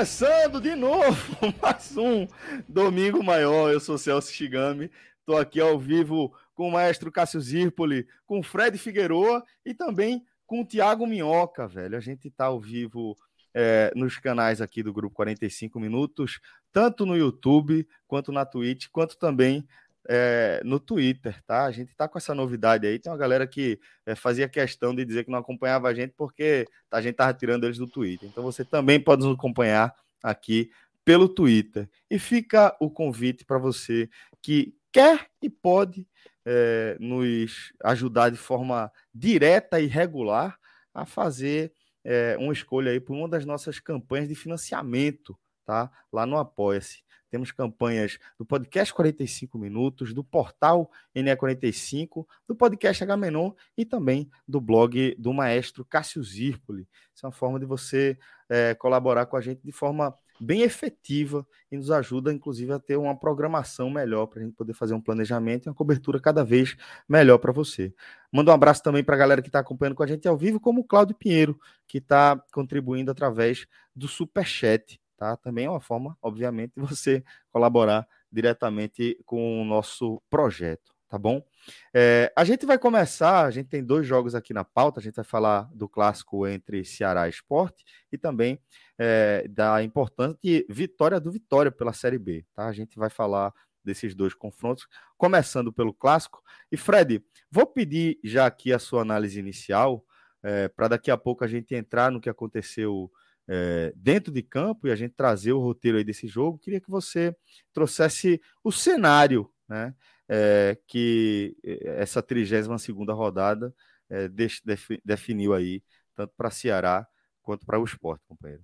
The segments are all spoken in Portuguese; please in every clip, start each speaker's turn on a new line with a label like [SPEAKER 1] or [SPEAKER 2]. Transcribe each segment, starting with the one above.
[SPEAKER 1] Começando de novo mais um Domingo Maior. Eu sou Celso Shigami. Estou aqui ao vivo com o maestro Cássio Zirpoli, com Fred Figueroa e também com o Tiago Minhoca, velho. A gente está ao vivo é, nos canais aqui do Grupo 45 Minutos, tanto no YouTube, quanto na Twitch, quanto também é, no Twitter, tá? A gente tá com essa novidade aí. Tem uma galera que é, fazia questão de dizer que não acompanhava a gente porque a gente tava tirando eles do Twitter. Então você também pode nos acompanhar aqui pelo Twitter. E fica o convite para você que quer e pode é, nos ajudar de forma direta e regular a fazer é, uma escolha aí por uma das nossas campanhas de financiamento, tá? Lá no Apoia-se. Temos campanhas do podcast 45 Minutos, do portal NE45, do podcast H-Menon e também do blog do maestro Cássio Zirpoli. Isso é uma forma de você é, colaborar com a gente de forma bem efetiva e nos ajuda, inclusive, a ter uma programação melhor para a gente poder fazer um planejamento e uma cobertura cada vez melhor para você. Manda um abraço também para a galera que está acompanhando com a gente ao vivo, como o Cláudio Pinheiro, que está contribuindo através do Superchat. Tá? Também é uma forma, obviamente, de você colaborar diretamente com o nosso projeto, tá bom? É, a gente vai começar, a gente tem dois jogos aqui na pauta, a gente vai falar do clássico entre Ceará e Esporte e também é, da importante vitória do Vitória pela Série B, tá? A gente vai falar desses dois confrontos, começando pelo clássico. E Fred, vou pedir já aqui a sua análise inicial, é, para daqui a pouco a gente entrar no que aconteceu é, dentro de campo e a gente trazer o roteiro aí desse jogo, queria que você trouxesse o cenário, né? É, que essa 32 segunda rodada é, def, definiu aí, tanto para Ceará quanto para o esporte, companheiro.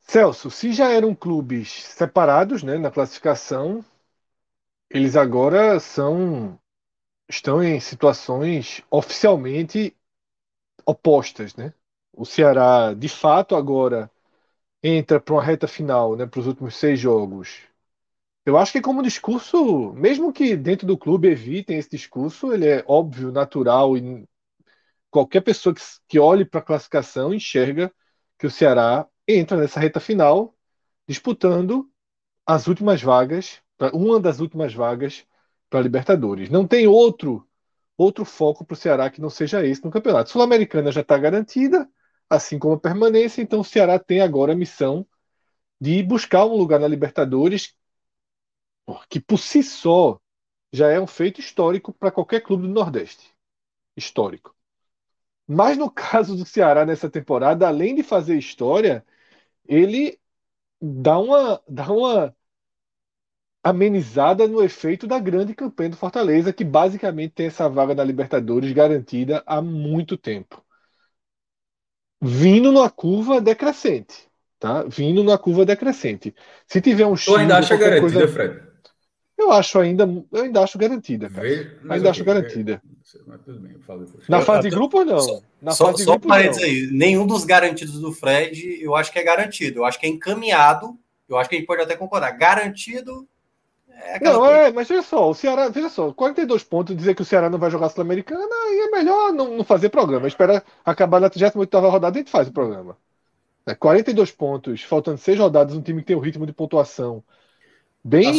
[SPEAKER 2] Celso, se já eram clubes separados né, na classificação, eles agora são estão em situações oficialmente opostas, né? O Ceará, de fato, agora entra para uma reta final, né, para os últimos seis jogos. Eu acho que como discurso, mesmo que dentro do clube evitem esse discurso, ele é óbvio, natural e qualquer pessoa que, que olhe para a classificação enxerga que o Ceará entra nessa reta final disputando as últimas vagas, uma das últimas vagas para a Libertadores. Não tem outro outro foco para o Ceará que não seja esse no campeonato. Sul-Americana já está garantida, assim como a permanência. Então o Ceará tem agora a missão de buscar um lugar na Libertadores, que por si só já é um feito histórico para qualquer clube do Nordeste. Histórico. Mas no caso do Ceará nessa temporada, além de fazer história, ele dá uma, dá uma amenizada no efeito da grande campanha do Fortaleza, que basicamente tem essa vaga na Libertadores garantida há muito tempo vindo numa curva decrescente. Tá? Vindo numa curva decrescente. Se tiver um
[SPEAKER 3] X. Tu ainda acha garantida, coisa... Fred?
[SPEAKER 2] Eu acho ainda, eu ainda acho garantida, cara. Vê, ainda acho garantida. Na fase de grupo não.
[SPEAKER 4] Só, Na só, fase de grupo, parênteses aí, nenhum dos garantidos do Fred, eu acho que é garantido. Eu acho que é encaminhado. Eu acho que a gente pode até concordar. Garantido
[SPEAKER 2] é não, coisa. é, mas veja só, o Ceará, veja só, 42 pontos, dizer que o Ceará não vai jogar Sul-Americana, aí é melhor não, não fazer programa. Espera acabar na 38 rodada e a gente faz o programa. É, 42 pontos, faltando 6 rodadas, um time que tem o ritmo de pontuação bem,
[SPEAKER 3] a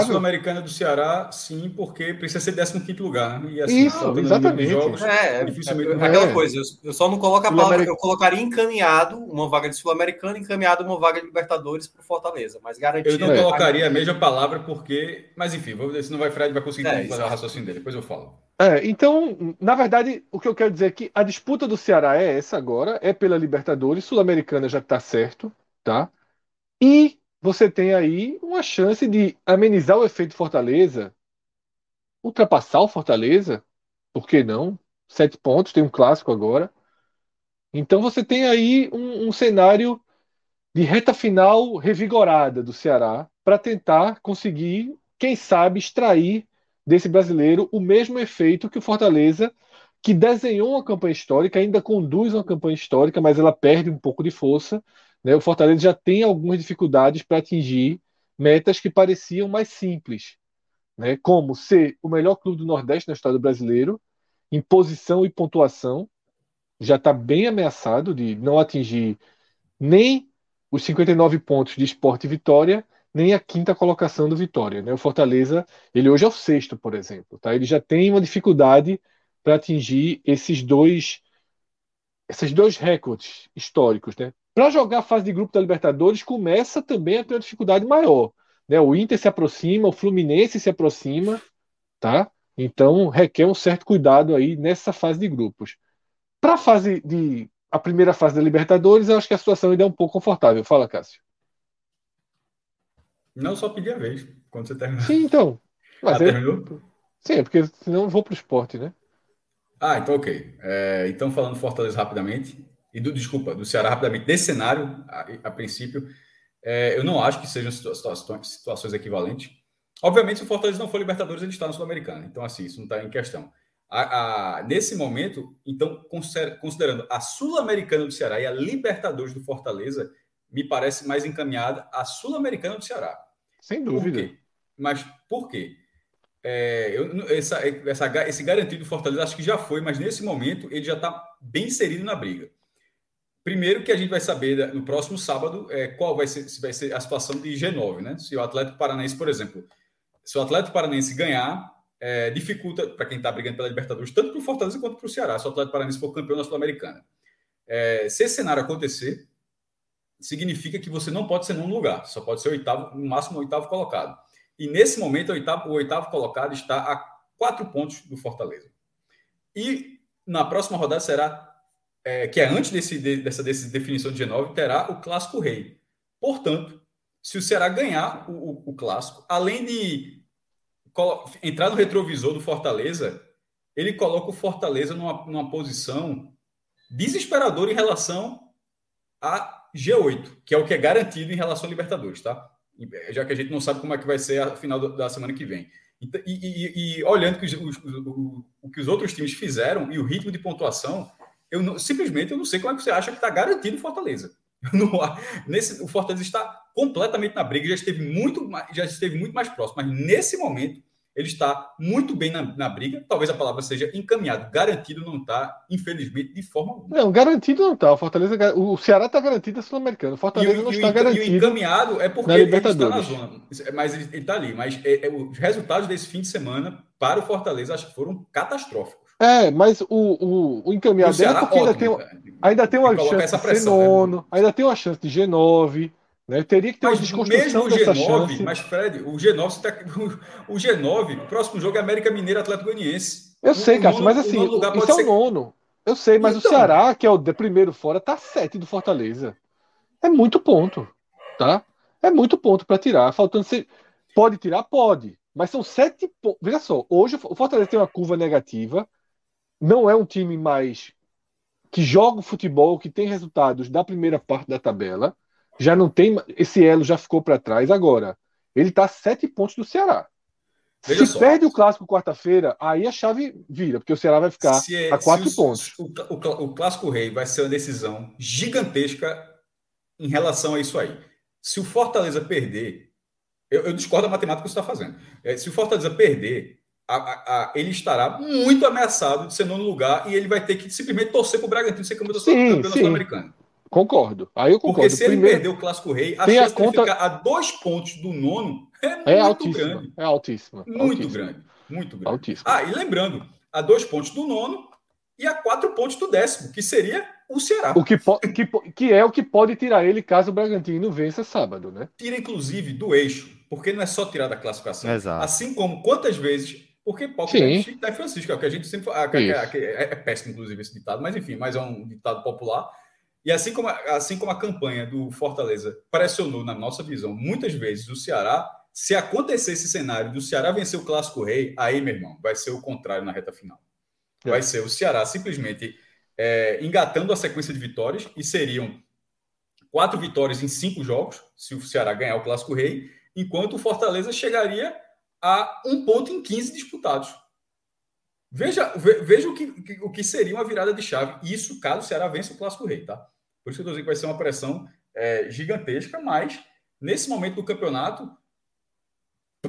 [SPEAKER 3] Sul-Americana Sul do Ceará, sim, porque precisa ser 15 lugar, né?
[SPEAKER 2] E assim, Isso, exatamente.
[SPEAKER 4] Jogos, é, é, dificilmente é, aquela coisa, eu, só não coloco a palavra, eu colocaria encaminhado uma vaga de Sul-Americana, encaminhado uma vaga de Libertadores para Fortaleza, mas garantido.
[SPEAKER 3] Eu não colocaria a mesma palavra porque, mas enfim, vou se não vai Fred vai conseguir é, fazer o raciocínio dele, depois eu falo.
[SPEAKER 2] É, então, na verdade, o que eu quero dizer é que a disputa do Ceará é essa agora, é pela Libertadores, Sul-Americana já está certo, tá? E você tem aí uma chance de amenizar o efeito Fortaleza, ultrapassar o Fortaleza, por que não? Sete pontos, tem um clássico agora. Então você tem aí um, um cenário de reta final revigorada do Ceará para tentar conseguir, quem sabe, extrair desse brasileiro o mesmo efeito que o Fortaleza, que desenhou uma campanha histórica, ainda conduz uma campanha histórica, mas ela perde um pouco de força. Né? O Fortaleza já tem algumas dificuldades para atingir metas que pareciam mais simples, né? como ser o melhor clube do Nordeste na história do brasileiro, em posição e pontuação, já está bem ameaçado de não atingir nem os 59 pontos de esporte e vitória nem a quinta colocação do Vitória. Né? O Fortaleza, ele hoje é o sexto, por exemplo. Tá? Ele já tem uma dificuldade para atingir esses dois, esses dois recordes históricos. Né? Para jogar a fase de grupo da Libertadores, começa também a ter uma dificuldade maior. Né? O Inter se aproxima, o Fluminense se aproxima, tá? Então requer um certo cuidado aí nessa fase de grupos. Para a fase de a primeira fase da Libertadores, eu acho que a situação ainda é um pouco confortável. Fala, Cássio.
[SPEAKER 3] Não, só pedir a vez, quando você terminar.
[SPEAKER 2] Sim, então.
[SPEAKER 3] Mas ah, é... terminou?
[SPEAKER 2] Sim, é porque senão eu vou para o esporte, né?
[SPEAKER 3] Ah, então ok. É, então, falando Fortaleza rapidamente, e do, desculpa, do Ceará rapidamente, desse cenário, a, a princípio, é, eu não acho que sejam situações, situações equivalentes. Obviamente, se o Fortaleza não for Libertadores, ele está no Sul-Americano. Então, assim, isso não está em questão. A, a, nesse momento, então, considerando a Sul-Americana do Ceará e a Libertadores do Fortaleza, me parece mais encaminhada a Sul-Americana do Ceará.
[SPEAKER 2] Sem dúvida.
[SPEAKER 3] Por mas por quê? É, eu, essa, essa, esse garantido do Fortaleza acho que já foi, mas nesse momento ele já está bem inserido na briga. Primeiro que a gente vai saber no próximo sábado é, qual vai ser, se vai ser a situação de G9, né? Se o Atlético Paranaense, por exemplo, se o Atlético Paranaense ganhar, é, dificulta para quem está brigando pela Libertadores, tanto para o Fortaleza quanto para o Ceará, se o Atlético Paranaense for campeão da Sul-Americana. É, se esse cenário acontecer, significa que você não pode ser num lugar, só pode ser oitavo, no máximo oitavo colocado. E nesse momento, o oitavo, o oitavo colocado está a quatro pontos do Fortaleza. E na próxima rodada será, é, que é antes desse, dessa, dessa definição de G9, terá o Clássico Rei. Portanto, se o Ceará ganhar o, o, o Clássico, além de entrar no retrovisor do Fortaleza, ele coloca o Fortaleza numa, numa posição desesperadora em relação a G8, que é o que é garantido em relação a Libertadores, tá? Já que a gente não sabe como é que vai ser a final da semana que vem. Então, e, e, e olhando que os, o, o, que os outros times fizeram e o ritmo de pontuação, eu não, simplesmente eu não sei como é que você acha que está garantido o Fortaleza. Não, nesse, o Fortaleza está completamente na briga, já esteve muito, já esteve muito mais próximo, mas nesse momento ele está muito bem na, na, briga. Talvez a palavra seja encaminhado. Garantido não está, infelizmente, de forma alguma.
[SPEAKER 2] Não, garantido não está. O Fortaleza, o Ceará está garantido a Sul-Americano. O Fortaleza
[SPEAKER 3] e,
[SPEAKER 2] não está garantido. E
[SPEAKER 3] o encaminhado é porque ele está na zona. Mas ele está ali. Mas é, é, os resultados desse fim de semana para o Fortaleza acho que foram catastróficos.
[SPEAKER 2] É, mas o, o, o encaminhado é porque ótimo, ainda, tem, ainda tem uma chance de pressão, ser nono, né? ainda tem uma chance de G9. Né? Teria que ter
[SPEAKER 3] mas uma desconstrução mesmo o G9, chance. Mas, Fred, o G9, tá, o, G9, o próximo jogo é América Mineira Atlético Goianiense.
[SPEAKER 2] Eu o, sei, Cássio, mas assim, isso é o nono. Eu sei, mas então, o Ceará, que é o de primeiro fora, tá sete do Fortaleza. É muito ponto, tá? É muito ponto para tirar. Faltando ser... Pode tirar? Pode. Mas são sete pontos. Veja só, hoje o Fortaleza tem uma curva negativa. Não é um time mais que joga o futebol, que tem resultados da primeira parte da tabela já não tem. Esse elo já ficou para trás. Agora, ele está a sete pontos do Ceará. Veja se só. perde o clássico quarta-feira, aí a chave vira, porque o Ceará vai ficar é, a quatro o, pontos.
[SPEAKER 3] O, o, o, clássico rei vai ser uma decisão gigantesca em relação a isso aí. Se o Fortaleza perder, eu, eu discordo da matemática que você está fazendo. É, se o Fortaleza perder, a, a, a, ele estará muito ameaçado de ser nono lugar e ele vai ter que simplesmente torcer para o Bragantino ser campeão da Sul-Americana.
[SPEAKER 2] Concordo. Aí eu concordo. Porque
[SPEAKER 3] se ele perder o Clássico Rei, a chance a conta... de ficar a dois pontos do nono é, é muito altíssima, grande.
[SPEAKER 2] É altíssima.
[SPEAKER 3] Muito
[SPEAKER 2] altíssima.
[SPEAKER 3] grande. Muito grande. Altíssima. Ah, e lembrando, a dois pontos do nono e a quatro pontos do décimo, que seria o Ceará.
[SPEAKER 2] O que, que, que é o que pode tirar ele caso o Bragantino vença sábado, né?
[SPEAKER 3] Tira, inclusive, do eixo, porque não é só tirar da classificação.
[SPEAKER 1] Exato.
[SPEAKER 3] Assim como quantas vezes Porque palco é chique da Francisco, é o que a gente sempre fala. É, é, é, péssimo, inclusive, esse ditado, mas enfim, mas é um ditado popular. E assim como, assim como a campanha do Fortaleza pressionou, na nossa visão, muitas vezes o Ceará, se acontecer esse cenário do Ceará vencer o Clássico Rei, aí, meu irmão, vai ser o contrário na reta final. É. Vai ser o Ceará simplesmente é, engatando a sequência de vitórias, e seriam quatro vitórias em cinco jogos, se o Ceará ganhar o Clássico Rei, enquanto o Fortaleza chegaria a um ponto em 15 disputados. Veja, veja o, que, o que seria uma virada de chave. Isso caso o Ceará vença o Clássico Rei, tá? Por isso que eu estou dizendo que vai ser uma pressão é, gigantesca, mas nesse momento do campeonato,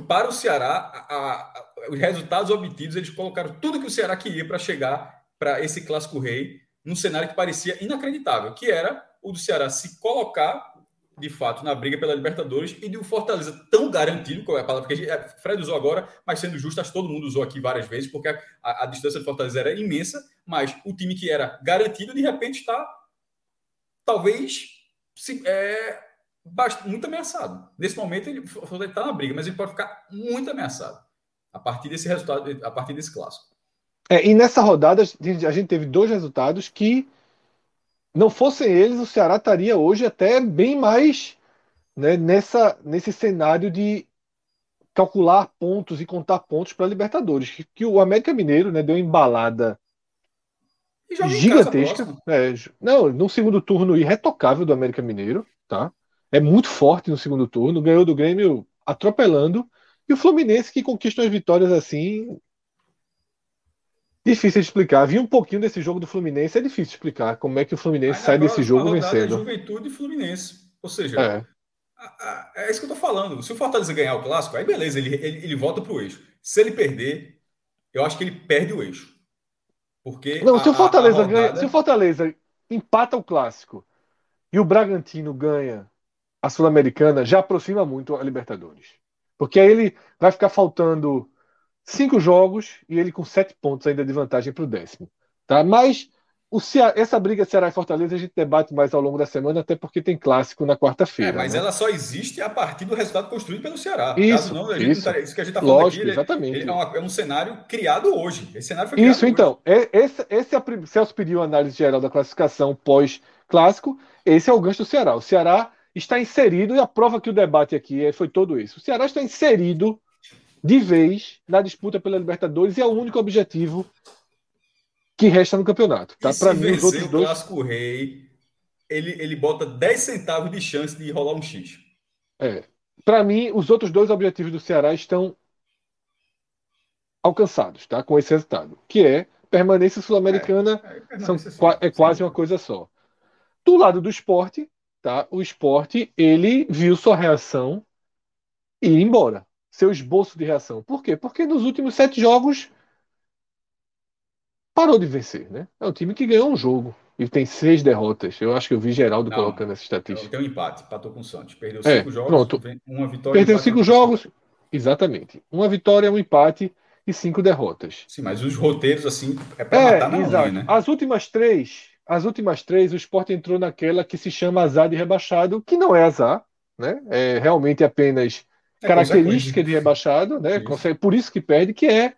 [SPEAKER 3] para o Ceará, a, a, os resultados obtidos, eles colocaram tudo que o Ceará queria para chegar para esse Clássico Rei, num cenário que parecia inacreditável, que era o do Ceará se colocar de fato na briga pela Libertadores e de um Fortaleza tão garantido, qual é a palavra que a é, Fred usou agora, mas sendo justo, acho que todo mundo usou aqui várias vezes, porque a, a, a distância do Fortaleza era imensa, mas o time que era garantido, de repente está talvez se, é, muito ameaçado. Nesse momento, ele está na briga, mas ele pode ficar muito ameaçado a partir desse resultado, a partir desse clássico.
[SPEAKER 2] É, e nessa rodada, a gente teve dois resultados que não fossem eles, o Ceará estaria hoje até bem mais né, nessa, nesse cenário de calcular pontos e contar pontos para a Libertadores. Que, que, o América Mineiro né, deu uma embalada gigantesca. É, não, no segundo turno irretocável do América Mineiro, tá? É muito forte no segundo turno, ganhou do Grêmio atropelando. E o Fluminense que conquista as vitórias assim Difícil de explicar. Vi um pouquinho desse jogo do Fluminense, é difícil de explicar como é que o Fluminense sai desse jogo vencendo.
[SPEAKER 3] É Juventude e Fluminense. Ou seja, é. A, a, é isso que eu tô falando. Se o Fortaleza ganhar o clássico, aí beleza, ele, ele, ele volta pro eixo. Se ele perder, eu acho que ele perde o eixo. Porque
[SPEAKER 2] Não, a, se o Fortaleza rodada... ganha, se o Fortaleza empata o clássico e o Bragantino ganha a Sul-Americana, já aproxima muito a Libertadores. Porque aí ele vai ficar faltando cinco jogos e ele com sete pontos ainda de vantagem para o décimo. Tá? Mas o Ceará, essa briga Ceará e Fortaleza a gente debate mais ao longo da semana, até porque tem clássico na quarta-feira. É,
[SPEAKER 3] mas
[SPEAKER 2] né?
[SPEAKER 3] ela só existe a partir do resultado construído pelo Ceará.
[SPEAKER 2] Isso, não, isso.
[SPEAKER 3] Não isso que a gente está falando
[SPEAKER 2] Lógico, aqui, exatamente.
[SPEAKER 3] Ele é, uma, é, um cenário criado hoje. Esse cenário foi
[SPEAKER 2] criado Isso, então. É, esse, esse é a, Celso pediu a análise geral da classificação pós-clássico. Esse é o gancho do Ceará. O Ceará está inserido, e a prova que o debate aqui é, foi todo isso. O Ceará está inserido de vez na disputa pela Libertadores e é o único objetivo que resta no campeonato. Tá?
[SPEAKER 3] Para mim, os outros dois. O Clássico Rei, ele, ele bota 10 centavos de chance de rolar um X.
[SPEAKER 2] É. Para mim, os outros dois objetivos do Ceará estão alcançados, tá? Com esse resultado, que é permanência sul-americana, é, é, é quase uma coisa só. Do lado do esporte, tá? O esporte ele viu sua reação e ir embora seu esboço de reação. Por quê? Porque nos últimos sete jogos parou de vencer, né? É um time que ganhou um jogo e tem seis derrotas. Eu acho que eu vi Geraldo Não, colocando essa estatística.
[SPEAKER 3] Tem um empate, empatou com o Santos. Perdeu é, cinco jogos,
[SPEAKER 2] pronto. uma vitória. Perdeu cinco jogos, exatamente. Uma vitória, um empate e cinco derrotas.
[SPEAKER 3] Sim, mas os roteiros, assim, é para é, matar na exato. né?
[SPEAKER 2] As últimas três, as últimas três, o Sport entrou naquela que se chama azar de rebaixado, que não é azar, né? É realmente apenas é, característica de rebaixado, né? Isso. Por isso que perde, que é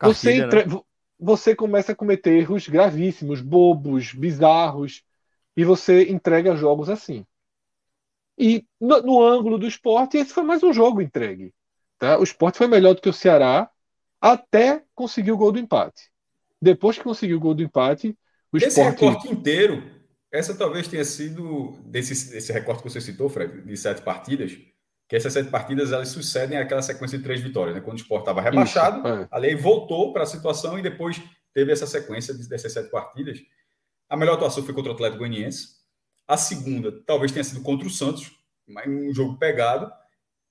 [SPEAKER 2] você, entre... né? você começa a cometer erros gravíssimos, bobos, bizarros, e você entrega jogos assim. E no, no, ângulo do esporte, esse foi mais um jogo entregue. Tá? O esporte foi melhor do que o Ceará até conseguir o gol do empate. Depois que conseguiu o gol do empate, o
[SPEAKER 3] Esse
[SPEAKER 2] esporte...
[SPEAKER 3] recorte inteiro, essa talvez tenha sido, desse, desse recorte que você citou, Fred, de sete partidas, que essas sete partidas elas sucedem àquela sequência de três vitórias, né? Quando o Sport estava rebaixado, Isso, é. a lei voltou para a situação e depois teve essa sequência dessas sete partidas. A melhor atuação foi contra o Atlético Goianiense. A segunda talvez tenha sido contra o Santos, um jogo pegado.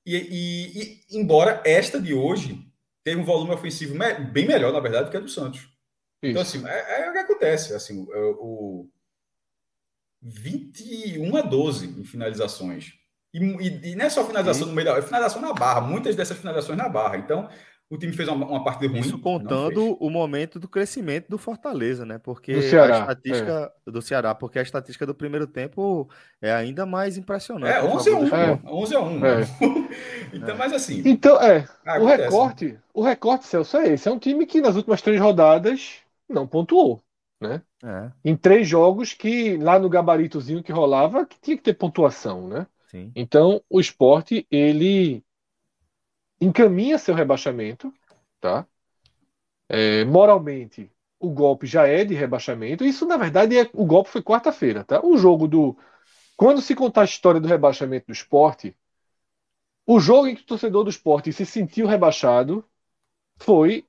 [SPEAKER 3] E, e, e embora esta de hoje teve um volume ofensivo bem melhor, na verdade, do que a do Santos. Então, Isso. Então, assim, é, é, o que acontece. Assim, o, o 21 a 12 em finalizações e, e, e não é só finalização Sim. no meio da é finalização na barra, muitas dessas finalizações na barra. Então, o time fez uma, uma partida ruim.
[SPEAKER 1] Isso contando o momento do crescimento do Fortaleza, né? Porque
[SPEAKER 2] do Ceará,
[SPEAKER 1] a estatística é. do Ceará, porque a estatística do primeiro tempo é ainda mais impressionante.
[SPEAKER 3] É, 11 a 1, é. 11 a 1. É. então, é. mas assim.
[SPEAKER 2] Então, é, o recorte, o recorte, Celso, é esse. É um time que nas últimas três rodadas não pontuou, né? É. Em três jogos que lá no gabaritozinho que rolava, que tinha que ter pontuação, né? Sim. Então, o esporte, ele encaminha seu rebaixamento, tá? É, moralmente, o golpe já é de rebaixamento. Isso, na verdade, é, o golpe foi quarta-feira, tá? O jogo do. Quando se contar a história do rebaixamento do esporte, o jogo em que o torcedor do esporte se sentiu rebaixado foi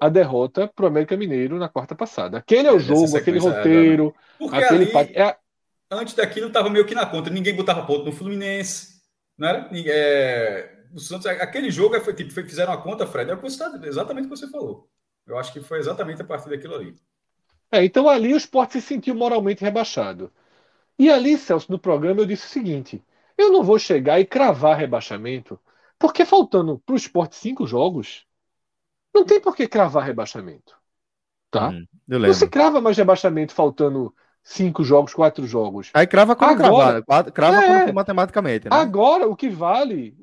[SPEAKER 2] a derrota para o América Mineiro na quarta passada. Aquele é o jogo, aquele roteiro, aquele
[SPEAKER 3] ali, é... Antes daquilo estava meio que na conta, ninguém botava ponto no Fluminense, não era? É o Santos, aquele jogo foi tipo, fizeram a conta, Fred, é exatamente o que você falou. Eu acho que foi exatamente a partir daquilo ali.
[SPEAKER 2] É, então ali o esporte se sentiu moralmente rebaixado. E ali, Celso, no programa eu disse o seguinte: eu não vou chegar e cravar rebaixamento, porque faltando para o esporte cinco jogos, não tem por que cravar rebaixamento. Tá? Hum, não se crava mais rebaixamento faltando cinco jogos, quatro jogos.
[SPEAKER 1] Aí crava quando agora, cravar, crava é, quando matematicamente. Né?
[SPEAKER 2] Agora, o que vale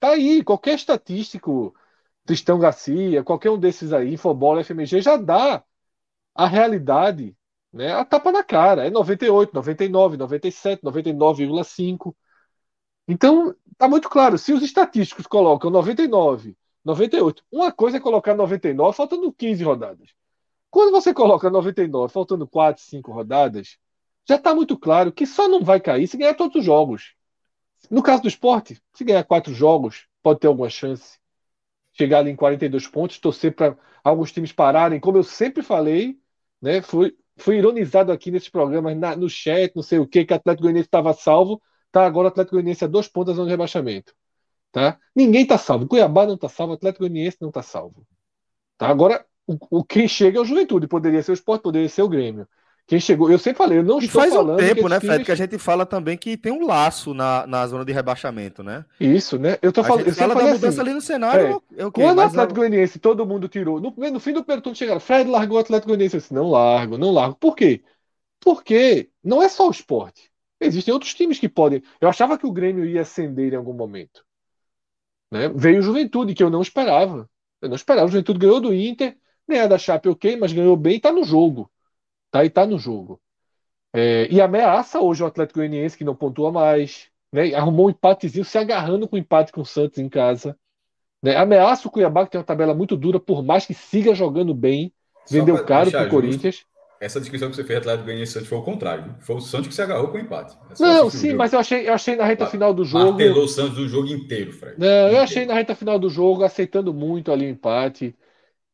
[SPEAKER 2] tá aí, qualquer estatístico, Tristão Garcia, qualquer um desses aí, Infobola, FMG, já dá a realidade, né? A tapa na cara. É 98, 99, 97, 99,5. Então, tá muito claro. Se os estatísticos colocam 99, 98, uma coisa é colocar 99 faltando 15 rodadas. Quando você coloca 99 faltando 4, 5 rodadas, já está muito claro que só não vai cair se ganhar todos os jogos. No caso do esporte, se ganhar quatro jogos, pode ter alguma chance. Chegar ali em 42 pontos, torcer para alguns times pararem, como eu sempre falei, né? Fui, fui ironizado aqui nesses programas, na, no chat, não sei o que, que o Atlético Goianiense estava salvo. Tá agora o Atlético Goianiense a dois pontos zona de rebaixamento. Tá? Ninguém está salvo. Cuiabá não está salvo, Atlético Goianiense não está salvo. Tá? Agora, o, o quem chega é o Juventude. Poderia ser o Sport, poderia ser o Grêmio. Quem chegou, eu sempre falei, eu não e estou
[SPEAKER 1] faz
[SPEAKER 2] falando.
[SPEAKER 1] Faz um tempo, né, Fred, que a gente fala também que tem um laço na, na zona de rebaixamento, né?
[SPEAKER 2] Isso, né? Eu tô falando. Eu
[SPEAKER 1] fala da mudança assim, ali no cenário.
[SPEAKER 2] É, é Quando o Atlético Goianiense todo mundo tirou, no, no fim do primeiro chegaram, Fred largou o Atlético Goianiense. Eu disse, não largo, não largo. Por quê? Porque não é só o esporte. Existem outros times que podem. Eu achava que o Grêmio ia ascender em algum momento. Né? Veio o Juventude, que eu não esperava. Eu não esperava. O Juventude ganhou do Inter, ganhar da Chape, ok, mas ganhou bem e tá no jogo. Tá? E tá no jogo. É, e ameaça hoje o Atlético Goianiense, que não pontua mais. Né? Arrumou um empatezinho, se agarrando com o empate com o Santos em casa. Né? Ameaça o Cuiabá, que tem uma tabela muito dura, por mais que siga jogando bem. Vendeu caro para o Corinthians.
[SPEAKER 3] Essa descrição que você fez, Atlético Goianiense Santos, foi o contrário. Foi o Santos que se agarrou com o empate.
[SPEAKER 2] É não, sim, mas eu achei, eu achei na reta final do jogo.
[SPEAKER 3] Martelou o Santos do jogo inteiro, Fred.
[SPEAKER 2] Não, eu achei na reta final do jogo, aceitando muito ali o empate.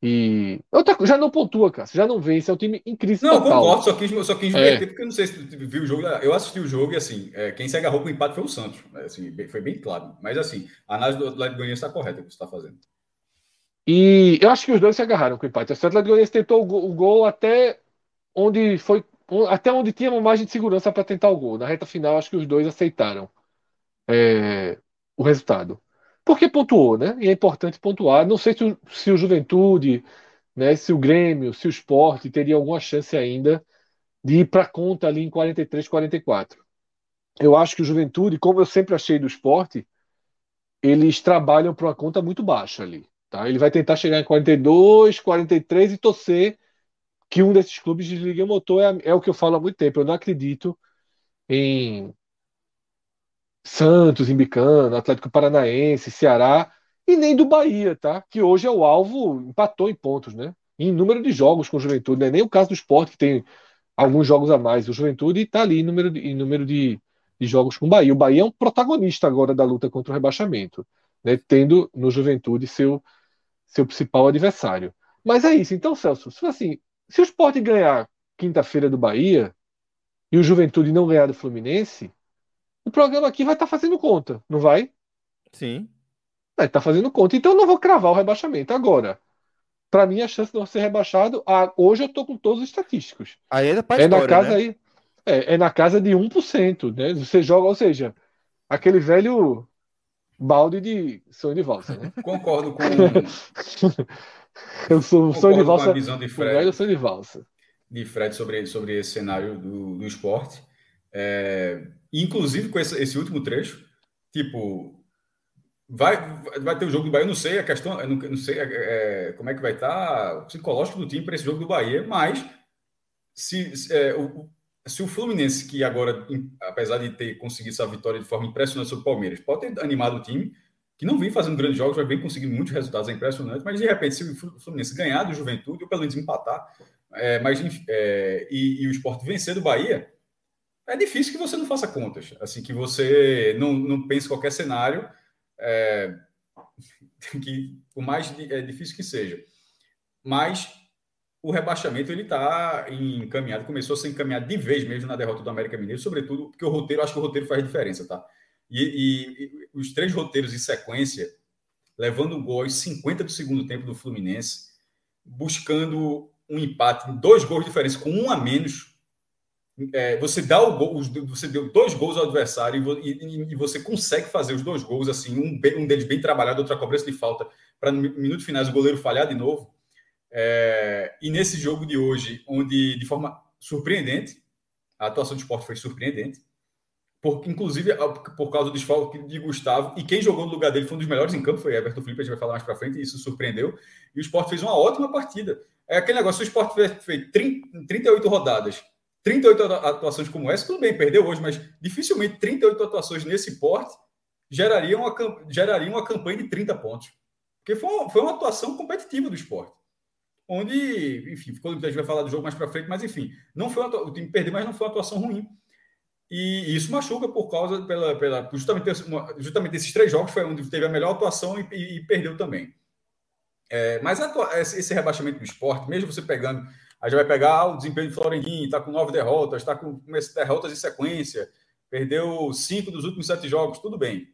[SPEAKER 2] E outra, já não pontua, cara. Já não vence. É um time em crise
[SPEAKER 3] não, total. Não, concordo. Só quis, só quis é. porque eu não sei se tu viu o jogo. Eu assisti o jogo e, assim, é, quem se agarrou com o empate foi o Santos. É, assim, foi bem claro. Mas, assim, a análise do Atlético Goianiense está correta que você está fazendo.
[SPEAKER 2] E eu acho que os dois se agarraram com o empate. O Atlético Goianiense tentou o gol, o gol até onde foi até onde tinha uma margem de segurança para tentar o gol. Na reta final, acho que os dois aceitaram é, o resultado. Porque pontuou, né? E é importante pontuar. Não sei se o, se o Juventude, né, se o Grêmio, se o Sport teria alguma chance ainda de ir para conta ali em 43, 44. Eu acho que o Juventude, como eu sempre achei do esporte, eles trabalham para uma conta muito baixa ali. Tá? Ele vai tentar chegar em 42, 43 e torcer que um desses clubes desligue o motor. É, é o que eu falo há muito tempo. Eu não acredito em Santos, Imbicano, Atlético Paranaense, Ceará e nem do Bahia, tá? Que hoje é o alvo, empatou em pontos, né? Em número de jogos com o Juventude, não é nem o caso do esporte, que tem alguns jogos a mais. O Juventude está ali em número, de, em número de, de, jogos com o Bahia. O Bahia é um protagonista agora da luta contra o rebaixamento, né? Tendo no Juventude seu, seu principal adversário. Mas é isso. Então, Celso, se, assim, se o esporte ganhar quinta-feira do Bahia e o Juventude não ganhar do Fluminense o programa aqui vai estar tá fazendo conta, não vai?
[SPEAKER 1] Sim.
[SPEAKER 2] Vai estar tá fazendo conta. Então eu não vou cravar o rebaixamento. Agora, para mim, a chance de não ser rebaixado, ah, hoje eu estou com todos os estatísticos.
[SPEAKER 1] Aí é,
[SPEAKER 2] é na casa né? aí. É, é na casa de 1%, né? Você joga, ou seja, aquele velho balde de sonho de valsa, né?
[SPEAKER 3] Concordo com.
[SPEAKER 2] eu sou o sonho de valsa.
[SPEAKER 3] a visão de Fred,
[SPEAKER 2] velho sonho de valsa.
[SPEAKER 3] De Fred sobre, sobre esse cenário do, do esporte. É, inclusive com esse, esse último trecho, tipo, Vai, vai ter o jogo do Bahia, não sei a questão, não, não sei é, é como é que vai estar o psicológico do time para esse jogo do Bahia, mas se, se, é, o, se o Fluminense, que agora, apesar de ter conseguido essa vitória de forma impressionante sobre o Palmeiras, pode ter animado o time, que não vem fazendo grandes jogos, já vem conseguindo muitos resultados, é impressionante, mas de repente, se o Fluminense ganhar do Juventude, ou pelo menos empatar, é, mas, é, e, e, o esporte vencer do Bahia, é difícil que você não faça contas, assim, que você não, não pense qualquer cenário é, que por mais é difícil que seja. Mas o rebaixamento ele está encaminhado, começou a ser encaminhado de vez mesmo na derrota do América Mineiro, sobretudo porque o roteiro, acho que o roteiro faz diferença, tá? E, e, e os três roteiros em sequência, levando o gol aos 50 do segundo tempo do Fluminense, buscando um empate, dois gols de diferença, com um a menos é, você dá o gol, você deu dois gols ao adversário e, e, e, você consegue fazer os dois gols assim, um, um deles bem trabalhado, outra cobrança de falta, para no minuto finais o goleiro falhar de novo. É, e nesse jogo de hoje, onde de forma surpreendente, a atuação do esporte foi surpreendente, por, inclusive por causa do desfalque de Gustavo, e quem jogou no lugar dele foi um dos melhores em campo, foi Everton Felipe, a gente vai falar mais para frente, e isso surpreendeu. E o esporte fez uma ótima partida. É aquele negócio: o esporte fez 30, 38 rodadas 38 atuações como essa, tudo bem, perdeu hoje, mas dificilmente 38 atuações nesse porte gerariam uma, gerariam uma campanha de 30 pontos. Porque foi uma, foi uma atuação competitiva do esporte. Onde, enfim, quando a gente vai falar do jogo mais para frente, mas enfim, não foi uma, o time perdeu, mas não foi uma atuação ruim. E isso machuca por causa, pela, pela justamente, justamente esses três jogos foi onde teve a melhor atuação e, e, e perdeu também. É, mas a, esse rebaixamento do esporte, mesmo você pegando a gente vai pegar o desempenho de Florentino, está com nove derrotas, está com derrotas em sequência, perdeu cinco dos últimos sete jogos, tudo bem.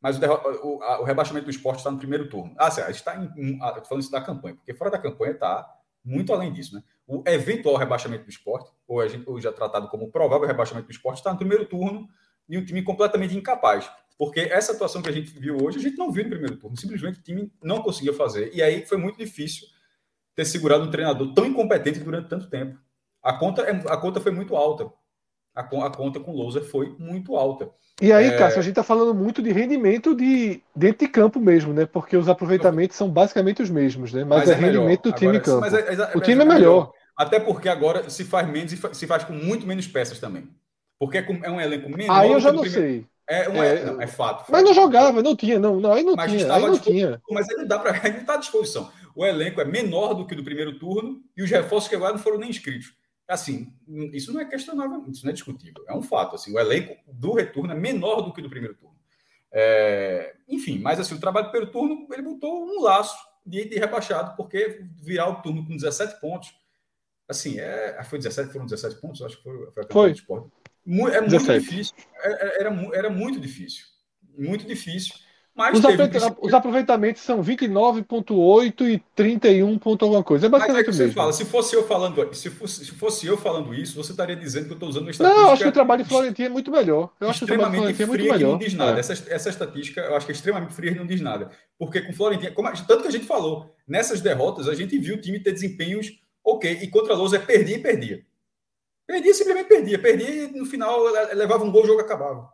[SPEAKER 3] Mas o, o, a, o rebaixamento do esporte está no primeiro turno. Ah, certo, está falando isso da campanha, porque fora da campanha está muito além disso. Né? O eventual rebaixamento do esporte, ou, a gente, já tratado como provável rebaixamento do esporte, está no primeiro turno e um time completamente incapaz. Porque essa atuação que a gente viu hoje, a gente não viu no primeiro turno. Simplesmente o time não conseguia fazer. E aí foi muito difícil ter segurado um treinador tão incompetente durante tanto tempo. A conta, é, a conta foi muito alta. A, a conta com o Louser foi muito alta.
[SPEAKER 2] E aí, é... Cássio, a gente está falando muito de rendimento de dentro de campo mesmo, né? Porque os aproveitamentos são basicamente os mesmos, né? Mas, mas é, é rendimento do time agora, em campo. É, é, o time é, melhor. melhor.
[SPEAKER 3] Até porque agora se faz menos e se faz com muito menos peças também. Porque é um elenco menor.
[SPEAKER 2] Aí eu já não primeiro... sei.
[SPEAKER 3] É, um, é, não, é fato.
[SPEAKER 2] Mas não jogava, não tinha, não, não aí não mas tinha, aí não tinha.
[SPEAKER 3] Mas aí não dá para, não está à disposição o elenco é menor do que o do primeiro turno e os reforços que agora não foram nem inscritos. Assim, isso não é questionável, isso não é discutível, é um fato. Assim, o elenco do retorno é menor do que o do primeiro turno. É, enfim, mas assim, o trabalho do primeiro turno ele botou um laço de, de rebaixado, porque virar o turno com 17 pontos, assim, é, foi 17, foram 17 pontos, acho que foi, foi a
[SPEAKER 2] foi.
[SPEAKER 3] esporte. É muito 17. difícil, é, é, era, era muito difícil, muito difícil.
[SPEAKER 2] Mas os, teve... os, aproveitamentos são 29,8 e 31 ponto alguma coisa. É basicamente
[SPEAKER 3] Mas
[SPEAKER 2] é mesmo.
[SPEAKER 3] Fala, se fosse eu falando, se fosse, se fosse eu falando isso, você estaria dizendo que eu estou usando uma estatística.
[SPEAKER 2] Não, eu acho que o trabalho de Florentino é muito melhor. Eu acho que o trabalho de Florentino é muito melhor.
[SPEAKER 3] não diz nada. É. Essa, essa estatística eu acho que é extremamente fria e não diz nada. Porque com Florentino, como, tanto que a gente falou, nessas derrotas a gente viu o time ter desempenhos ok, e contra a Lousa é perdia e perdia. Perdia, simplesmente perdia. Perdia e no final levava um gol, o jogo acabava.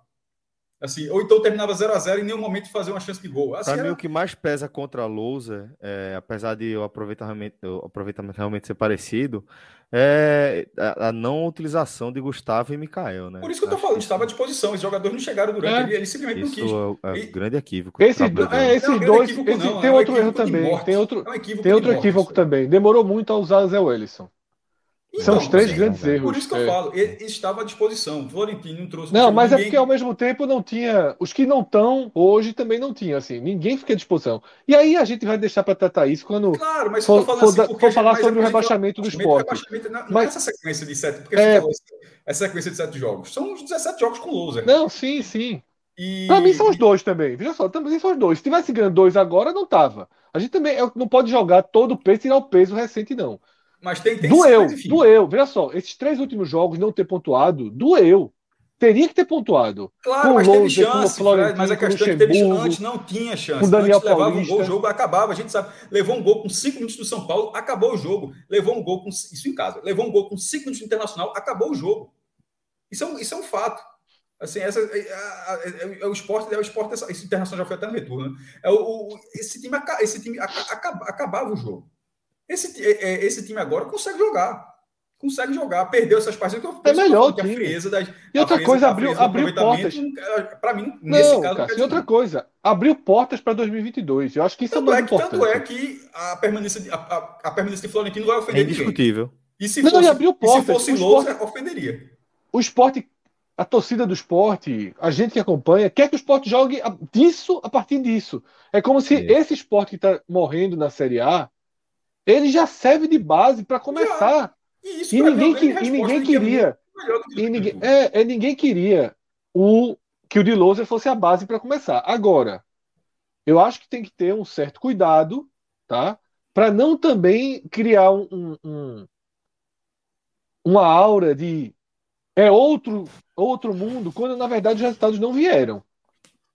[SPEAKER 3] Assim, ou então terminava 0 a 0 e em nenhum momento fazer uma chance de gol.
[SPEAKER 1] Assim, Para era... mim, o que mais pesa contra a Lousa, é, apesar de o aproveitamento, o aproveitamento realmente ser parecido, é a, a, não utilização de Gustavo e Mikael, né?
[SPEAKER 3] Por isso que eu tô falando, estava à disposição. Os jogadores não chegaram durante, é. ele, ele simplesmente
[SPEAKER 1] isso
[SPEAKER 3] não
[SPEAKER 1] quis. É, é grande equívoco.
[SPEAKER 2] Esse, é, esses não, dois. Esse, não, tem é outro erro também. Tem outro, um tem outro equívoco também. Demorou muito a usar o Zé Wellison. Então, São os três sim, grandes é. erros.
[SPEAKER 3] Por isso que eu é. falo, ele estava à disposição. O Florentino não trouxe.
[SPEAKER 2] Não, mas é ninguém... é porque ao mesmo tempo não tinha. Os que não estão hoje também não tinham, assim. Ninguém fica à disposição. E aí a gente vai deixar para tratar isso quando.
[SPEAKER 3] Claro, mas for, for,
[SPEAKER 2] assim, for falar sobre o rebaixamento do esporte.
[SPEAKER 3] Rebaixamento, não, mas... é essa sequência de sete. Porque é... essa sequência de sete jogos. São os 17 jogos com loser.
[SPEAKER 2] Não, sim, sim. E... Para mim são os dois também. Veja só, também são os dois. Se tivesse ganhando dois agora, não tava. A gente também não pode jogar todo o peso e tirar o peso recente, não.
[SPEAKER 3] Mas tem, tem
[SPEAKER 2] doeu, sim, doeu. Veja só, esses três últimos jogos não ter pontuado, doeu. teria que ter pontuado.
[SPEAKER 3] Claro, mas teve chance, mas a questão é que teve chance, antes não tinha chance.
[SPEAKER 2] O Daniel
[SPEAKER 3] antes levava um gol, o jogo acabava, a gente sabe. Levou um gol com cinco minutos do São Paulo, acabou o jogo. Levou um gol com isso em casa. Levou um gol com cinco minutos do Internacional, acabou o jogo. Isso é um, isso é um fato. Assim, essa, é, é, é, o esporte, é o esporte, esse internacional já foi até no retorno. Né? É o, o, esse time, esse time acaba, acabava o jogo. Esse, esse time agora consegue jogar consegue jogar, perdeu essas partidas
[SPEAKER 2] que eu é melhor que a
[SPEAKER 3] frieza das
[SPEAKER 2] E outra frieza, coisa, abriu, abriu portas.
[SPEAKER 3] Para mim, nesse
[SPEAKER 2] não, caso, cara, e outra coisa, abriu portas para 2022. Eu acho que isso tanto é
[SPEAKER 3] mais é que, importante. Tanto é que a permanência de, a, a, a permanência de Florentino vai ofender
[SPEAKER 1] é indiscutível.
[SPEAKER 3] E se não, fosse, abriu portas, se fosse Lousa, ofenderia.
[SPEAKER 2] O esporte, a torcida do esporte, a gente que acompanha, quer que o esporte jogue disso a partir disso. É como se é. esse esporte que está morrendo na Série A, ele já serve de base para começar. E, isso, e ninguém, que, e ninguém queria. E ninguém, é, é, ninguém queria o, que o de Lousa fosse a base para começar. Agora, eu acho que tem que ter um certo cuidado, tá? Para não também criar um, um, uma aura de é outro outro mundo, quando na verdade os resultados não vieram.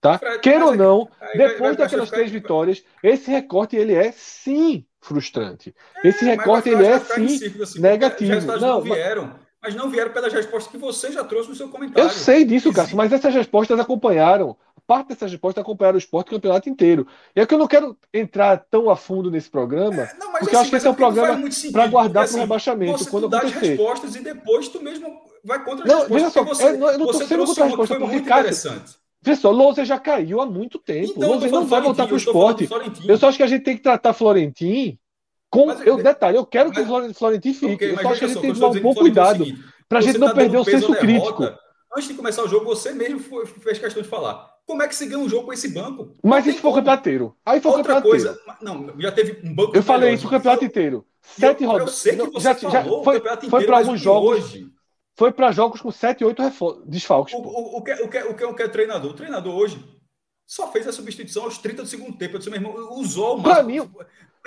[SPEAKER 2] Tá? Queira ou não, depois daquelas três vitórias, esse recorte ele é sim frustrante. É, Esse recorte ele é sim assim, negativo.
[SPEAKER 3] Não, não vieram, mas... não vieram pelas respostas que você já trouxe no seu comentário.
[SPEAKER 2] Eu sei disso, Cássio, mas essas respostas acompanharam. Parte dessas respostas acompanharam o esporte o campeonato inteiro. E é que eu não quero entrar tão a fundo nesse programa, é, não, porque assim, eu acho que esse é um programa para guardar para o rebaixamento. quando
[SPEAKER 3] dá
[SPEAKER 2] as
[SPEAKER 3] respostas e depois tu mesmo vai contra as
[SPEAKER 2] não, respostas. Só, você, eu, eu não estou sendo contra a resposta, porque, muito Cássio, interessante. Pessoal, Lousa já caiu há muito tempo. Então, Lousa não vai voltar para o esporte. Eu só acho que a gente tem que tratar Florentin com, mas, eu, detalhe, eu quero mas, que o Florentino fique. Okay, eu só acho que a gente tem que tomar um bom cuidado para a gente não tá perder o senso crítico.
[SPEAKER 3] Antes de começar o jogo, você mesmo foi, fez questão de falar. Como é que se ganha um jogo com esse banco?
[SPEAKER 2] Mas isso foi o campeonato inteiro. Aí foi
[SPEAKER 3] Outra
[SPEAKER 2] o campeonato
[SPEAKER 3] coisa, inteiro. Não, já teve um banco.
[SPEAKER 2] Eu falei isso o campeonato inteiro. Sete rodadas. Eu sei que você já, falou já foi, foi para alguns jogos. Hoje, foi para jogos com 7, 8 desfalques.
[SPEAKER 3] O, o, o, que, o, que, o, que, o que é o treinador? O treinador hoje só fez a substituição aos 30 do segundo tempo. Eu disse, meu irmão, usou o
[SPEAKER 2] Para mim,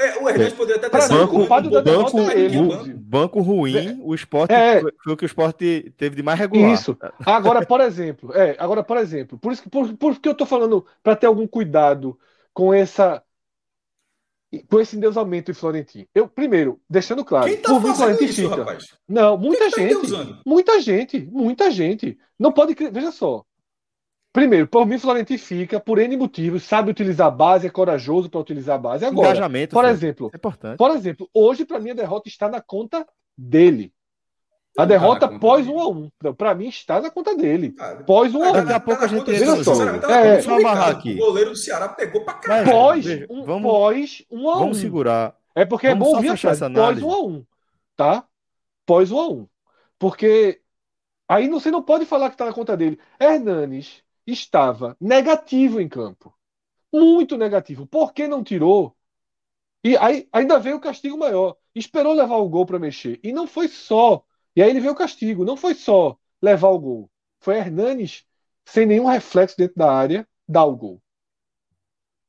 [SPEAKER 3] é, o Hernandes poderia até ter
[SPEAKER 1] banco, culpado da banco, ele. banco ruim, o esporte é, foi o que o esporte teve de mais regular.
[SPEAKER 2] Isso. Agora, por exemplo, é, agora, por exemplo, por isso que por, por que eu tô falando para ter algum cuidado com essa com esse endeusamento em Florentino. Eu, primeiro, deixando claro,
[SPEAKER 3] Quem tá por mim Florentino isso, fica. Rapaz?
[SPEAKER 2] Não, muita tá gente. Tá muita gente, muita gente. Não pode, veja só. Primeiro, por mim, Florentino fica, por N motivos, sabe utilizar a base, é corajoso para utilizar a base. Agora, Engajamento, por exemplo, é importante. por exemplo, hoje, para mim, a derrota está na conta dele. A derrota tá pós 1 um a 1 um. Então, para mim, está na conta dele. Ah, pós 1 um a 1
[SPEAKER 1] Daqui a pouco a gente
[SPEAKER 3] entra só. É, só amarrar aqui. O goleiro do Ceará pegou para caralho.
[SPEAKER 2] Pós 1 um, pós 1 um a 1
[SPEAKER 1] Vamos segurar.
[SPEAKER 2] É porque vamos é bom ouvir essa pós 1 um a 1 tá? Pós 1 um a 1 Porque aí você não pode falar que está na conta dele. Hernanes estava negativo em campo. Muito negativo. Por que não tirou? E aí ainda veio o castigo maior. Esperou levar o gol para mexer. E não foi só. E aí ele veio o castigo. Não foi só levar o gol. Foi Hernanes, sem nenhum reflexo dentro da área, dar o gol.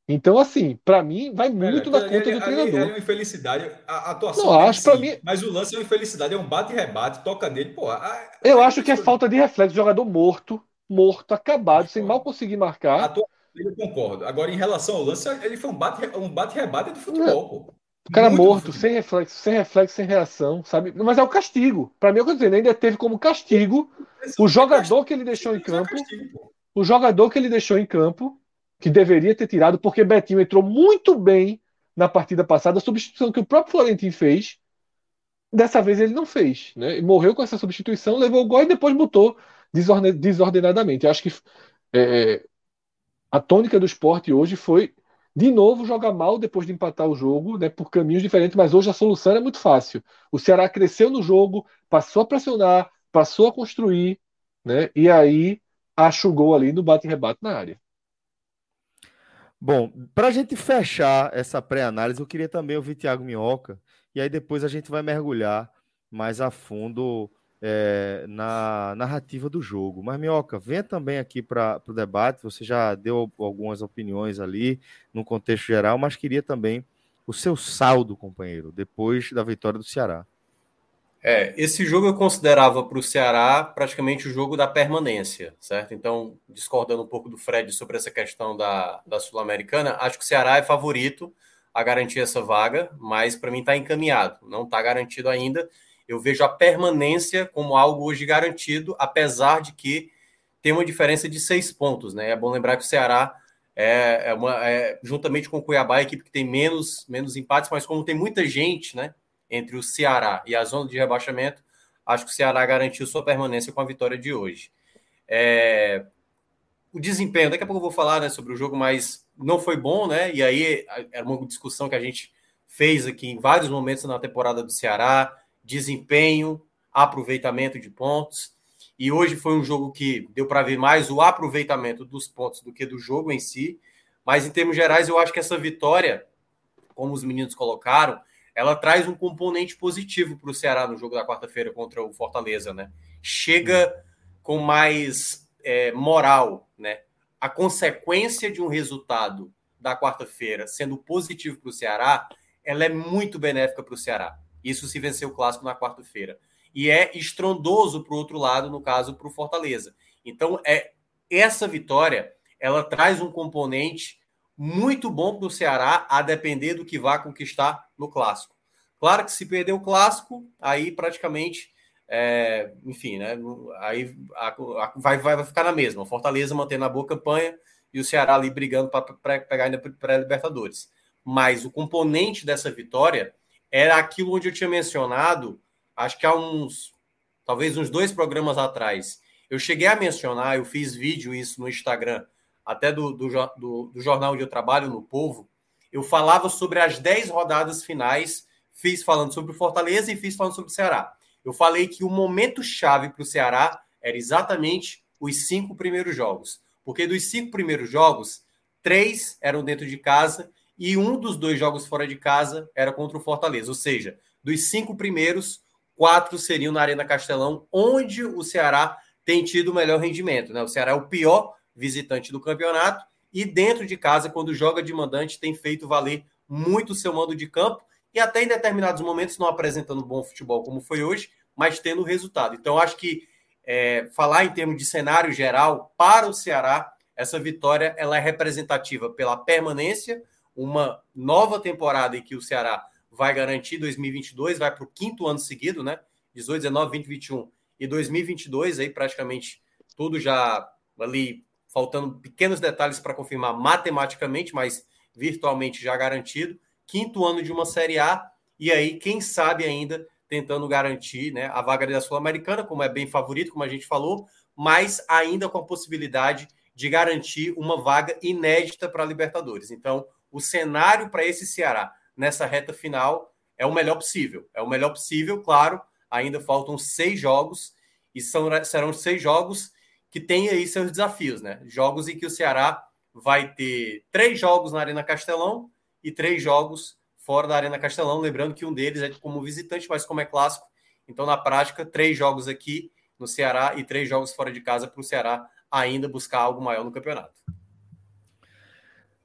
[SPEAKER 2] Então, assim, para mim, vai muito na conta do treinador. É
[SPEAKER 3] uma infelicidade. A atuação.
[SPEAKER 2] Não, acho para mim.
[SPEAKER 3] Mas o lance é uma infelicidade, é um bate-rebate, toca nele. Pô, a,
[SPEAKER 2] eu acho que é falta de reflexo. Jogador morto, morto, acabado, sem mal conseguir marcar.
[SPEAKER 3] Eu concordo. Agora, em relação ao lance, ele foi um bate-rebate um bate de futebol, pô.
[SPEAKER 2] O cara Muito morto, sem reflexo, sem reflexo, sem reação, sabe? Mas é o castigo. Para mim, eu tô dizendo, ainda teve como castigo o jogador que ele deixou em campo. O jogador que ele deixou em campo, que deveria ter tirado, porque Betinho entrou muito bem na partida passada, a substituição que o próprio Florentino fez. Dessa vez ele não fez, né? Morreu com essa substituição, levou o gol e depois botou desordenadamente. Eu acho que é, a tônica do esporte hoje foi, de novo, jogar mal depois de empatar o jogo, né, por caminhos diferentes, mas hoje a solução é muito fácil. O Ceará cresceu no jogo, passou a pressionar, passou a construir, né, e aí acha o gol ali no bate-rebate na área.
[SPEAKER 1] Bom, para a gente fechar essa pré-análise, eu queria também ouvir Thiago Minhoca, e aí depois a gente vai mergulhar mais a fundo é, na narrativa do jogo. Mas, Minhoca, venha também aqui para o debate. Você já deu algumas opiniões ali no contexto geral, mas queria também o seu saldo, companheiro, depois da vitória do Ceará.
[SPEAKER 4] É, esse jogo eu considerava para o Ceará praticamente o jogo da permanência, certo? Então, discordando um pouco do Fred sobre essa questão da, da Sul-Americana, acho que o Ceará é favorito a garantir essa vaga, mas para mim está encaminhado, não está garantido ainda. Eu vejo a permanência como algo hoje garantido, apesar de que tem uma diferença de seis pontos, né? É bom lembrar que o Ceará é, é, uma, é juntamente com o Cuiabá, a equipe que tem menos, menos empates, mas como tem muita gente, né? entre o Ceará e a zona de rebaixamento, acho que o Ceará garantiu sua permanência com a vitória de hoje. É... O desempenho, daqui a pouco eu vou falar né, sobre o jogo, mas não foi bom, né? E aí era uma discussão que a gente fez aqui em vários momentos na temporada do Ceará: desempenho, aproveitamento de pontos. E hoje foi um jogo que deu para ver mais o aproveitamento dos pontos do que do jogo em si. Mas em termos gerais, eu acho que essa vitória, como os meninos colocaram, ela traz um componente positivo para o Ceará no jogo da quarta-feira contra o Fortaleza, né? Chega com mais é, moral, né? A consequência de um resultado da quarta-feira sendo positivo para o Ceará, ela é muito benéfica para o Ceará. Isso se vencer o clássico na quarta-feira. E é estrondoso para o outro lado, no caso, para o Fortaleza. Então, é essa vitória, ela traz um componente muito bom para o Ceará, a depender do que vá conquistar no clássico. Claro que se perder o clássico, aí praticamente, é, enfim, né? Aí a, a, vai, vai ficar na mesma. O Fortaleza mantendo a boa campanha e o Ceará ali brigando para pegar ainda pré-Libertadores. Mas o componente dessa vitória era aquilo onde eu tinha mencionado, acho que há uns, talvez uns dois programas atrás. Eu cheguei a mencionar, eu fiz vídeo isso no Instagram até do, do, do, do jornal onde eu trabalho, no Povo, eu falava sobre as 10 rodadas finais, fiz falando sobre o Fortaleza e fiz falando sobre o Ceará. Eu falei que o momento chave para o Ceará era exatamente os cinco primeiros jogos. Porque dos cinco primeiros jogos, três eram dentro de casa e um dos dois jogos fora de casa era contra o Fortaleza. Ou seja, dos cinco primeiros, quatro seriam na Arena Castelão, onde o Ceará tem tido o melhor rendimento. Né? O Ceará é o pior visitante do campeonato, e dentro de casa, quando joga de mandante, tem feito valer muito o seu mando de campo e até em determinados momentos não apresentando bom futebol como foi hoje, mas tendo resultado. Então, acho que é, falar em termos de cenário geral para o Ceará, essa vitória ela é representativa pela permanência, uma nova temporada em que o Ceará vai garantir 2022, vai para o quinto ano seguido, né? 18, 19, 20, 21 e 2022, aí praticamente tudo já ali faltando pequenos detalhes para confirmar matematicamente, mas virtualmente já garantido. Quinto ano de uma Série A, e aí, quem sabe ainda tentando garantir né, a vaga da Sul-Americana, como é bem favorito, como a gente falou, mas ainda com a possibilidade de garantir uma vaga inédita para a Libertadores. Então, o cenário para esse Ceará nessa reta final é o melhor possível. É o melhor possível, claro. Ainda faltam seis jogos e são, serão seis jogos que tem aí seus desafios, né? Jogos em que o Ceará vai ter três jogos na Arena Castelão e três jogos fora da Arena Castelão. Lembrando que um deles é como visitante, mas como é clássico. Então, na prática, três jogos aqui no Ceará e três jogos fora de casa para o Ceará ainda buscar algo maior no campeonato.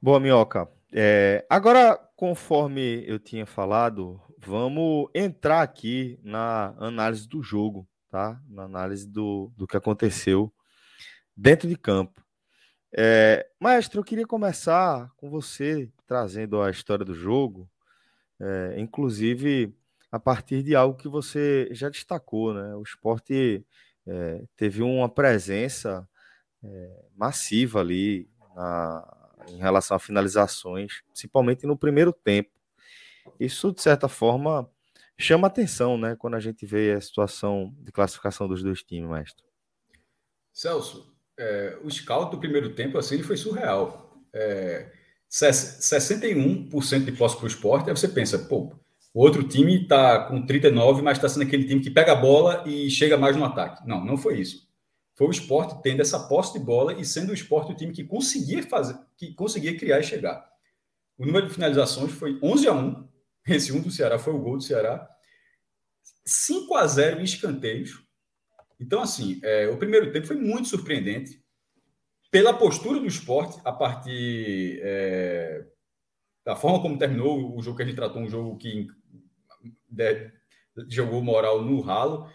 [SPEAKER 1] Boa, Minhoca. É, agora, conforme eu tinha falado, vamos entrar aqui na análise do jogo, tá? Na análise do, do que aconteceu dentro de campo. É, maestro, eu queria começar com você trazendo a história do jogo, é, inclusive a partir de algo que você já destacou, né? O esporte é, teve uma presença é, massiva ali na, em relação a finalizações, principalmente no primeiro tempo. Isso, de certa forma, chama atenção, né? Quando a gente vê a situação de classificação dos dois times, mestre.
[SPEAKER 3] Celso, é, o scout do primeiro tempo assim foi surreal. É, 61% de posse para o esporte, aí você pensa, pô, o outro time está com 39, mas está sendo aquele time que pega a bola e chega mais no ataque. Não, não foi isso. Foi o esporte tendo essa posse de bola e sendo o esporte o time que conseguia fazer, que conseguia criar e chegar. O número de finalizações foi 11 a 1. Esse 1 do Ceará foi o gol do Ceará. 5 a 0 em escanteios. Então, assim, é, o primeiro tempo foi muito surpreendente pela postura do esporte a partir é, da forma como terminou o jogo que a gente tratou, um jogo que de, jogou moral no ralo.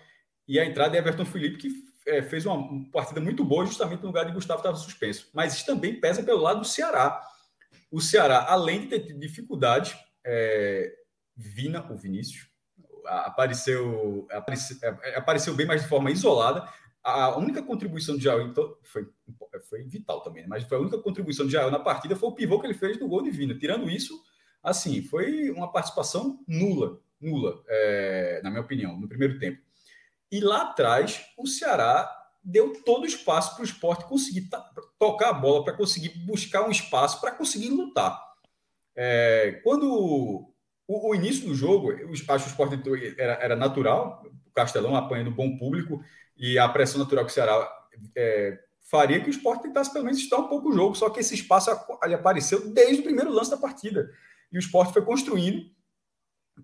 [SPEAKER 3] E a entrada é Everton Felipe, que é, fez uma, partida muito boa, justamente no lugar de Gustavo estava suspenso. Mas isso também pesa pelo lado do Ceará. O Ceará, além de ter dificuldades, é, Vina, o Vinícius, apareceu, apareceu, é, apareceu bem, mas de forma isolada. A única contribuição de Jael então, foi, foi vital também, né? mas foi a única contribuição de Jael na partida foi o pivô que ele fez no gol de Vina. Tirando isso, assim, foi uma participação nula, nula, é, na minha opinião, no primeiro tempo. E lá atrás, o Ceará deu todo o espaço para o esporte conseguir tocar a bola, para conseguir buscar um espaço, para conseguir lutar. É, quando o, o, início do jogo, eu acho que o esporte era, era natural, o Castelão apanhando bom público e a pressão natural que o Ceará é, faria que o esporte tentasse pelo menos estar um pouco o jogo, só que esse espaço ali apareceu desde o primeiro lance da partida. E o esporte foi construindo,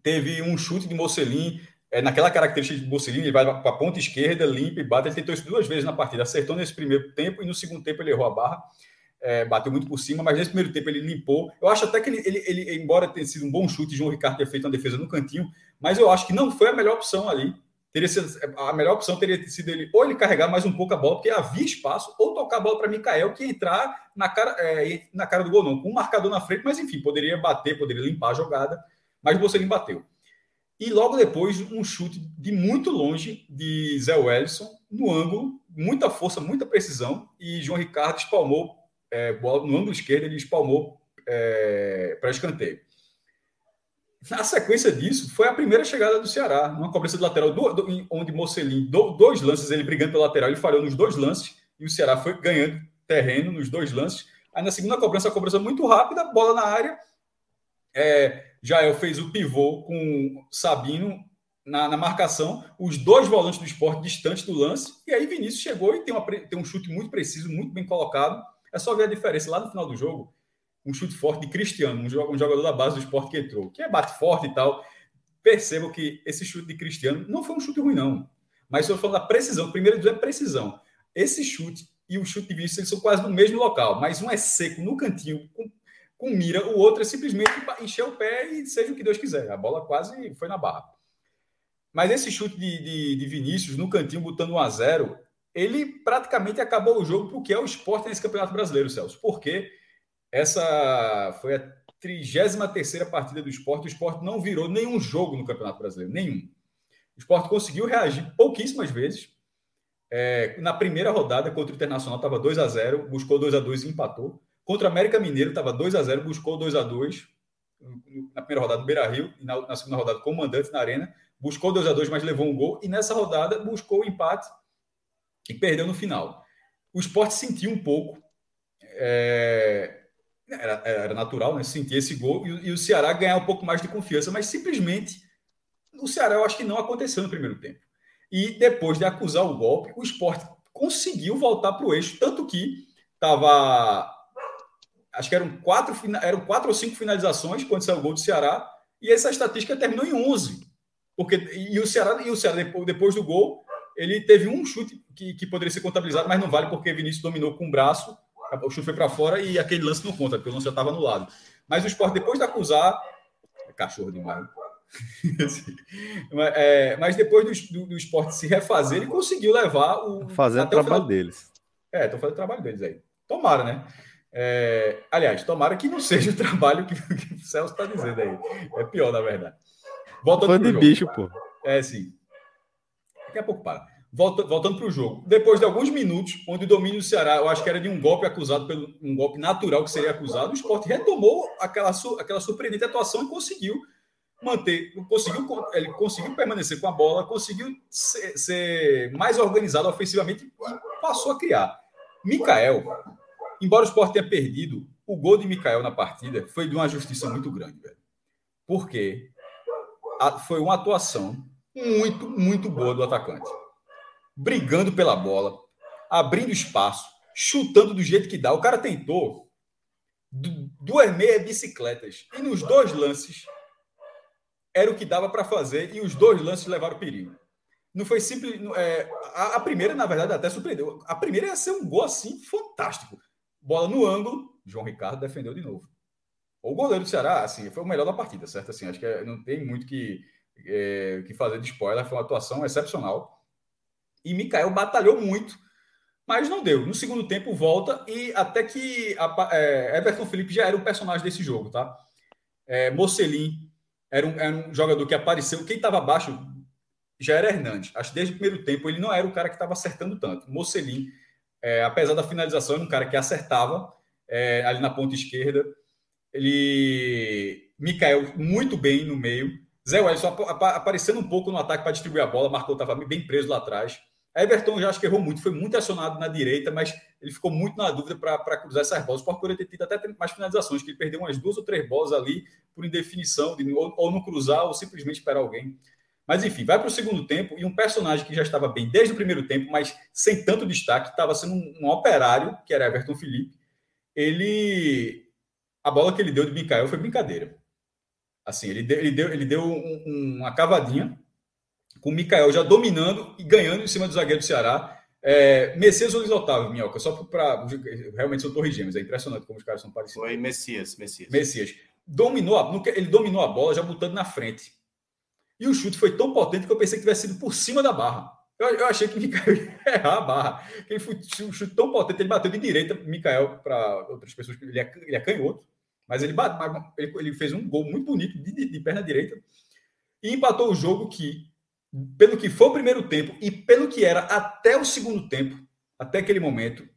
[SPEAKER 3] teve um chute de Mocelin, é, naquela característica de Mocelin, ele vai para a ponta esquerda, limpa e bate, ele tentou isso duas vezes na partida, acertou nesse primeiro tempo e no segundo tempo ele errou a barra é, bateu muito por cima, mas nesse primeiro tempo ele limpou. Eu acho até que ele, ele, ele, embora tenha sido um bom chute, João Ricardo ter feito uma defesa no cantinho, mas eu acho que não foi a melhor opção ali. Teria sido, a melhor opção teria sido ele ou ele carregar mais um pouco a bola, porque havia espaço, ou tocar a bola para Mikael, que entrar na cara, é, na cara do gol, não, com um marcador na frente, mas enfim, poderia bater, poderia limpar a jogada, mas você bateu. E logo depois, um chute de muito longe de Zé Wellison, no ângulo, muita força, muita precisão, e João Ricardo espalmou é, no ângulo esquerdo, ele espalmou é, para escanteio. Na sequência disso, foi a primeira chegada do Ceará, numa cobrança de lateral, do, do, onde Mocelin, do, dois lances, ele brigando pelo lateral, ele falhou nos dois lances, e o Ceará foi ganhando terreno nos dois lances. Aí na segunda cobrança, a cobrança muito rápida, bola na área. É, Jael fez o pivô com Sabino na, na, marcação, os dois volantes do esporte distantes do lance, e aí Vinícius chegou e tem, uma, tem um chute muito preciso, muito bem colocado, é só ver a diferença lá no final do jogo. Um chute forte de Cristiano, um jogador da base do esporte que entrou, que é bate forte e tal. Percebo que esse chute de Cristiano não foi um chute ruim, não. Mas se eu falar da precisão, primeiro é precisão. Esse chute e o chute de Vinícius são quase no mesmo local, mas um é seco no cantinho, com, com mira, o outro é simplesmente encher o pé e seja o que Deus quiser. A bola quase foi na barra. Mas esse chute de, de, de Vinícius no cantinho, botando 1 a 0 ele praticamente acabou o jogo porque é o esporte nesse Campeonato Brasileiro, Celso. Porque essa foi a 33 partida do esporte. O esporte não virou nenhum jogo no Campeonato Brasileiro, nenhum. O esporte conseguiu reagir pouquíssimas vezes. É, na primeira rodada contra o Internacional estava 2 a 0 buscou 2 a 2 e empatou. Contra o América Mineiro estava 2 a 0 buscou 2 a 2 na primeira rodada no Beira Rio e na, na segunda rodada comandante na Arena. Buscou 2 a 2 mas levou um gol. E nessa rodada buscou o empate e perdeu no final. O esporte sentiu um pouco, é, era, era, natural, né? Sentir esse gol e, e, o Ceará ganhar um pouco mais de confiança, mas simplesmente o Ceará eu acho que não aconteceu no primeiro tempo. E depois de acusar o golpe, o esporte conseguiu voltar para o eixo, tanto que estava. Acho que eram quatro, eram quatro ou cinco finalizações quando saiu o gol do Ceará, e essa estatística terminou em 11. Porque, e o Ceará, e o Ceará depois do gol, ele teve um chute que, que poderia ser contabilizado, mas não vale porque Vinícius dominou com o braço, o chute foi para fora e aquele lance não conta, porque o lance já estava no lado. Mas o esporte, depois de acusar. É cachorro demais. é, mas depois do, do, do, esporte se refazer, ele conseguiu levar o.
[SPEAKER 1] Fazendo o trabalho deles.
[SPEAKER 3] É, estão fazendo o trabalho deles aí. Tomara, né? É, aliás, tomara que não seja o trabalho que, que o Celso está dizendo aí. É pior, na verdade.
[SPEAKER 1] Volta de jogo. bicho, pô.
[SPEAKER 3] É, sim. Daqui a pouco para. Volta, voltando para o jogo. Depois de alguns minutos, onde o domínio do Ceará, eu acho que era de um golpe acusado, pelo um golpe natural que seria acusado, o esporte retomou aquela, aquela surpreendente atuação e conseguiu manter, conseguiu, ele conseguiu permanecer com a bola, conseguiu ser, ser mais organizado ofensivamente e passou a criar. Mikael, embora o esporte tenha perdido, o gol de Mikael na partida foi de uma justiça muito grande, velho. Porque a, foi uma atuação muito, muito boa do atacante. Brigando pela bola, abrindo espaço, chutando do jeito que dá. O cara tentou duas meias bicicletas. E nos dois lances era o que dava para fazer e os dois lances levaram perigo. Não foi simples. É, a, a, primeira, na verdade, até surpreendeu. A primeira ia ser um gol assim fantástico. Bola no ângulo, João Ricardo defendeu de novo. O goleiro do Ceará, assim, foi o melhor da partida, certo? Assim, acho que é, não tem muito que é, que fazer de spoiler, foi uma atuação excepcional. E Mikael batalhou muito, mas não deu. No segundo tempo, volta e até que a, é, Everton Felipe já era o personagem desse jogo, tá? É, Mocelin era um, era um jogador que apareceu. Quem estava abaixo já era Hernandes. Acho que desde o primeiro tempo ele não era o cara que estava acertando tanto. Mocelin, é, apesar da finalização, era um cara que acertava é, ali na ponta esquerda. Ele. Mikael muito bem no meio. Zé Wellington aparecendo um pouco no ataque para distribuir a bola, marcou, estava bem preso lá atrás. Everton já acho que errou muito, foi muito acionado na direita, mas ele ficou muito na dúvida para cruzar essas bolas. Por poderia ter tido até mais finalizações, que ele perdeu umas duas ou três bolas ali por indefinição, de, ou, ou não cruzar, ou simplesmente esperar alguém. Mas enfim, vai para o segundo tempo e um personagem que já estava bem desde o primeiro tempo, mas sem tanto destaque, estava sendo um, um, operário, que era Everton Felipe. Ele. A bola que ele deu de Mikael foi brincadeira. Assim, ele deu, ele deu, ele deu um, uma cavadinha com o Mikael já dominando e ganhando em cima do zagueiro do Ceará. É, Messias ou Luiz Otávio, Minhoca? Só para. Realmente são torres gêmeas, é impressionante como os caras são parecidos.
[SPEAKER 4] Foi Messias, Messias.
[SPEAKER 3] Messias. Dominou a, ele dominou a bola já botando na frente. E o chute foi tão potente que eu pensei que tivesse sido por cima da barra. Eu, eu achei que Mikael ia errar a barra. Ele foi um chute tão potente, ele bateu de direita, Mikael, para outras pessoas, ele é, ele é canhoto, mas ele, bate, ele, ele fez um gol muito bonito de, de, de perna direita e empatou o jogo que pelo que foi o primeiro tempo e pelo que era até o segundo tempo, até aquele momento,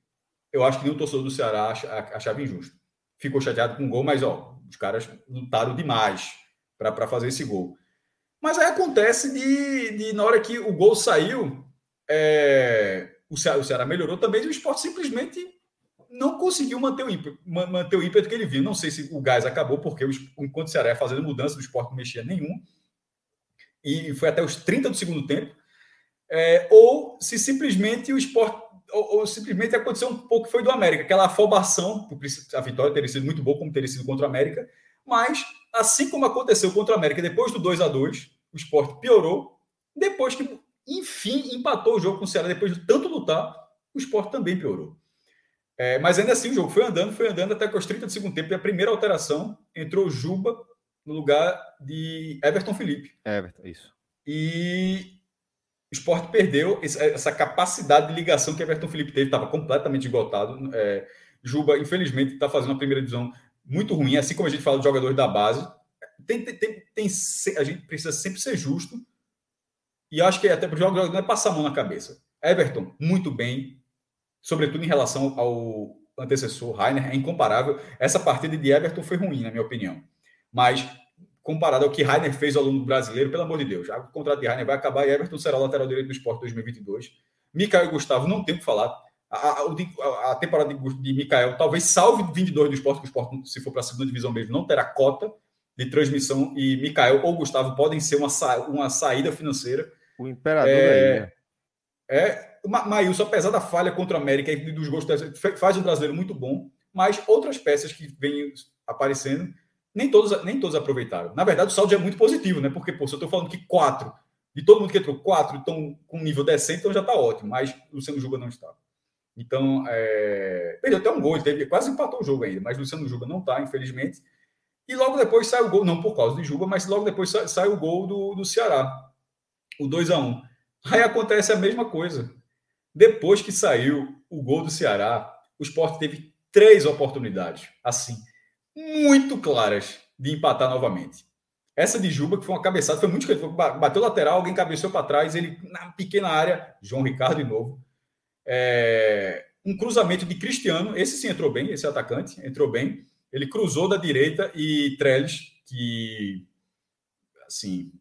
[SPEAKER 3] eu acho que o torcedor do Ceará achava injusto. Ficou chateado com o gol, mas ó, os caras lutaram demais para fazer esse gol. Mas aí acontece de, de, na hora que o gol saiu, é, o, Ceará, o Ceará melhorou também e o esporte simplesmente não conseguiu manter o ímpeto, manter o ímpeto que ele viu. Não sei se o gás acabou, porque enquanto o Ceará ia fazendo mudança, o esporte não mexia nenhum. E foi até os 30 do segundo tempo, é, ou se simplesmente o esporte, ou, ou, simplesmente aconteceu um pouco que foi do América, aquela afobação, a vitória teria sido muito boa, como teria sido contra o América, mas assim como aconteceu contra o América, depois do 2 a 2 o esporte piorou, depois que, enfim, empatou o jogo com o Ceará, depois de tanto lutar, o esporte também piorou. É, mas ainda assim o jogo foi andando, foi andando até que aos 30 do segundo tempo, e a primeira alteração entrou Juba no lugar de Everton Felipe.
[SPEAKER 1] Everton, isso.
[SPEAKER 3] E o esporte perdeu essa capacidade de ligação que Everton Felipe teve, estava completamente esgotado. É, Juba, infelizmente, está fazendo uma primeira divisão muito ruim, assim como a gente fala de jogadores da base. Tem, tem, tem, tem a gente precisa sempre ser justo. E acho que até para o jogador não é passar a mão na cabeça. Everton, muito bem, sobretudo em relação ao antecessor Rainer, é incomparável. Essa partida de Everton foi ruim, na minha opinião. Mas, comparado ao que Rainer fez ao do brasileiro, pelo amor de Deus, já o contrato de Rainer vai acabar e Everton será o lateral direito do esporte 2022. Mikael e Gustavo não tem o que falar. A, a, a temporada de, de Mikael talvez salve 22 do esporte, que o esporte, se for para a segunda divisão mesmo, não terá cota de transmissão e Mikael ou Gustavo podem ser uma, sa uma saída financeira.
[SPEAKER 1] O imperador é, aí, né?
[SPEAKER 3] É, Maílson, apesar da falha contra a América e dos gols, faz um brasileiro muito bom, mas outras peças que vêm aparecendo nem todos, nem todos aproveitaram. Na verdade, o saldo é muito positivo, né? Porque, pô, se eu estou falando que quatro, de todo mundo que entrou, quatro estão com nível decente, então já está ótimo, mas o Luciano Juba não está. Então, é... perdeu até um gol, ele teve, quase empatou o jogo ainda, mas Luciano Juba não está, infelizmente. E logo depois sai o gol, não por causa de Juba, mas logo depois sai, sai o gol do, do Ceará, o 2 a 1 Aí acontece a mesma coisa. Depois que saiu o gol do Ceará, o Sport teve três oportunidades, assim, muito claras de empatar novamente. Essa de Juba, que foi uma cabeçada, foi muito bateu lateral, alguém cabeceou para trás, ele na pequena área, João Ricardo de novo. É, um cruzamento de Cristiano, esse sim entrou bem, esse atacante entrou bem. Ele cruzou da direita e Trellis, que assim,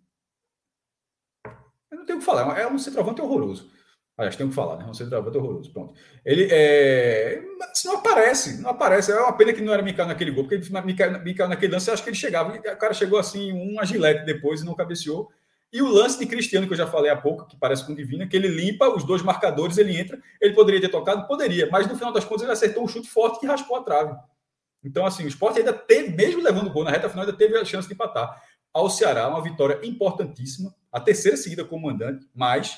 [SPEAKER 3] eu não tenho o que falar, é um centroavante horroroso. Aliás, tem que falar, né? Um centroavante horroroso. Pronto. Ele é. Mas não aparece, não aparece. É uma pena que não era Mikael naquele gol, porque Mikael, Mikael naquele lance, eu acho que ele chegava. O cara chegou assim, um agilete depois e não cabeceou. E o lance de Cristiano, que eu já falei há pouco, que parece com Divina, que ele limpa os dois marcadores, ele entra. Ele poderia ter tocado? Poderia, mas no final das contas ele acertou um chute forte que raspou a trave. Então, assim, o esporte ainda teve, mesmo levando o gol na reta final, ainda teve a chance de empatar. Ao Ceará, uma vitória importantíssima, a terceira seguida como mandante, mas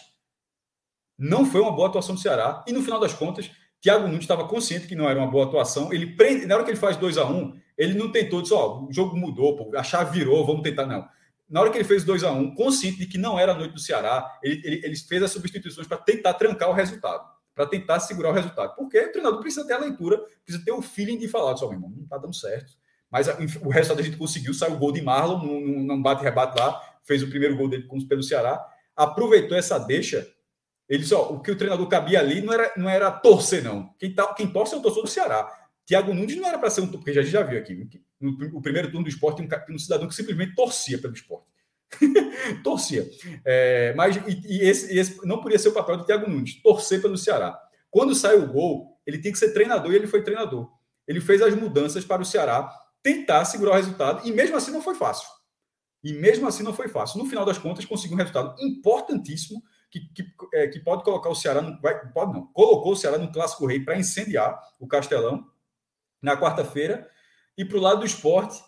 [SPEAKER 3] não foi uma boa atuação do Ceará. E no final das contas, Thiago Nunes estava consciente que não era uma boa atuação. Ele prende, na hora que ele faz 2 a 1 um, ele não tentou, disse: Ó, oh, o jogo mudou, pô, a chave virou, vamos tentar. Não. Na hora que ele fez 2 a 1 um, consciente de que não era a noite do Ceará, ele, ele, ele fez as substituições para tentar trancar o resultado, para tentar segurar o resultado. Porque o treinador precisa ter a leitura, precisa ter o feeling de falar, só, meu irmão, não está dando certo. Mas a, o resultado a gente conseguiu, saiu o gol de Marlon, num bate-rebate lá, fez o primeiro gol dele pelo Ceará, aproveitou essa deixa. Ele só, o que o treinador cabia ali não era, não era torcer, não. Quem, tá, quem torce é o torcedor do Ceará. Thiago Nunes não era para ser um, porque já, já viu aqui, no, primeiro turno do esporte, um, um cidadão que simplesmente torcia pelo esporte. torcia. É, mas e, e esse, esse, não podia ser o papel do Thiago Nunes, torcer pelo Ceará. Quando sai o gol, ele tem que ser treinador e ele foi treinador. Ele fez as mudanças para o Ceará tentar segurar o resultado e mesmo assim não foi fácil. E mesmo assim não foi fácil. No final das contas, conseguiu um resultado importantíssimo que, que, é, que pode colocar o Ceará, no, vai, pode não, colocou o Ceará no Clássico Rei para incendiar o Castelão na quarta-feira. E para o lado do esporte,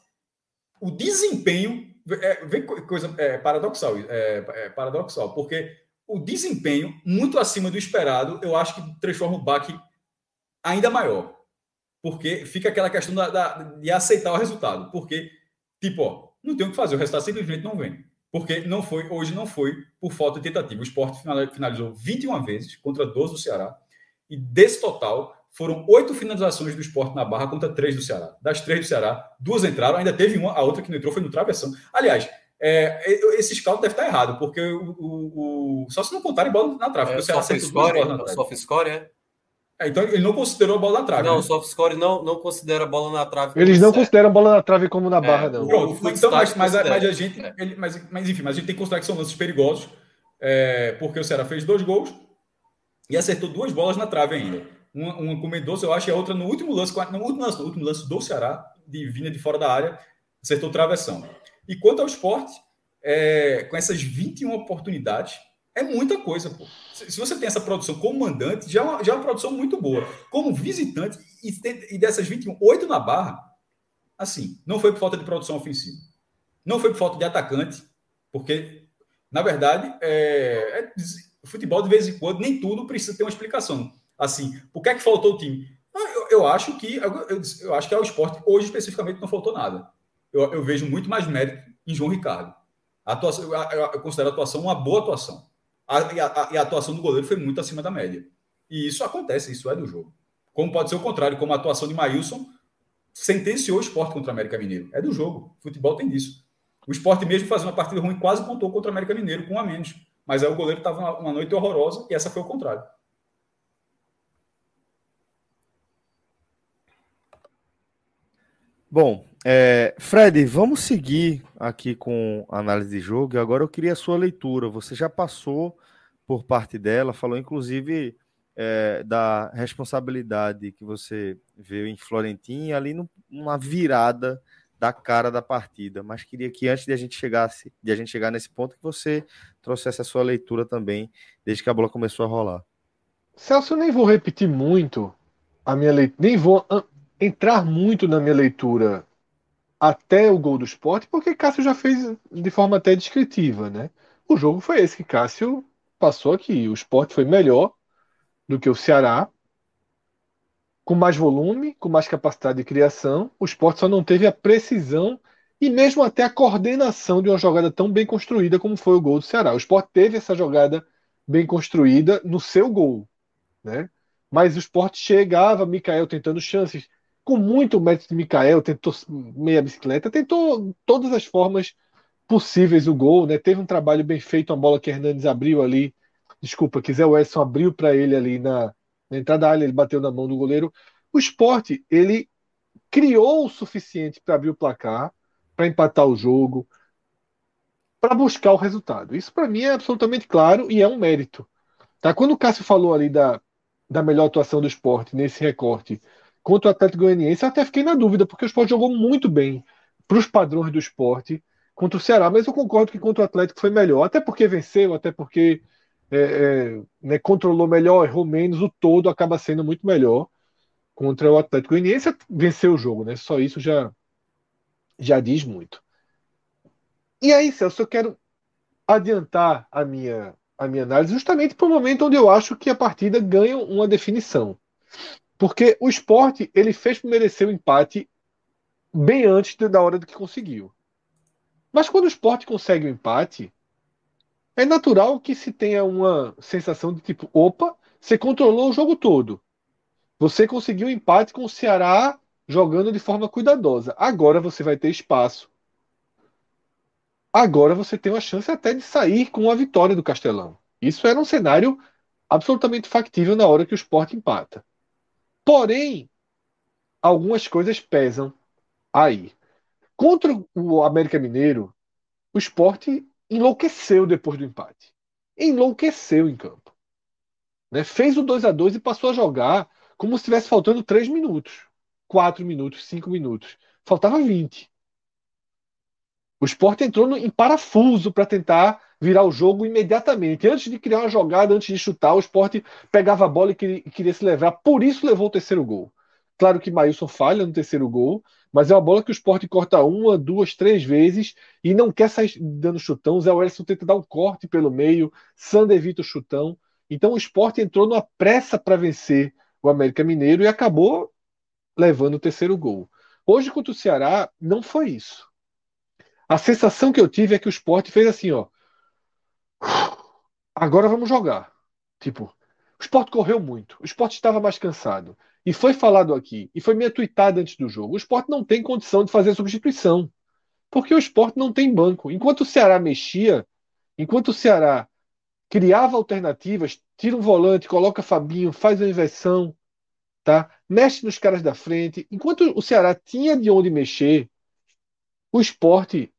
[SPEAKER 3] o desempenho é, vem coisa é, paradoxal, é, é, paradoxal, porque o desempenho muito acima do esperado, eu acho que transforma o baque ainda maior, porque fica aquela questão da, da, de aceitar o resultado, porque tipo, ó, não tem o que fazer, o resultado simplesmente não vem, porque não foi hoje não foi por falta de tentativa. O esporte finalizou 21 vezes contra 12 do Ceará. E desse total foram oito finalizações do esporte na barra contra três do Ceará. Das três do Ceará, duas entraram, ainda teve uma, a outra que não entrou foi no travessão. Aliás, é, esse scout deve estar errado, porque o, o, o, só se não contarem bola na trave. É, o
[SPEAKER 4] Ceará soft score, na trave. soft score, é?
[SPEAKER 3] é? Então ele não considerou a bola na trave.
[SPEAKER 4] Não, né? o soft score não, não considera a bola na trave.
[SPEAKER 2] Eles não certo. consideram a bola na trave como na é, barra, não.
[SPEAKER 3] Pronto, então, mas, mas, mas, a gente. É. Ele, mas, mas enfim, mas a gente tem que considerar que são lances perigosos, é, porque o Ceará fez dois gols e acertou duas bolas na trave ainda. Uma, uma Mendonça, eu acho, e a outra no último lance, no último lance, no último lance do Ceará, de vinda de fora da área, acertou travessão. E quanto ao esporte, é, com essas 21 oportunidades, é muita coisa, pô. Se, se, você tem essa produção como mandante, já é uma, já é uma produção muito boa. Como visitante, e, e dessas 21, 8 na barra, assim, não foi por falta de produção ofensiva. Não foi por falta de atacante, porque, na verdade, é, é, futebol, de vez em quando, nem tudo precisa ter uma explicação. Assim, por que é que faltou o time? Eu, eu acho que eu, eu, acho que ao esporte hoje especificamente não faltou nada. Eu, eu vejo muito mais mérito em João Ricardo. A atuação, eu, considero a atuação uma boa atuação. A, e, a, a atuação do goleiro foi muito acima da média. E isso acontece, isso é do jogo. Como pode ser o contrário, como a atuação de Maílson sentenciou o esporte contra o América Mineiro. É do jogo. O futebol tem disso. O esporte, mesmo fazendo uma partida ruim, quase contou contra o América Mineiro com um a menos. Mas aí o goleiro estava uma noite horrorosa e essa foi o contrário.
[SPEAKER 1] Bom, é, Fred, vamos seguir aqui com a análise de jogo. Agora eu queria a sua leitura. Você já passou por parte dela, falou inclusive é, da responsabilidade que você viu em Florentim ali numa virada da cara da partida. Mas queria que antes de a gente chegasse, de a gente chegar nesse ponto, que você trouxesse a sua leitura também, desde que a bola começou a rolar.
[SPEAKER 2] Celso, eu nem vou repetir muito a minha leitura, nem vou entrar muito na minha leitura até o gol do esporte, porque Cássio já fez de forma até descritiva, né? O jogo foi esse que Cássio passou aqui. O esporte foi melhor do que o Ceará, com mais volume, com mais capacidade de criação. O esporte só não teve a precisão e mesmo até a coordenação de uma jogada tão bem construída como foi o gol do Ceará. O esporte teve essa jogada bem construída no seu gol, né? Mas o esporte chegava, Mikael tentando chances, com muito mérito de Mikael, tentou meia bicicleta, tentou todas as formas possíveis o gol, né? Teve um trabalho bem feito, uma bola que Hernandes abriu ali, desculpa, que Zé Wesson abriu para ele ali na, na, entrada da área, ele bateu na mão do goleiro. O esporte, ele criou o suficiente para abrir o placar, para empatar o jogo, para buscar o resultado. Isso para mim é absolutamente claro e é um mérito. Tá? Quando o Cássio falou ali da, da melhor atuação do esporte nesse recorte contra o Atlético Goianiense, eu até fiquei na dúvida, porque o esporte jogou muito bem para os padrões do esporte contra o Ceará, mas eu concordo que contra o Atlético foi melhor, até porque venceu, até porque é, é, né, controlou melhor, errou menos, o todo acaba sendo muito melhor contra o Atlético Goianiense, venceu o jogo, né? Só isso já, já diz muito. E aí, Celso, eu quero adiantar a minha, a minha análise justamente para o momento onde eu acho que a partida ganha uma definição. Porque o esporte ele fez merecer o empate bem antes da hora do que conseguiu. Mas quando o esporte consegue o empate, é natural que se tenha uma sensação de tipo, opa, você controlou o jogo todo. Você conseguiu um empate com o Ceará jogando de forma cuidadosa. Agora você vai ter espaço. Agora você tem uma chance até de sair com a vitória do Castelão. Isso era um cenário absolutamente factível na hora que o esporte empata. Porém, algumas coisas pesam aí. Contra o América Mineiro, o esporte enlouqueceu depois do empate. Enlouqueceu em campo. Né? Fez o 2 a 2 e passou a jogar como se estivesse faltando 3 minutos, 4 minutos, 5 minutos. Faltava 20. O esporte entrou no, em parafuso para tentar virar o jogo imediatamente. Antes de criar uma jogada, antes de chutar, o esporte pegava a bola e queria, se levar. Por isso levou o terceiro gol. Claro que Maílson falha no terceiro gol, mas é uma bola que o esporte corta uma, duas, três vezes e não quer sair dando chutão. Zé Wellington tenta dar um corte pelo meio, Sander evita o chutão. Então o esporte entrou numa pressa para vencer o América Mineiro e acabou levando o terceiro gol. Hoje, contra o Ceará, não foi isso. A sensação que eu tive é que o esporte fez assim, ó. Agora vamos jogar. Tipo, o esporte correu muito. O esporte estava mais cansado. E foi falado aqui, e foi minha tweetada antes do jogo. O esporte não tem condição de fazer substituição. Porque o esporte não tem banco. Enquanto o Ceará mexia, enquanto o Ceará criava alternativas, tira um volante, coloca Fabinho, faz a inversão, tá? mexe nos caras da frente. Enquanto o Ceará tinha de onde mexer, o esporte,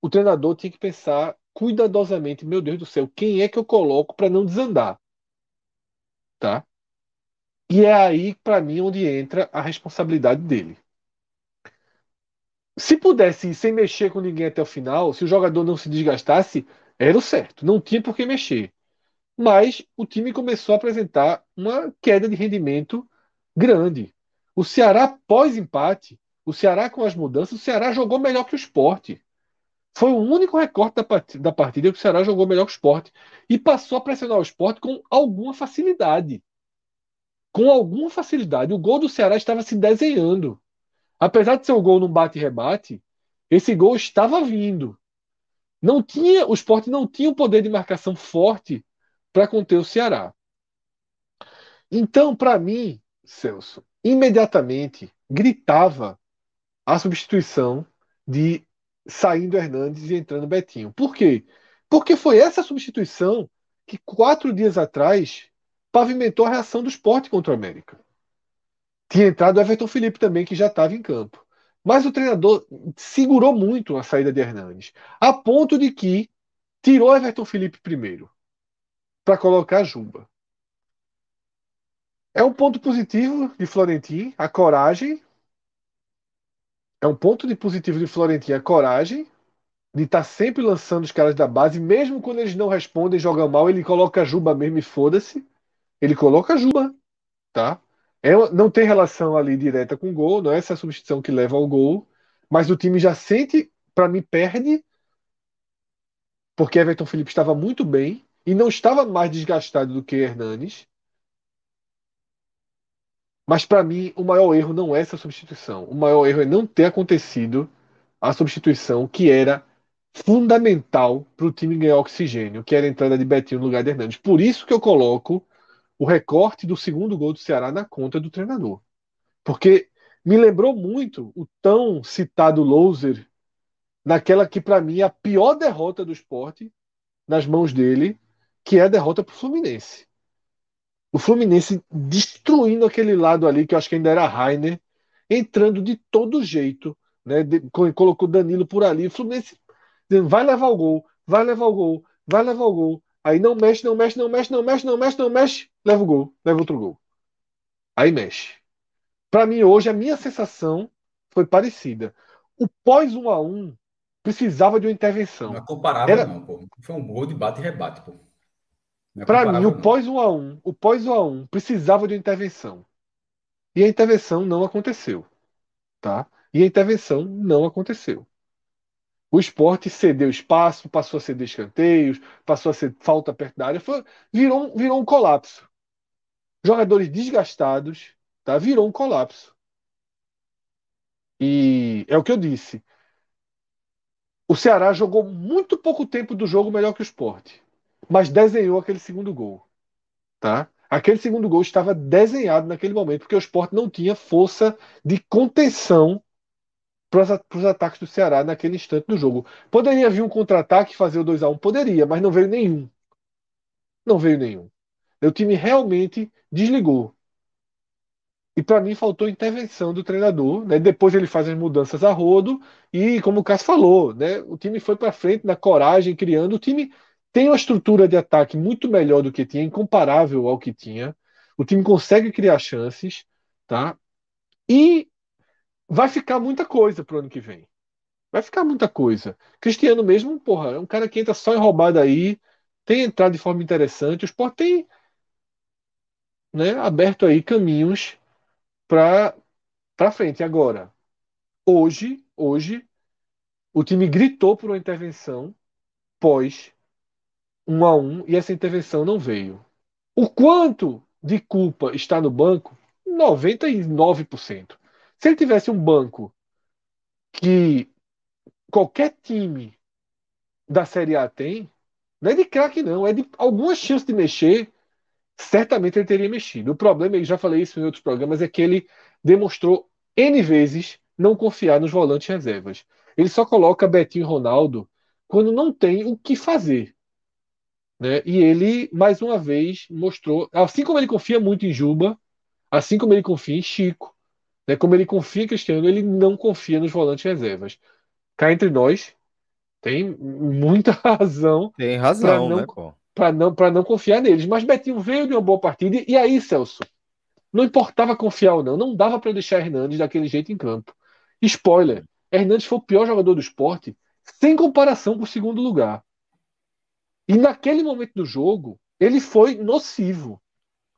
[SPEAKER 2] o treinador tinha que pensar cuidadosamente, meu Deus do céu, quem é que eu coloco para não desandar? Tá? E é aí, para mim, onde entra a responsabilidade dele. Se pudesse ir sem mexer com ninguém até o final, se o jogador não se desgastasse, era o certo. Não tinha por que mexer. Mas o time começou a apresentar uma queda de rendimento grande. O Ceará, pós-empate, o Ceará com as mudanças, o Ceará jogou melhor que o esporte. Foi o único recorte da partida, da partida que o Ceará jogou melhor que o esporte. E passou a pressionar o esporte com alguma facilidade. Com alguma facilidade. O gol do Ceará estava se desenhando. Apesar de ser o gol num bate-rebate, esse gol estava vindo. Não tinha, o esporte não tinha o poder de marcação forte para conter o Ceará. Então, para mim, Celso, imediatamente gritava a substituição de saindo Hernandes e entrando Betinho. Por quê? Porque foi essa substituição que quatro dias atrás pavimentou a reação do esporte contra o América. Tinha entrado o Everton Felipe também, que já estava em campo. Mas o treinador segurou muito a saída de Hernandes, a ponto de que tirou Everton Felipe primeiro para colocar Juba. É um ponto positivo de Florentin, a coragem é um ponto de positivo de Florentino a coragem de estar tá sempre lançando os caras da base, mesmo quando eles não respondem, jogam mal, ele coloca a Juba mesmo e foda-se. Ele coloca a Juba, tá? É, não tem relação ali direta com o gol, não é essa substituição que leva ao gol, mas o time já sente, para mim, perde, porque Everton Felipe estava muito bem e não estava mais desgastado do que Hernanes. Mas para mim, o maior erro não é essa substituição. O maior erro é não ter acontecido a substituição que era fundamental para o time ganhar oxigênio, que era a entrada de Betinho no lugar de Hernandes. Por isso que eu coloco o recorte do segundo gol do Ceará na conta do treinador. Porque me lembrou muito o tão citado loser naquela que para mim é a pior derrota do esporte nas mãos dele, que é a derrota para o Fluminense o Fluminense destruindo aquele lado ali, que eu acho que ainda era Rainer, entrando de todo jeito, né? De, colocou Danilo por ali, o Fluminense vai levar o gol, vai levar o gol, vai levar o gol. Aí não mexe, não mexe, não mexe, não mexe, não mexe, não mexe, leva o gol, leva outro gol. Aí mexe. Para mim, hoje, a minha sensação foi parecida. O pós 1 a 1 precisava de uma intervenção.
[SPEAKER 3] Não é comparável, Era... não, pô. Foi um gol de bate e rebate, pô.
[SPEAKER 2] É Para mim, o pós 1 a 1, o pós 1 a 1 precisava de uma intervenção. E a intervenção não aconteceu, tá? E a intervenção não aconteceu. O esporte cedeu espaço, passou a ceder escanteios, passou a ser falta perto da área, foi, virou, virou um colapso. Jogadores desgastados, tá? Virou um colapso. E é o que eu disse. O Ceará jogou muito pouco tempo do jogo melhor que o Sport, mas desenhou aquele segundo gol. Tá? Aquele segundo gol estava desenhado naquele momento, porque o Sport não tinha força de contenção para os ataques do Ceará naquele instante do jogo. Poderia vir um contra-ataque e fazer o 2 a 1 Poderia, mas não veio nenhum. Não veio nenhum. O time realmente desligou. E para mim faltou intervenção do treinador. Né? Depois ele faz as mudanças a rodo e, como o Cássio falou, né? o time foi para frente na coragem, criando. O time tem uma estrutura de ataque muito melhor do que tinha, incomparável ao que tinha. O time consegue criar chances, tá? E vai ficar muita coisa pro ano que vem. Vai ficar muita coisa. Cristiano mesmo, porra, é um cara que entra só em roubada aí, tem entrado de forma interessante. O Sport tem né, aberto aí caminhos para para frente. Agora, hoje, hoje, o time gritou por uma intervenção pós um a um e essa intervenção não veio. O quanto de culpa está no banco? 99%. Se ele tivesse um banco que qualquer time da Série A tem, não é de craque não, é de alguma chance de mexer, certamente ele teria mexido. O problema, e já falei isso em outros programas, é que ele demonstrou N vezes não confiar nos volantes reservas. Ele só coloca Betinho e Ronaldo quando não tem o que fazer. Né? E ele, mais uma vez, mostrou, assim como ele confia muito em Juba, assim como ele confia em Chico, né? como ele confia em Cristiano, ele não confia nos volantes reservas. Cá entre nós, tem muita razão.
[SPEAKER 1] Tem razão, não, né,
[SPEAKER 2] Para não, não confiar neles. Mas Betinho veio de uma boa partida. E aí, Celso, não importava confiar ou não. Não dava para deixar Hernandes daquele jeito em campo. Spoiler: Hernandes foi o pior jogador do esporte, sem comparação com o segundo lugar. E naquele momento do jogo, ele foi nocivo.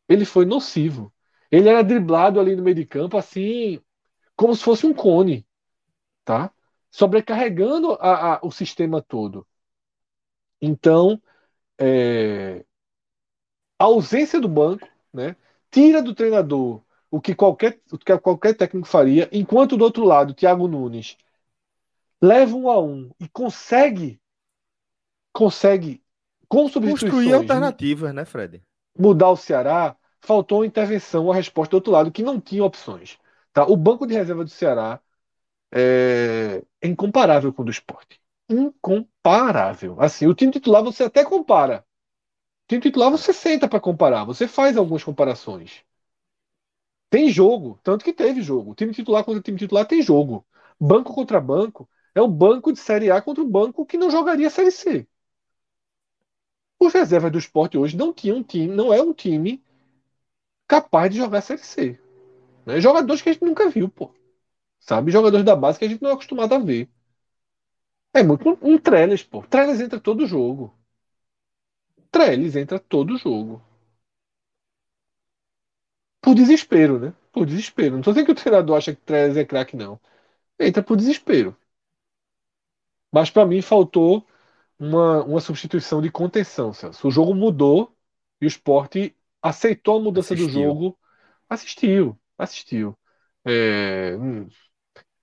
[SPEAKER 2] Ele foi nocivo. Ele era driblado ali no meio de campo, assim, como se fosse um cone, tá? Sobrecarregando a, a, o sistema todo. Então, é, a ausência do banco, né? Tira do treinador o que qualquer, o que qualquer técnico faria, enquanto do outro lado, Thiago Nunes leva um a um e consegue consegue com substituições. Construir
[SPEAKER 1] alternativas, né, Fred?
[SPEAKER 2] Mudar o Ceará, faltou intervenção, a resposta do outro lado, que não tinha opções. Tá? O banco de reserva do Ceará é, é incomparável com o do esporte. Incomparável. Assim, o time titular você até compara. O time titular você senta para comparar, você faz algumas comparações. Tem jogo, tanto que teve jogo. O time titular contra o time titular tem jogo. Banco contra banco é um banco de Série A contra um banco que não jogaria Série C. Os reservas do esporte hoje não tinham um time, não é um time capaz de jogar Série C. Né? Jogadores que a gente nunca viu, pô. Sabe? Jogadores da base que a gente não é acostumado a ver. É muito um Trellis, pô. Trellis entra todo jogo. Trellis entra todo jogo. Por desespero, né? Por desespero. Não tô dizendo que o treinador acha que Trellis é craque, não. Entra por desespero. Mas para mim faltou uma, uma substituição de contenção, Celso. O jogo mudou e o esporte aceitou a mudança assistiu. do jogo. Assistiu, assistiu. É, hum.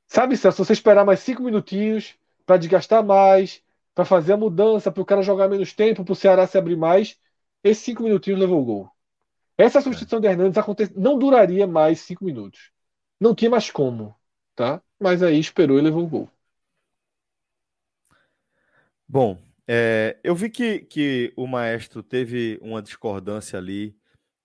[SPEAKER 2] Sabe, Celso, você esperar mais cinco minutinhos para desgastar mais, para fazer a mudança, para o cara jogar menos tempo, para o Ceará se abrir mais, esses cinco minutinhos levou o gol. Essa é. substituição é. de Hernandes acontece, não duraria mais cinco minutos. Não tinha mais como, tá? Mas aí esperou e levou o gol.
[SPEAKER 1] Bom, é, eu vi que, que o maestro teve uma discordância ali.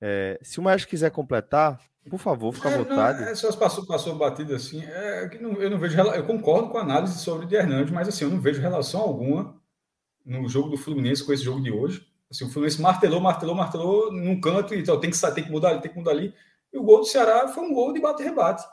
[SPEAKER 1] É, se o maestro quiser completar, por favor, fica à é, vontade.
[SPEAKER 3] Não, é, só passou, passou batido assim. É, não, eu não vejo. Eu concordo com a análise sobre o de Hernandes, mas assim, eu não vejo relação alguma no jogo do Fluminense com esse jogo de hoje. Assim, o Fluminense martelou, martelou, martelou num canto e então, tem que tem que mudar ali, tem que mudar ali. E o gol do Ceará foi um gol de bate-rebate.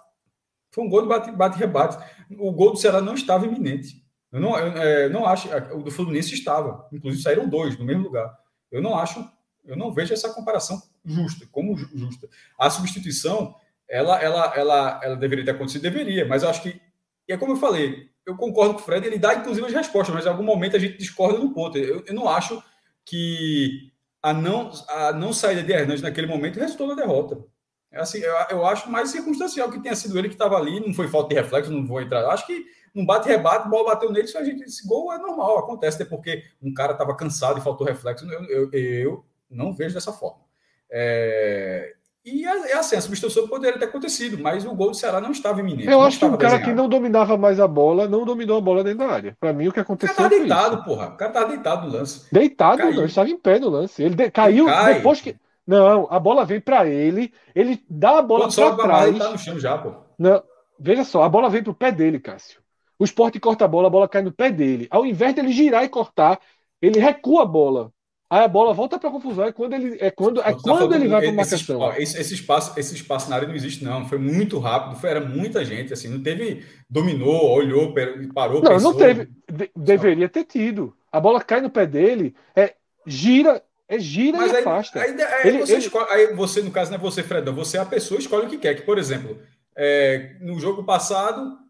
[SPEAKER 3] Foi um gol de bate-rebate. O gol do Ceará não estava iminente. Eu não, eu, é, não acho. O do Fluminense estava. Inclusive saíram dois no mesmo lugar. Eu não acho. Eu não vejo essa comparação justa, como justa. A substituição, ela, ela, ela, ela deveria ter acontecido, deveria, mas eu acho que. E é como eu falei, eu concordo com o Fred, ele dá inclusive as respostas, mas em algum momento a gente discorda no ponto. Eu, eu não acho que a não, a não saída de Hernandes naquele momento resultou na derrota. É assim, eu, eu acho mais circunstancial que tenha sido ele que estava ali, não foi falta de reflexo, não vou entrar. Acho que não bate-rebate, bola bateu nele, a gente, esse gol é normal, acontece, até porque um cara estava cansado e faltou reflexo. Eu, eu, eu, não vejo dessa forma. É, e é, é assim, a substituição poderia ter acontecido, mas o gol do Ceará não estava iminente.
[SPEAKER 2] Eu acho que um cara desenhado. que não dominava mais a bola, não dominou a bola dentro da área. Para mim, o que aconteceu. O
[SPEAKER 3] cara tá deitado, isso. porra. O cara tá deitado no lance.
[SPEAKER 2] Deitado, caiu. ele estava em pé no lance. Ele de... caiu Cai. depois que. Não, a bola vem para ele, ele dá a bola para trás. Ele
[SPEAKER 3] tá no chão já, pô.
[SPEAKER 2] Não, veja só, a bola vem pro pé dele, Cássio. O esporte corta a bola, a bola cai no pé dele. Ao invés dele girar e cortar, ele recua a bola. Aí a bola volta para confusão. É quando ele, é quando, é quando ele vai para marcação.
[SPEAKER 3] Esse, esse, espaço, esse espaço na área não existe, não. Foi muito rápido, foi, era muita gente. Assim, não teve. Dominou, olhou, parou.
[SPEAKER 2] Não, pensou. não teve. De, deveria ter tido. A bola cai no pé dele, é, gira, é gira Mas e aí, afasta.
[SPEAKER 3] Aí, aí, ele, você ele... Escolhe, aí, você, no caso, não é você, Fredão, você é a pessoa escolhe o que quer. Que, por exemplo, é, no jogo passado,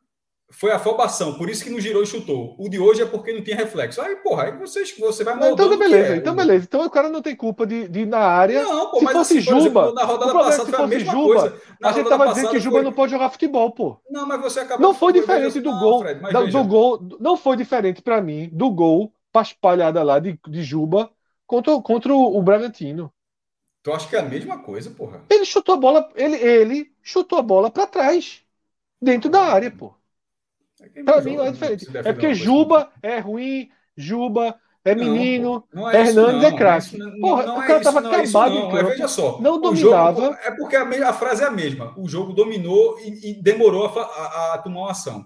[SPEAKER 3] foi afobação, por isso que não girou e chutou. O de hoje é porque não tinha reflexo. Aí, porra, aí você, você vai
[SPEAKER 2] moldando. Então, beleza, é, então, beleza. Então o cara não tem culpa de, de ir na área. Não, pô, se mas fosse assim, Juba. Exemplo,
[SPEAKER 3] na rodada passada foi a mesma Juba, coisa.
[SPEAKER 2] Na a gente tava dizendo que Juba foi... não pode jogar futebol, pô.
[SPEAKER 3] Não, mas você acabou.
[SPEAKER 2] Não foi diferente do não, gol. Fred, do, do, gol. Não foi diferente para mim do gol espalhada lá de, de Juba contra, contra o, o Bragantino.
[SPEAKER 3] Tu acha que é a mesma coisa, porra?
[SPEAKER 2] Ele chutou a bola, ele, ele chutou a bola para trás, dentro da área, pô. É Para mim não é diferente. É porque Juba é ruim, Juba é menino, não, não é Hernandes é craque. Porra, não, o cara estava é acabado
[SPEAKER 3] em campo. Veja só,
[SPEAKER 2] não dominava.
[SPEAKER 3] Jogo, é porque a, a, frase é a mesma. O jogo dominou e, e demorou a, a, a, tomar uma ação.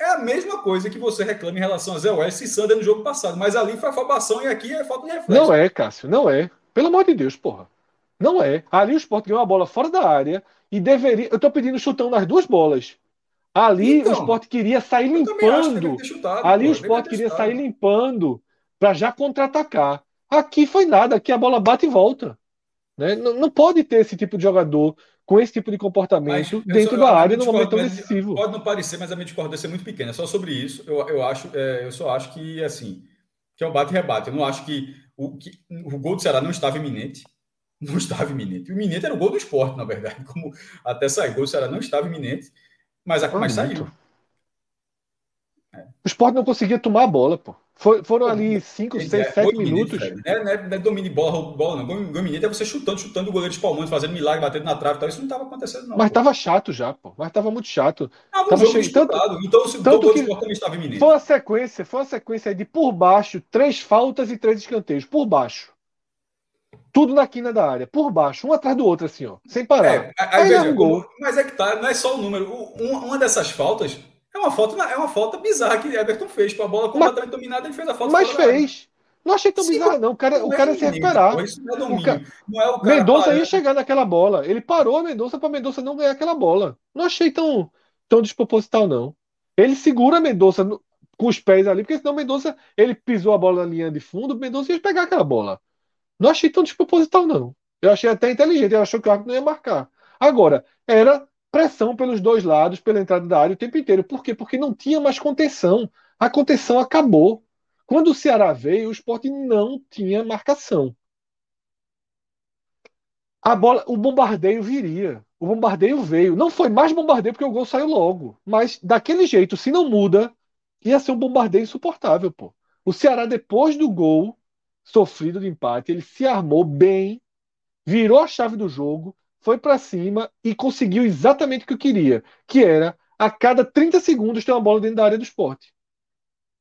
[SPEAKER 3] É a mesma coisa que você reclama em relação a Zé West e Sander no jogo passado. Mas ali foi afobação e aqui é falta de reflexo.
[SPEAKER 2] Não é, Cássio, não é. Pelo amor de Deus, porra. Não é. Ali o Sport ganhou a bola fora da área e deveria. Eu tô pedindo chutão nas duas bolas. Ali então, o esporte queria sair limpando. Chutado, ali pô, o esporte queria sair limpando para já contra-atacar. Aqui foi nada, aqui a bola bate e volta. Né? Não, não, pode ter esse tipo de jogador com esse tipo de comportamento mas, dentro só, da área no momento tão decisivo.
[SPEAKER 3] Pode não parecer, mas a minha discordância é muito pequena. Só sobre isso, eu, eu acho, é, eu só acho que assim, que é um bate-rebate. Eu não acho que o, que o gol do Ceará não estava iminente. Não estava iminente. O iminente era o gol do esporte, na verdade. Como até sair, o gol do Ceará não estava iminente. Mas, a, mas saiu.
[SPEAKER 2] É. O esporte não conseguia tomar a bola, pô. For, foram ali 5, 6, 7 minutos.
[SPEAKER 3] Não é, não, é, não é domínio de bola, bola não. Gol é você chutando, chutando o goleiro espalmando, fazendo milagre, batendo na trave e tal. Isso não estava acontecendo, não.
[SPEAKER 2] Mas estava chato já, pô. Mas estava muito chato.
[SPEAKER 3] Tava, tava cheio, tanto, então, se tanto que também estava iminente.
[SPEAKER 2] Foi uma sequência, foi uma sequência de por baixo, três faltas e três escanteios. Por baixo. Tudo na quina da área, por baixo, um atrás do outro, assim, ó, sem parar. É,
[SPEAKER 3] aí, aí veja, um gol. Mas é que tá, não é só o número. uma dessas faltas é uma falta, é uma falta bizarra que Everton fez para a bola completamente mas, dominada, ele fez a falta.
[SPEAKER 2] Mas fez. Não achei tão Sim, bizarro, não. O cara, o cara é se recuperar. É não é Mendonça ia chegar naquela bola. Ele parou a Mendonça para Mendonça não ganhar aquela bola. Não achei tão, tão desproposital, não. Ele segura a Mendonça com os pés ali, porque senão Mendonça ele pisou a bola na linha de fundo, Mendonça ia pegar aquela bola. Não achei tão desproposital, não. Eu achei até inteligente. Ele achou que o árbitro não ia marcar. Agora, era pressão pelos dois lados, pela entrada da área o tempo inteiro. Por quê? Porque não tinha mais contenção. A contenção acabou. Quando o Ceará veio, o esporte não tinha marcação. A bola, o bombardeio viria. O bombardeio veio. Não foi mais bombardeio porque o gol saiu logo. Mas daquele jeito, se não muda, ia ser um bombardeio insuportável, pô. O Ceará, depois do gol, sofrido de empate, ele se armou bem, virou a chave do jogo, foi para cima e conseguiu exatamente o que queria, que era a cada 30 segundos ter uma bola dentro da área do esporte.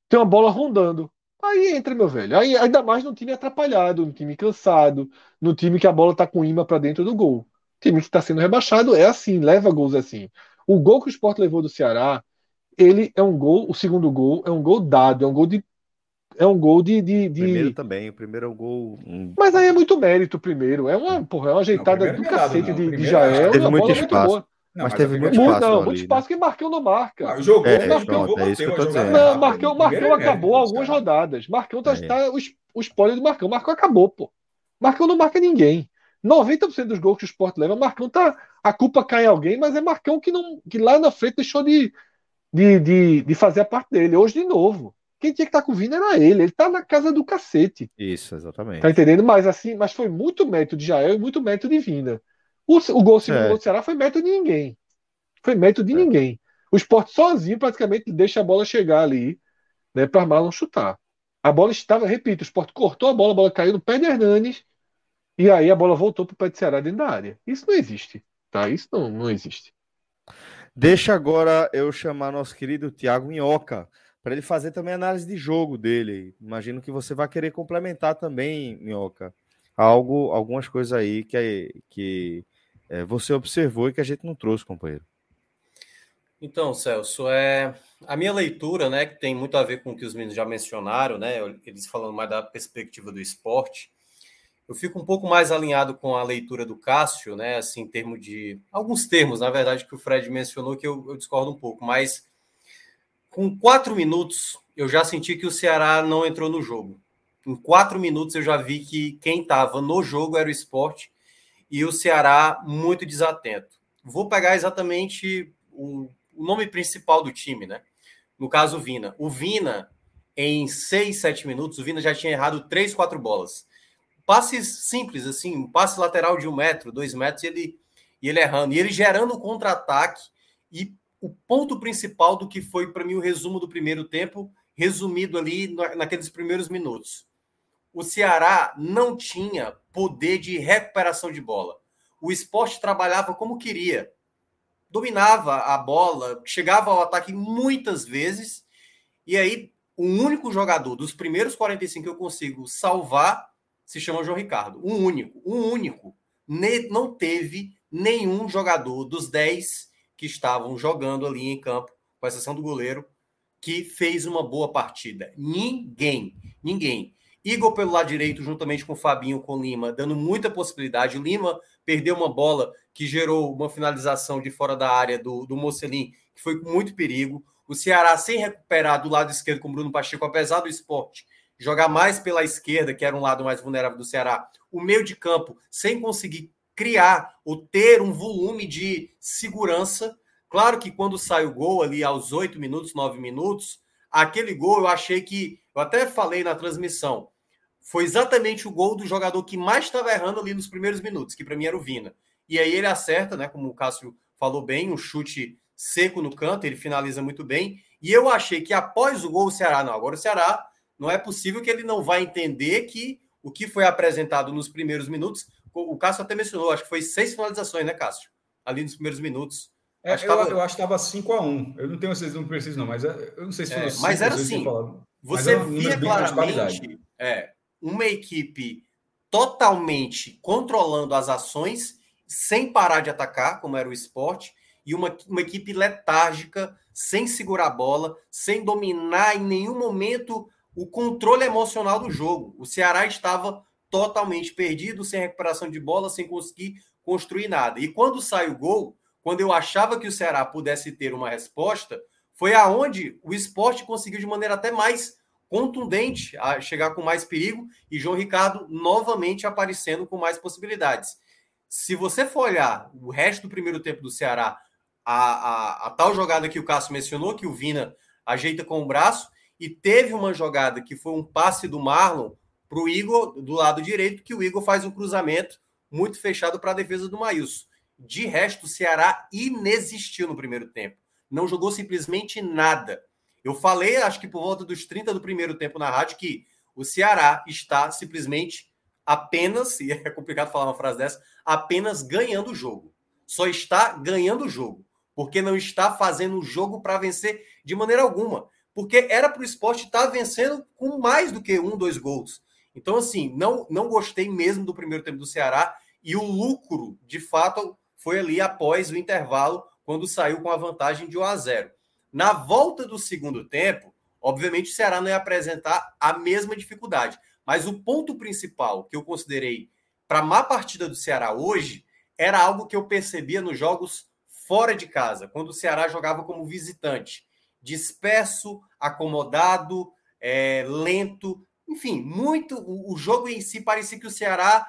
[SPEAKER 2] Tem uma bola rondando. Aí entra, meu velho. Aí, ainda mais num time atrapalhado, num time cansado, num time que a bola tá com imã para dentro do gol. Time que está sendo rebaixado é assim, leva gols assim. O gol que o Sport levou do Ceará, ele é um gol, o segundo gol é um gol dado, é um gol de é um gol de, de, de...
[SPEAKER 1] Primeiro também, o primeiro é um gol.
[SPEAKER 2] Mas aí é muito mérito, primeiro. É uma, porra, é uma ajeitada não, do cacete não. de, de Jael.
[SPEAKER 1] Teve muito espaço. Muito não, mas, mas teve muito espaço. Não,
[SPEAKER 2] muito espaço que Marcão não marca.
[SPEAKER 3] Ah, jogou,
[SPEAKER 2] é, Marcão, pronto, é isso que eu tô dizendo. Não, Marcão, Marcão acabou algumas rodadas. Marcão tá, é. tá o, o spoiler do Marcão. Marcão acabou, pô. Marcão não marca ninguém. 90% dos gols que o Sport leva, Marcão tá. A culpa cai em alguém, mas é Marcão que, não, que lá na frente deixou de, de, de, de fazer a parte dele. Hoje, de novo. Quem tinha que estar tá com o Vina era ele. Ele tá na casa do cacete.
[SPEAKER 1] Isso, exatamente.
[SPEAKER 2] Tá entendendo? Mas assim, mas foi muito mérito de Jael e muito mérito de Vina. O, o gol segundo gol do Ceará foi mérito de ninguém. Foi mérito de é. ninguém. O esporte sozinho praticamente deixa a bola chegar ali, né, para Marlon chutar. A bola estava, repito, o esporte cortou a bola, a bola caiu no pé de Hernanes, e aí a bola voltou para o pé de Ceará dentro da área. Isso não existe, tá? Isso não, não existe.
[SPEAKER 1] Deixa agora eu chamar nosso querido Tiago Minhoca para ele fazer também análise de jogo dele. Imagino que você vai querer complementar também, Minhoca, algo, algumas coisas aí que, que é, você observou e que a gente não trouxe, companheiro.
[SPEAKER 4] Então, Celso, é a minha leitura, né, que tem muito a ver com o que os meninos já mencionaram, né, eles falando mais da perspectiva do esporte. Eu fico um pouco mais alinhado com a leitura do Cássio, né, assim, em termos de alguns termos, na verdade, que o Fred mencionou que eu, eu discordo um pouco, mas com quatro minutos, eu já senti que o Ceará não entrou no jogo. Em quatro minutos, eu já vi que quem estava no jogo era o esporte e o Ceará muito desatento. Vou pegar exatamente o, o nome principal do time, né? No caso, o Vina. O Vina, em seis, sete minutos, o Vina já tinha errado três, quatro bolas. Passes simples, assim, um passe lateral de um metro, dois metros, e ele, e ele errando. E ele gerando contra-ataque e o ponto principal do que foi para mim o resumo do primeiro tempo, resumido ali naqueles primeiros minutos. O Ceará não tinha poder de recuperação de bola. O esporte trabalhava como queria. Dominava a bola, chegava ao ataque muitas vezes, e aí o único jogador dos primeiros 45 que eu consigo salvar se chama João Ricardo. Um único, um único. Não teve nenhum jogador dos 10 que estavam jogando ali em campo, com exceção do goleiro, que fez uma boa partida. Ninguém, ninguém. Igor pelo lado direito, juntamente com o Fabinho, com o Lima, dando muita possibilidade. O Lima perdeu uma bola que gerou uma finalização de fora da área do, do Mocelin, que foi com muito perigo. O Ceará sem recuperar do lado esquerdo com o Bruno Pacheco, apesar do esporte jogar mais pela esquerda, que era um lado mais vulnerável do Ceará. O meio de campo sem conseguir criar ou ter um volume de segurança. Claro que quando sai o gol ali aos oito minutos, nove minutos, aquele gol eu achei que, eu até falei na transmissão, foi exatamente o gol do jogador que mais estava errando ali nos primeiros minutos, que para mim era o Vina. E aí ele acerta, né, como o Cássio falou bem, um chute seco no canto, ele finaliza muito bem. E eu achei que após o gol o Ceará, não, agora o Ceará não é possível que ele não vai entender que o que foi apresentado nos primeiros minutos o Cássio até mencionou, acho que foi seis finalizações, né, Cássio? Ali nos primeiros minutos.
[SPEAKER 3] É, acho eu, tava... eu, acho que estava 5 a 1 Eu não tenho certeza, não preciso, não, mas é, eu não sei se foi. É,
[SPEAKER 4] mas era assim. Você via claramente é, uma equipe totalmente controlando as ações, sem parar de atacar, como era o esporte, e uma, uma equipe letárgica, sem segurar a bola, sem dominar em nenhum momento o controle emocional do jogo. O Ceará estava totalmente perdido, sem recuperação de bola, sem conseguir construir nada. E quando sai o gol, quando eu achava que o Ceará pudesse ter uma resposta, foi aonde o esporte conseguiu de maneira até mais contundente a chegar com mais perigo e João Ricardo novamente aparecendo com mais possibilidades. Se você for olhar o resto do primeiro tempo do Ceará, a, a, a tal jogada que o Cássio mencionou, que o Vina ajeita com o braço, e teve uma jogada que foi um passe do Marlon para o Igor do lado direito, que o Igor faz um cruzamento muito fechado para a defesa do Maílson. De resto, o Ceará inexistiu no primeiro tempo. Não jogou simplesmente nada. Eu falei, acho que por volta dos 30 do primeiro tempo na rádio, que o Ceará está simplesmente apenas, e é complicado falar uma frase dessa, apenas ganhando o jogo. Só está ganhando o jogo, porque não está fazendo o jogo para vencer de maneira alguma. Porque era para o esporte estar vencendo com mais do que um, dois gols. Então, assim, não, não gostei mesmo do primeiro tempo do Ceará e o lucro, de fato, foi ali após o intervalo, quando saiu com a vantagem de 1 a 0. Na volta do segundo tempo, obviamente o Ceará não ia apresentar a mesma dificuldade, mas o ponto principal que eu considerei para a má partida do Ceará hoje era algo que eu percebia nos jogos fora de casa, quando o Ceará jogava como visitante, disperso, acomodado, é, lento, enfim, muito. O, jogo em si parecia que o Ceará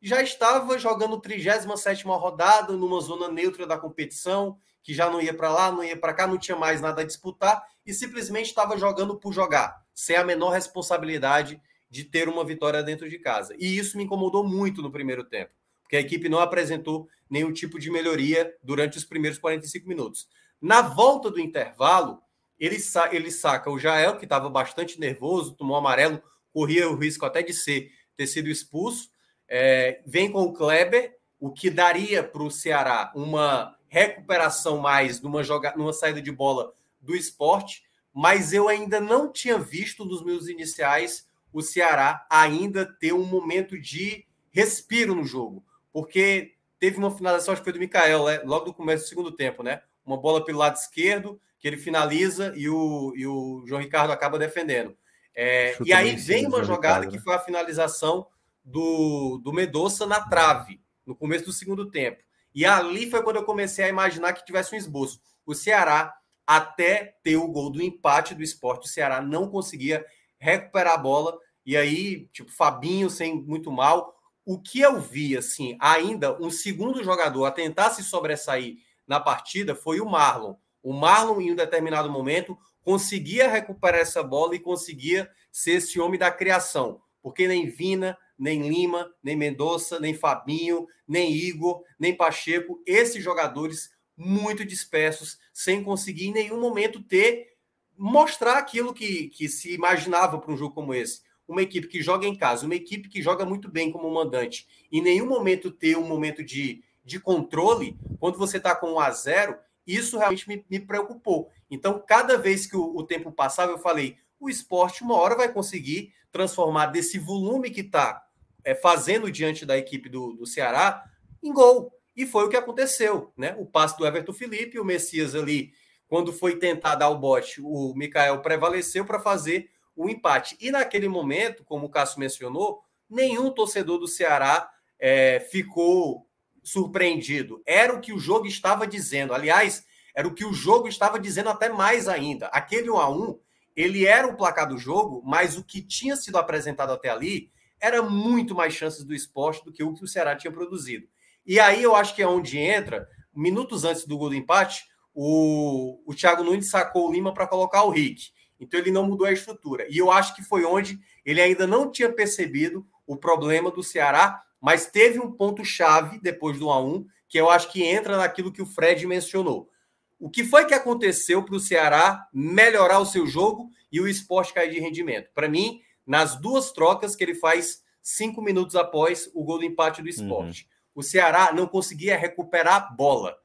[SPEAKER 4] já estava jogando 37 rodada numa zona neutra da competição, que já não ia para lá, não ia para cá, não tinha mais nada a disputar e simplesmente estava jogando por jogar, sem a menor responsabilidade de ter uma vitória dentro de casa. E isso me incomodou muito no primeiro tempo, porque a equipe não apresentou nenhum tipo de melhoria durante os primeiros 45 minutos. Na volta do intervalo, ele, sa ele saca o Jael, que estava bastante nervoso, tomou amarelo, corria o risco até de ser ter sido expulso. É, vem com o Kleber, o que daria para o Ceará uma recuperação mais numa, joga numa saída de bola do esporte, mas eu ainda não tinha visto nos meus iniciais o Ceará ainda ter um momento de respiro no jogo, porque teve uma finalização, acho que foi do Mikael, né? logo no começo do segundo tempo, né? Uma bola pelo lado esquerdo, que ele finaliza e o, e o João Ricardo acaba defendendo. É, e aí vem uma jogada que né? foi a finalização do, do Medoça na trave, no começo do segundo tempo. E ali foi quando eu comecei a imaginar que tivesse um esboço. O Ceará, até ter o gol do empate do esporte, o Ceará não conseguia recuperar a bola. E aí, tipo, Fabinho sem muito mal. O que eu vi, assim, ainda um segundo jogador a tentar se sobressair na partida foi o Marlon. O Marlon, em um determinado momento, conseguia recuperar essa bola e conseguia ser esse homem da criação. Porque nem Vina, nem Lima, nem Mendonça, nem Fabinho, nem Igor, nem Pacheco, esses jogadores muito dispersos, sem conseguir em nenhum momento ter mostrar aquilo que, que se imaginava para um jogo como esse. Uma equipe que joga em casa, uma equipe que joga muito bem como mandante, em nenhum momento ter um momento de, de controle, quando você está com 1 a 0 isso realmente me, me preocupou. Então, cada vez que o, o tempo passava, eu falei: o esporte, uma hora, vai conseguir transformar desse volume que está é, fazendo diante da equipe do, do Ceará em gol. E foi o que aconteceu, né? O passe do Everton Felipe, o Messias ali quando foi tentar dar o bote, o Mikael prevaleceu para fazer o empate. E naquele momento, como o Cássio mencionou, nenhum torcedor do Ceará é, ficou surpreendido. Era o que o jogo estava dizendo. Aliás, era o que o jogo estava dizendo até mais ainda. Aquele 1 a 1 ele era o placar do jogo, mas o que tinha sido apresentado até ali era muito mais chances do esporte do que o que o Ceará tinha produzido. E aí eu acho que é onde entra, minutos antes do gol do empate, o, o Thiago Nunes sacou o Lima para colocar o Rick. Então ele não mudou a estrutura. E eu acho que foi onde ele ainda não tinha percebido o problema do Ceará, mas teve um ponto-chave depois do 1 1 que eu acho que entra naquilo que o Fred mencionou. O que foi que aconteceu para o Ceará melhorar o seu jogo e o esporte cair de rendimento? Para mim, nas duas trocas que ele faz cinco minutos após o gol do empate do esporte. Uhum. O Ceará não conseguia recuperar a bola.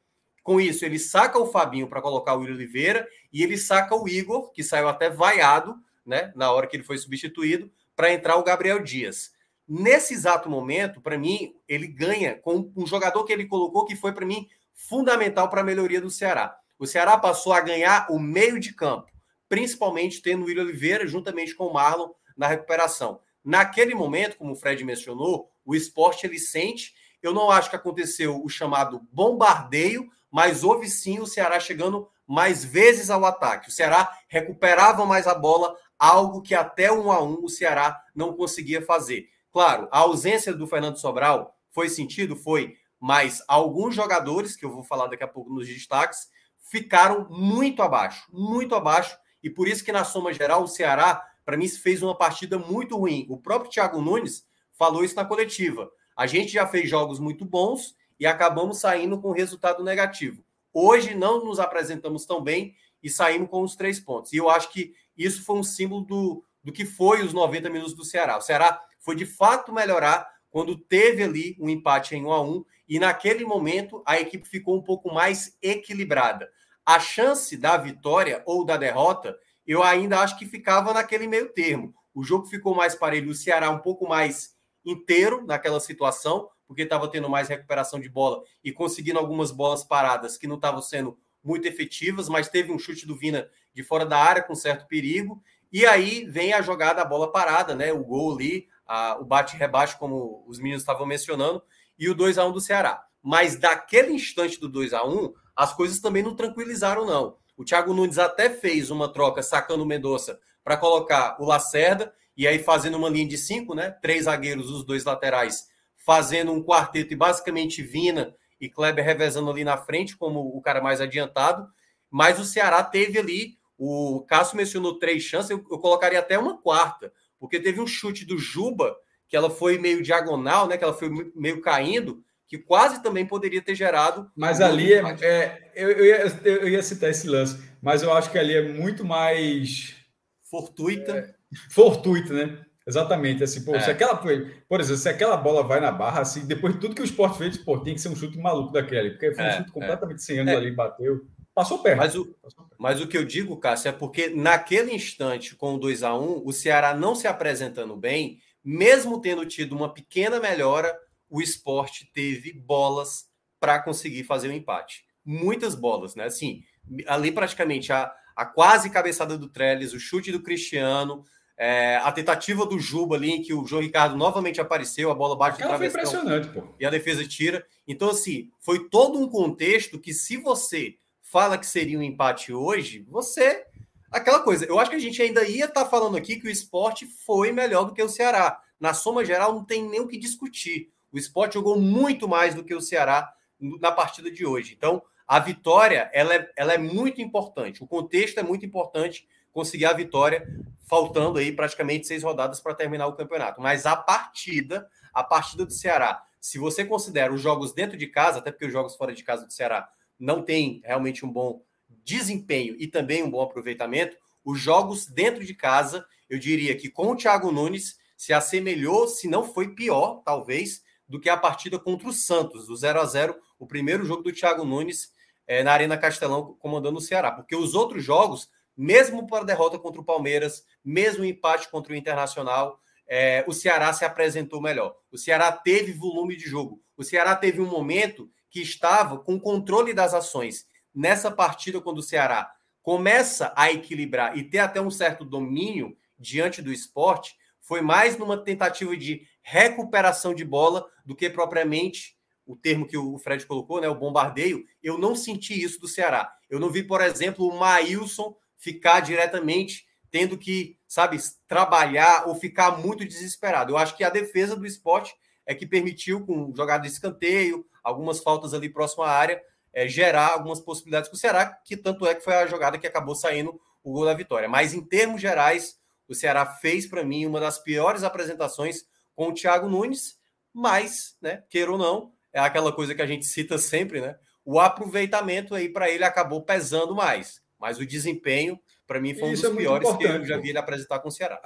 [SPEAKER 4] Com isso, ele saca o Fabinho para colocar o Will Oliveira e ele saca o Igor, que saiu até vaiado, né, na hora que ele foi substituído, para entrar o Gabriel Dias. Nesse exato momento, para mim, ele ganha com um jogador que ele colocou que foi para mim fundamental para a melhoria do Ceará. O Ceará passou a ganhar o meio de campo, principalmente tendo o Will Oliveira juntamente com o Marlon na recuperação. Naquele momento, como o Fred mencionou, o esporte ele sente. Eu não acho que aconteceu o chamado bombardeio, mas houve sim o Ceará chegando mais vezes ao ataque. O Ceará recuperava mais a bola, algo que até um a um o Ceará não conseguia fazer. Claro, a ausência do Fernando Sobral foi sentido, foi, mas alguns jogadores, que eu vou falar daqui a pouco nos destaques, ficaram muito abaixo, muito abaixo, e por isso que na soma geral o Ceará, para mim, fez uma partida muito ruim. O próprio Thiago Nunes falou isso na coletiva. A gente já fez jogos muito bons e acabamos saindo com resultado negativo. Hoje não nos apresentamos tão bem e saímos com os três pontos. E eu acho que isso foi um símbolo do, do que foi os 90 minutos do Ceará. O Ceará foi de fato melhorar quando teve ali um empate em 1 a 1 e naquele momento a equipe ficou um pouco mais equilibrada. A chance da vitória ou da derrota, eu ainda acho que ficava naquele meio termo. O jogo ficou mais parelho, o Ceará um pouco mais inteiro naquela situação, porque estava tendo mais recuperação de bola e conseguindo algumas bolas paradas que não estavam sendo muito efetivas, mas teve um chute do Vina de fora da área com certo perigo. E aí vem a jogada, a bola parada, né? O gol ali, a, o bate-rebate, como os meninos estavam mencionando, e o 2 a 1 do Ceará. Mas daquele instante do 2 a 1 as coisas também não tranquilizaram, não. O Thiago Nunes até fez uma troca sacando o Mendonça para colocar o Lacerda, e aí fazendo uma linha de cinco, né? Três zagueiros, os dois laterais fazendo um quarteto e basicamente Vina e Kleber revezando ali na frente como o cara mais adiantado. Mas o Ceará teve ali, o Cássio mencionou três chances, eu, eu colocaria até uma quarta, porque teve um chute do Juba, que ela foi meio diagonal, né? Que ela foi meio caindo, que quase também poderia ter gerado.
[SPEAKER 3] Mas ali é, é eu, eu, ia, eu, ia, citar esse lance, mas eu acho que ali é muito mais
[SPEAKER 4] fortuita. É,
[SPEAKER 3] fortuita, né? Exatamente, assim, pô, é. se aquela, por exemplo, se aquela bola vai na barra, assim, depois de tudo que o esporte fez, pô, tem que ser um chute maluco daquele, porque foi um é, chute é. completamente sem ângulo ali, bateu, passou perto.
[SPEAKER 4] Mas o, mas o que eu digo, Cássio, é porque naquele instante, com o 2 a 1 o Ceará não se apresentando bem, mesmo tendo tido uma pequena melhora, o esporte teve bolas para conseguir fazer o um empate. Muitas bolas, né? Assim, ali praticamente a, a quase cabeçada do Trellis, o chute do Cristiano, é, a tentativa do Juba ali, em que o João Ricardo novamente apareceu, a bola bate
[SPEAKER 3] Aquela foi impressionante, pô.
[SPEAKER 4] E a defesa tira. Então, assim, foi todo um contexto que, se você fala que seria um empate hoje, você. Aquela coisa, eu acho que a gente ainda ia estar tá falando aqui que o esporte foi melhor do que o Ceará. Na soma geral, não tem nem o que discutir. O esporte jogou muito mais do que o Ceará na partida de hoje. Então, a vitória ela é, ela é muito importante. O contexto é muito importante conseguir a vitória, faltando aí praticamente seis rodadas para terminar o campeonato. Mas a partida, a partida do Ceará, se você considera os jogos dentro de casa, até porque os jogos fora de casa do Ceará não tem realmente um bom desempenho e também um bom aproveitamento, os jogos dentro de casa, eu diria que com o Thiago Nunes se assemelhou, se não foi pior, talvez, do que a partida contra o Santos, do 0 a 0 o primeiro jogo do Thiago Nunes é, na Arena Castelão comandando o Ceará, porque os outros jogos mesmo para a derrota contra o Palmeiras, mesmo o empate contra o Internacional, é, o Ceará se apresentou melhor. O Ceará teve volume de jogo. O Ceará teve um momento que estava com controle das ações. Nessa partida, quando o Ceará começa a equilibrar e ter até um certo domínio diante do esporte, foi mais numa tentativa de recuperação de bola do que propriamente o termo que o Fred colocou, né, o bombardeio. Eu não senti isso do Ceará. Eu não vi, por exemplo, o Maílson ficar diretamente tendo que, sabe, trabalhar ou ficar muito desesperado. Eu acho que a defesa do esporte é que permitiu, com jogada de escanteio, algumas faltas ali próximo à área, é, gerar algumas possibilidades para o Ceará, que tanto é que foi a jogada que acabou saindo o gol da vitória. Mas em termos gerais, o Ceará fez para mim uma das piores apresentações com o Thiago Nunes, mas, né, queira ou não, é aquela coisa que a gente cita sempre, né? O aproveitamento aí para ele acabou pesando mais. Mas o desempenho, para mim, foi um Isso dos é piores que eu já vi ele apresentar com o Ceará.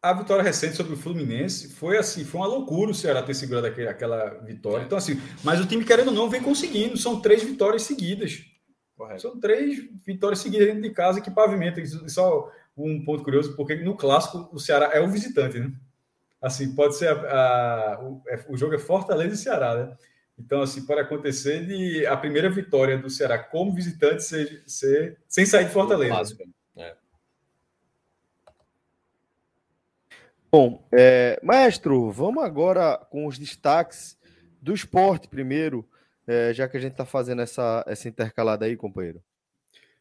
[SPEAKER 3] A vitória recente sobre o Fluminense foi assim, foi uma loucura o Ceará ter segurado aquele, aquela vitória. Então, assim, mas o time, querendo ou não, vem conseguindo. São três vitórias seguidas. Correto. São três vitórias seguidas dentro de casa que pavimenta. Só um ponto curioso, porque no clássico o Ceará é o visitante, né? Assim, pode ser a, a, o, é, o, jogo é Fortaleza e Ceará, né? Então, assim, pode acontecer de a primeira vitória do Ceará como visitante ser, ser sem sair de Fortaleza. É.
[SPEAKER 1] Bom, é, maestro, vamos agora com os destaques do esporte primeiro, é, já que a gente está fazendo essa, essa intercalada aí, companheiro.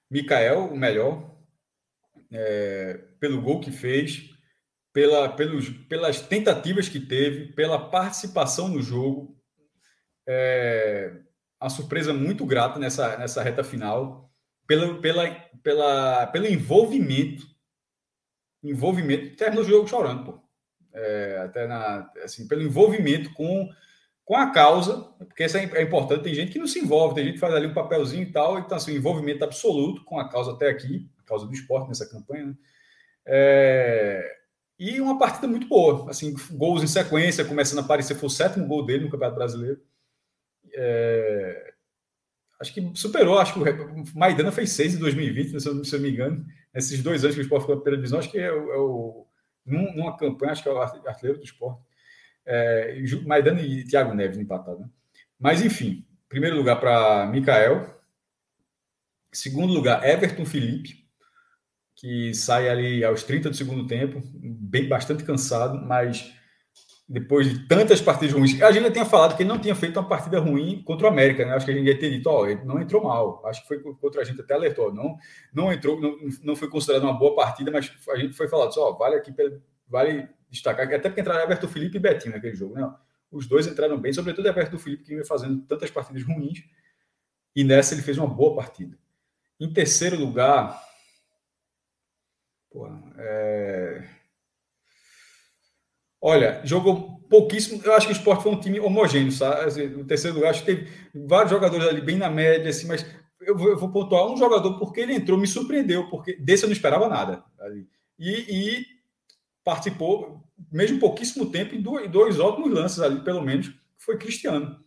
[SPEAKER 3] Mikael, o melhor, é, pelo gol que fez, pela, pelos, pelas tentativas que teve, pela participação no jogo, é, uma surpresa muito grata nessa, nessa reta final, pela, pela, pela, pelo envolvimento. Envolvimento, terminou o jogo chorando, pô. É, até na, assim, pelo envolvimento com, com a causa, porque isso é, é, importante. Tem gente que não se envolve, tem gente que faz ali um papelzinho e tal, então, assim, envolvimento absoluto com a causa até aqui, a causa do esporte nessa campanha. Né? É, e uma partida muito boa, assim, gols em sequência, começando a aparecer, foi o sétimo gol dele no Campeonato Brasileiro. É, acho que superou, acho que o Maidana fez seis em 2020, né, se eu, eu me engano. Nesses dois anos que o esporte foi pela divisão, acho que é o, é o numa campanha, acho que é o artilheiro do esporte. É, Maidana e Thiago Neves empatados. Né? Mas, enfim, primeiro lugar para Mikael. Segundo lugar, Everton Felipe, que sai ali aos 30 do segundo tempo, bem bastante cansado, mas depois de tantas partidas ruins. A gente já tinha falado que ele não tinha feito uma partida ruim contra o América, né? Acho que a gente ia ter dito, ó, ele não entrou mal. Acho que foi contra a gente até alertou, não, não entrou, não, não foi considerado uma boa partida, mas a gente foi falado, ó, vale aqui, vale destacar, até porque entraram Everton Felipe e Betinho naquele jogo, né? Os dois entraram bem, sobretudo Everton Felipe, que vinha fazendo tantas partidas ruins, e nessa ele fez uma boa partida. Em terceiro lugar, é Olha, jogou pouquíssimo. Eu acho que o esporte foi um time homogêneo, sabe? Assim, no terceiro lugar, acho que teve vários jogadores ali bem na média, assim, mas eu vou, eu vou pontuar um jogador porque ele entrou, me surpreendeu, porque desse eu não esperava nada. E, e participou, mesmo pouquíssimo tempo, em dois, dois ótimos lances ali, pelo menos, foi Cristiano.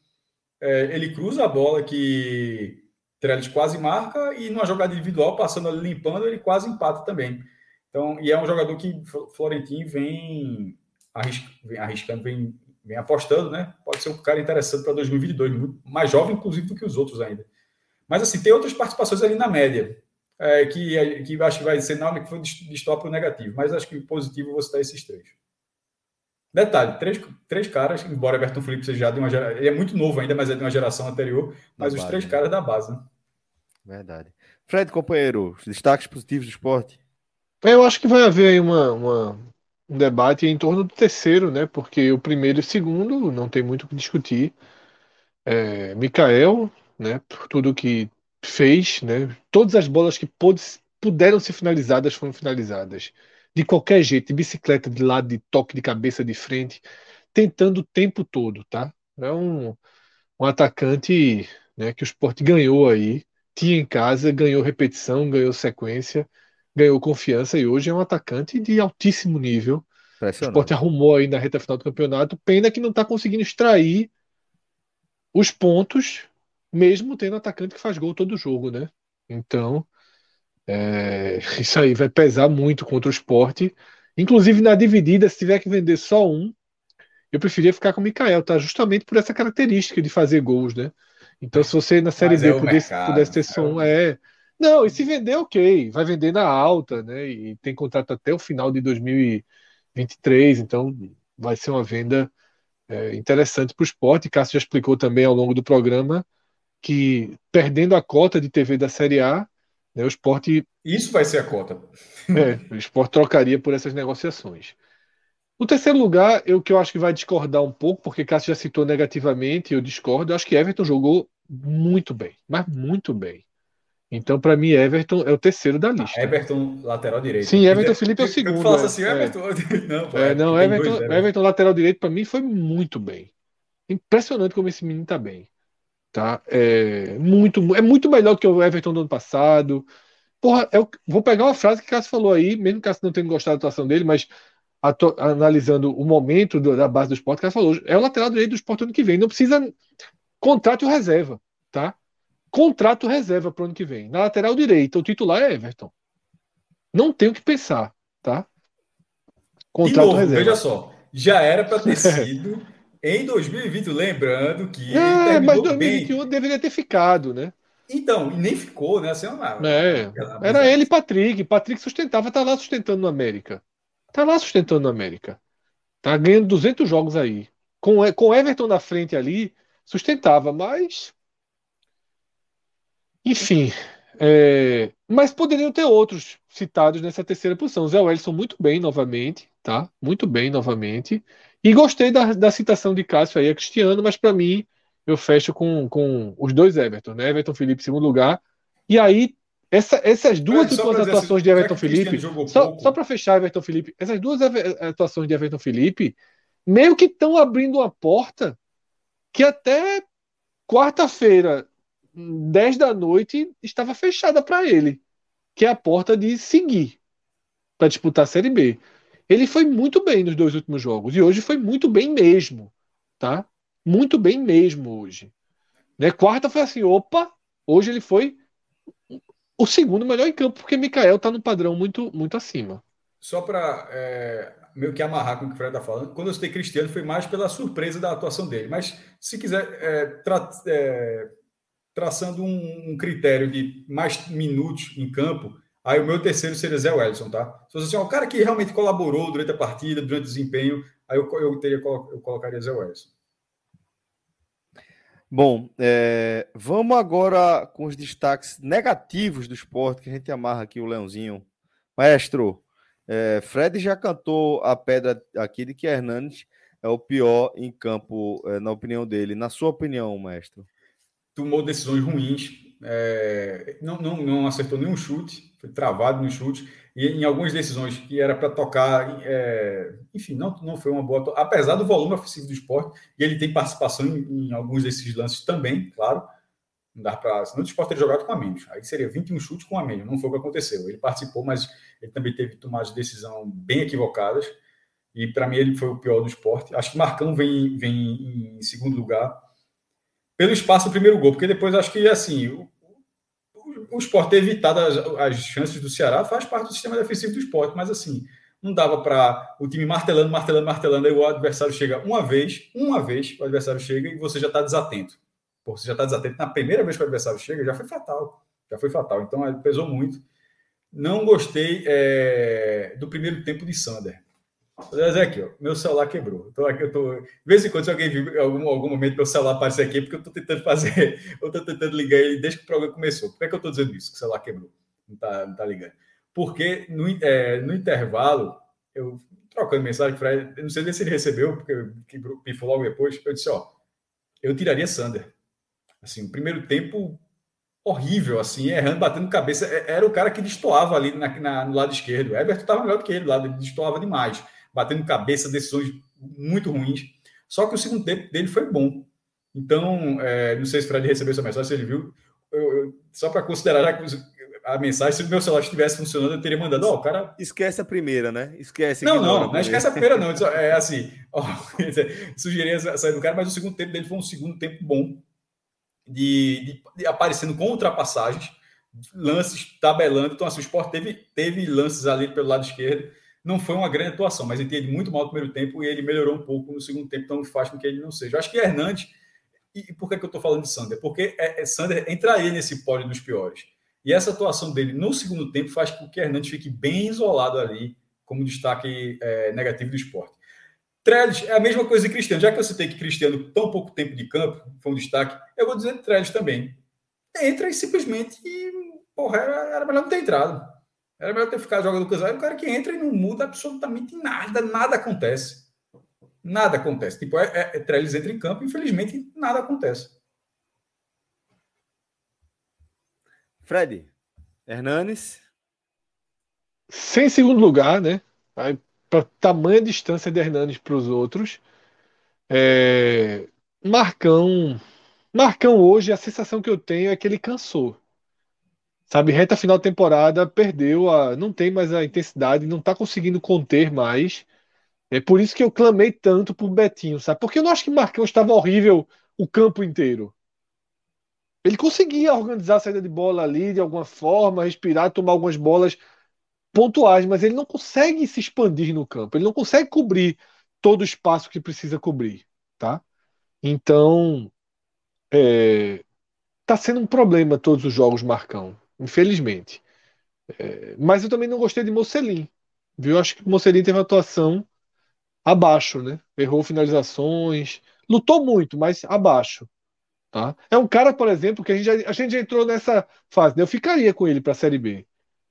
[SPEAKER 3] É, ele cruza a bola que Trellis quase marca e numa jogada individual, passando ali limpando, ele quase empata também. Então, e é um jogador que Florentino vem, arrisca, vem arriscando, vem, vem apostando, né? Pode ser um cara interessante para 2022, muito mais jovem, inclusive, do que os outros ainda. Mas, assim, tem outras participações ali na média, é, que, que acho que vai ser nada que foi distópico negativo, mas acho que positivo você citar esses três. Detalhe, três, três caras, embora Everton Felipe seja já de uma geração, ele é muito novo ainda, mas é de uma geração anterior, mas da os base, três né? caras da base, né?
[SPEAKER 1] Verdade. Fred, companheiro, destaques positivos do esporte?
[SPEAKER 2] Eu acho que vai haver aí uma, uma, um debate em torno do terceiro, né? Porque o primeiro e o segundo não tem muito o que discutir. É, Mikael, né? Por tudo que fez, né? Todas as bolas que pôde, puderam ser finalizadas foram finalizadas de qualquer jeito, de bicicleta de lado, de toque de cabeça de frente, tentando o tempo todo, tá? É um, um atacante né, que o esporte ganhou aí, tinha em casa, ganhou repetição, ganhou sequência, ganhou confiança e hoje é um atacante de altíssimo nível. O esporte arrumou aí na reta final do campeonato, pena que não está conseguindo extrair os pontos, mesmo tendo atacante que faz gol todo jogo, né? Então, é, isso aí vai pesar muito contra o esporte. Inclusive na dividida, se tiver que vender só um, eu preferia ficar com o Mikael, tá? Justamente por essa característica de fazer gols, né? Então, se você na Série B é pudesse, mercado, pudesse, ter só um, é. Não, e se vender, ok. Vai vender na alta, né? E tem contrato até o final de 2023, então vai ser uma venda é, interessante para o esporte. Cássio já explicou também ao longo do programa que perdendo a cota de TV da Série A, né, o esporte.
[SPEAKER 3] Isso vai ser a cota.
[SPEAKER 2] É, o esporte trocaria por essas negociações. O terceiro lugar, eu que eu acho que vai discordar um pouco, porque Cássio já citou negativamente, eu discordo. Eu acho que Everton jogou muito bem, mas muito bem. Então, para mim, Everton é o terceiro da lista.
[SPEAKER 3] Ah, Everton, lateral direito.
[SPEAKER 2] Sim, Everton Felipe é o segundo. Eu
[SPEAKER 3] falo assim, é. Everton.
[SPEAKER 2] Não, pô, é, não Everton, dois, Everton, lateral direito, para mim, foi muito bem. Impressionante como esse menino tá bem. Tá? É muito, é muito melhor que o Everton do ano passado. Porra, eu vou pegar uma frase que o Cássio falou aí, mesmo que o Cássio não tenha gostado da atuação dele, mas analisando o momento do, da base do esporte, o Cássio falou, é o lateral direito do esporte ano que vem. Não precisa. Contrato reserva, tá? Contrato reserva para o ano que vem. Na lateral direita, o titular é Everton. Não tem o que pensar, tá?
[SPEAKER 3] Contrato novo, reserva. Veja só, já era para ter sido em 2020, lembrando que.
[SPEAKER 2] É, mas 2021 bem. deveria ter ficado, né?
[SPEAKER 3] Então, e nem ficou, né? Assim, é uma,
[SPEAKER 2] é, era ele e Patrick. Patrick sustentava, tá lá sustentando no América. Tá lá sustentando no América. Tá ganhando 200 jogos aí. Com, com Everton na frente ali, sustentava, mas. Enfim. É... Mas poderiam ter outros citados nessa terceira posição. Zé Wellison muito bem novamente, tá? Muito bem novamente. E gostei da, da citação de Cássio aí a Cristiano, mas para mim eu fecho com, com os dois Everton, né? Everton Felipe, segundo lugar. E aí, essa, essas duas é, últimas atuações assim, de Everton Felipe, só, só para fechar, Everton Felipe, essas duas atuações de Everton Felipe meio que estão abrindo uma porta que até quarta-feira, 10 da noite, estava fechada para ele, que é a porta de seguir para disputar a Série B. Ele foi muito bem nos dois últimos jogos e hoje foi muito bem mesmo, tá? Muito bem mesmo hoje. Né? Quarta foi assim, opa, hoje ele foi o segundo melhor em campo porque Mikael tá no padrão muito muito acima.
[SPEAKER 3] Só para é, meio que amarrar com o que o Fred está falando, quando eu citei Cristiano foi mais pela surpresa da atuação dele. Mas se quiser é, é, traçando um, um critério de mais minutos em campo, Aí o meu terceiro seria Zé Wellison, tá? Se fosse assim, ó, o cara que realmente colaborou durante a partida, durante o desempenho, aí eu, eu, teria, eu colocaria Zé Wellison.
[SPEAKER 1] Bom, é, vamos agora com os destaques negativos do esporte, que a gente amarra aqui o Leãozinho. Maestro, é, Fred já cantou a pedra aqui de que Hernandes é o pior em campo, é, na opinião dele. Na sua opinião, mestre?
[SPEAKER 3] Tomou decisões ruins é, não, não, não acertou nenhum chute, foi travado no chute, e em algumas decisões que era para tocar, é, enfim, não, não foi uma boa. Apesar do volume ofensivo do esporte, e ele tem participação em, em alguns desses lances também, claro. Não dá para. Senão o esporte teria jogado com a menos. Aí seria 21 chutes com a menos. Não foi o que aconteceu. Ele participou, mas ele também teve tomadas de decisão bem equivocadas. E para mim ele foi o pior do esporte. Acho que Marcão vem, vem em segundo lugar pelo espaço do primeiro gol, porque depois acho que assim o, o, esporte ter evitado as, as, chances do Ceará faz parte do sistema defensivo do esporte, mas assim não dava para o time martelando, martelando, martelando, aí o adversário chega uma vez, uma vez o adversário chega e você já está desatento. Pô, você já está desatento na primeira vez que o adversário chega, já foi fatal, já foi fatal. Então pesou muito. Não gostei é, do primeiro tempo de Sander. Mas aqui, ó, meu celular quebrou. Então aqui eu tô. De vez em quando, se alguém viu algum, algum momento meu celular aparecer aqui, é porque eu estou tentando fazer, eu estou tentando ligar ele desde que o programa começou. Por que, é que eu estou dizendo isso? Que o celular quebrou. Não está não tá ligando. Porque no, é, no intervalo, eu trocando mensagem para ele, eu não sei nem se ele recebeu, porque quebrou, pifou logo depois. Eu disse, ó, eu tiraria Sander. Assim, o primeiro tempo horrível, assim, errando, batendo cabeça. É, era o cara que destoava ali na, na no lado esquerdo. O Everton estava melhor do que ele, lá, ele destoava demais batendo cabeça, decisões muito ruins. Só que o segundo tempo dele foi bom. Então, é, não sei se o Fred recebeu essa mensagem, se ele viu. Eu, eu, só para considerar a mensagem, se o meu celular estivesse funcionando, eu teria mandado. Ó, oh, cara.
[SPEAKER 1] Esquece a primeira, né? Esquece.
[SPEAKER 3] Não, não, não esquece a primeira, não. É assim, ó, sugeria sair do cara, mas o segundo tempo dele foi um segundo tempo bom, de, de, de aparecendo com ultrapassagens, lances tabelando. Então, assim, o Sport teve, teve lances ali pelo lado esquerdo não foi uma grande atuação, mas teve muito mal no primeiro tempo e ele melhorou um pouco no segundo tempo, então faz com que ele não seja. Eu acho que Hernandes, e por que, que eu estou falando de Sander? Porque é, é, Sander entraria nesse pódio dos piores. E essa atuação dele no segundo tempo faz com que Hernandes fique bem isolado ali, como destaque é, negativo do esporte. Trellis é a mesma coisa de Cristiano. Já que você tem que Cristiano tão pouco tempo de campo, foi um destaque, eu vou dizer Trellis também. Entra e simplesmente, porra, era melhor não ter entrado. Era melhor ter ficado jogando com o O cara que entra e não muda absolutamente nada, nada acontece. Nada acontece. Tipo, é, é, é Trellis entra em campo, infelizmente, nada acontece.
[SPEAKER 1] Fred, Hernanes.
[SPEAKER 2] Sem segundo lugar, né? Para tamanha distância de Hernanes para os outros. É... Marcão. Marcão hoje, a sensação que eu tenho é que ele cansou. Sabe, reta final da temporada perdeu a, não tem mais a intensidade, não tá conseguindo conter mais. É por isso que eu clamei tanto por Betinho, sabe? Porque eu não acho que Marcão estava horrível o campo inteiro. Ele conseguia organizar a saída de bola ali de alguma forma, respirar, tomar algumas bolas pontuais, mas ele não consegue se expandir no campo. Ele não consegue cobrir todo o espaço que precisa cobrir, tá? Então, é, tá sendo um problema todos os jogos Marcão infelizmente. É, mas eu também não gostei de Mocelin, viu? Acho que o Mocelin teve uma atuação abaixo, né? Errou finalizações, lutou muito, mas abaixo. Tá? É um cara, por exemplo, que a gente já, a gente já entrou nessa fase. Né? Eu ficaria com ele para a Série B.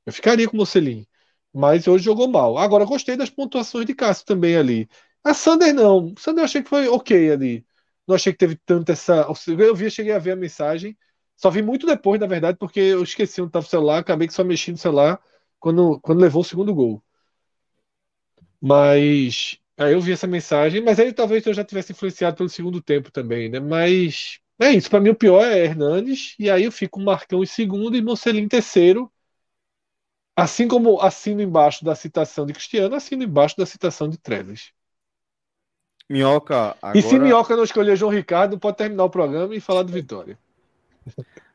[SPEAKER 2] Eu ficaria com o Mocelin. Mas hoje jogou mal. Agora, gostei das pontuações de Cássio também ali. A Sander não. Sander eu achei que foi ok ali. Não achei que teve tanto essa. Eu vi, cheguei a ver a mensagem. Só vi muito depois, na verdade, porque eu esqueci onde estava o celular, acabei que só mexi no celular quando, quando levou o segundo gol. Mas aí eu vi essa mensagem, mas aí talvez eu já tivesse influenciado pelo segundo tempo também, né? Mas é isso, para mim o pior é Hernandes, e aí eu fico Marcão em segundo e Mocelin em terceiro. Assim como assino embaixo da citação de Cristiano, assino embaixo da citação de Trellis.
[SPEAKER 1] Minhoca,
[SPEAKER 2] agora... E se Minhoca não escolher João Ricardo, pode terminar o programa e falar do Vitória.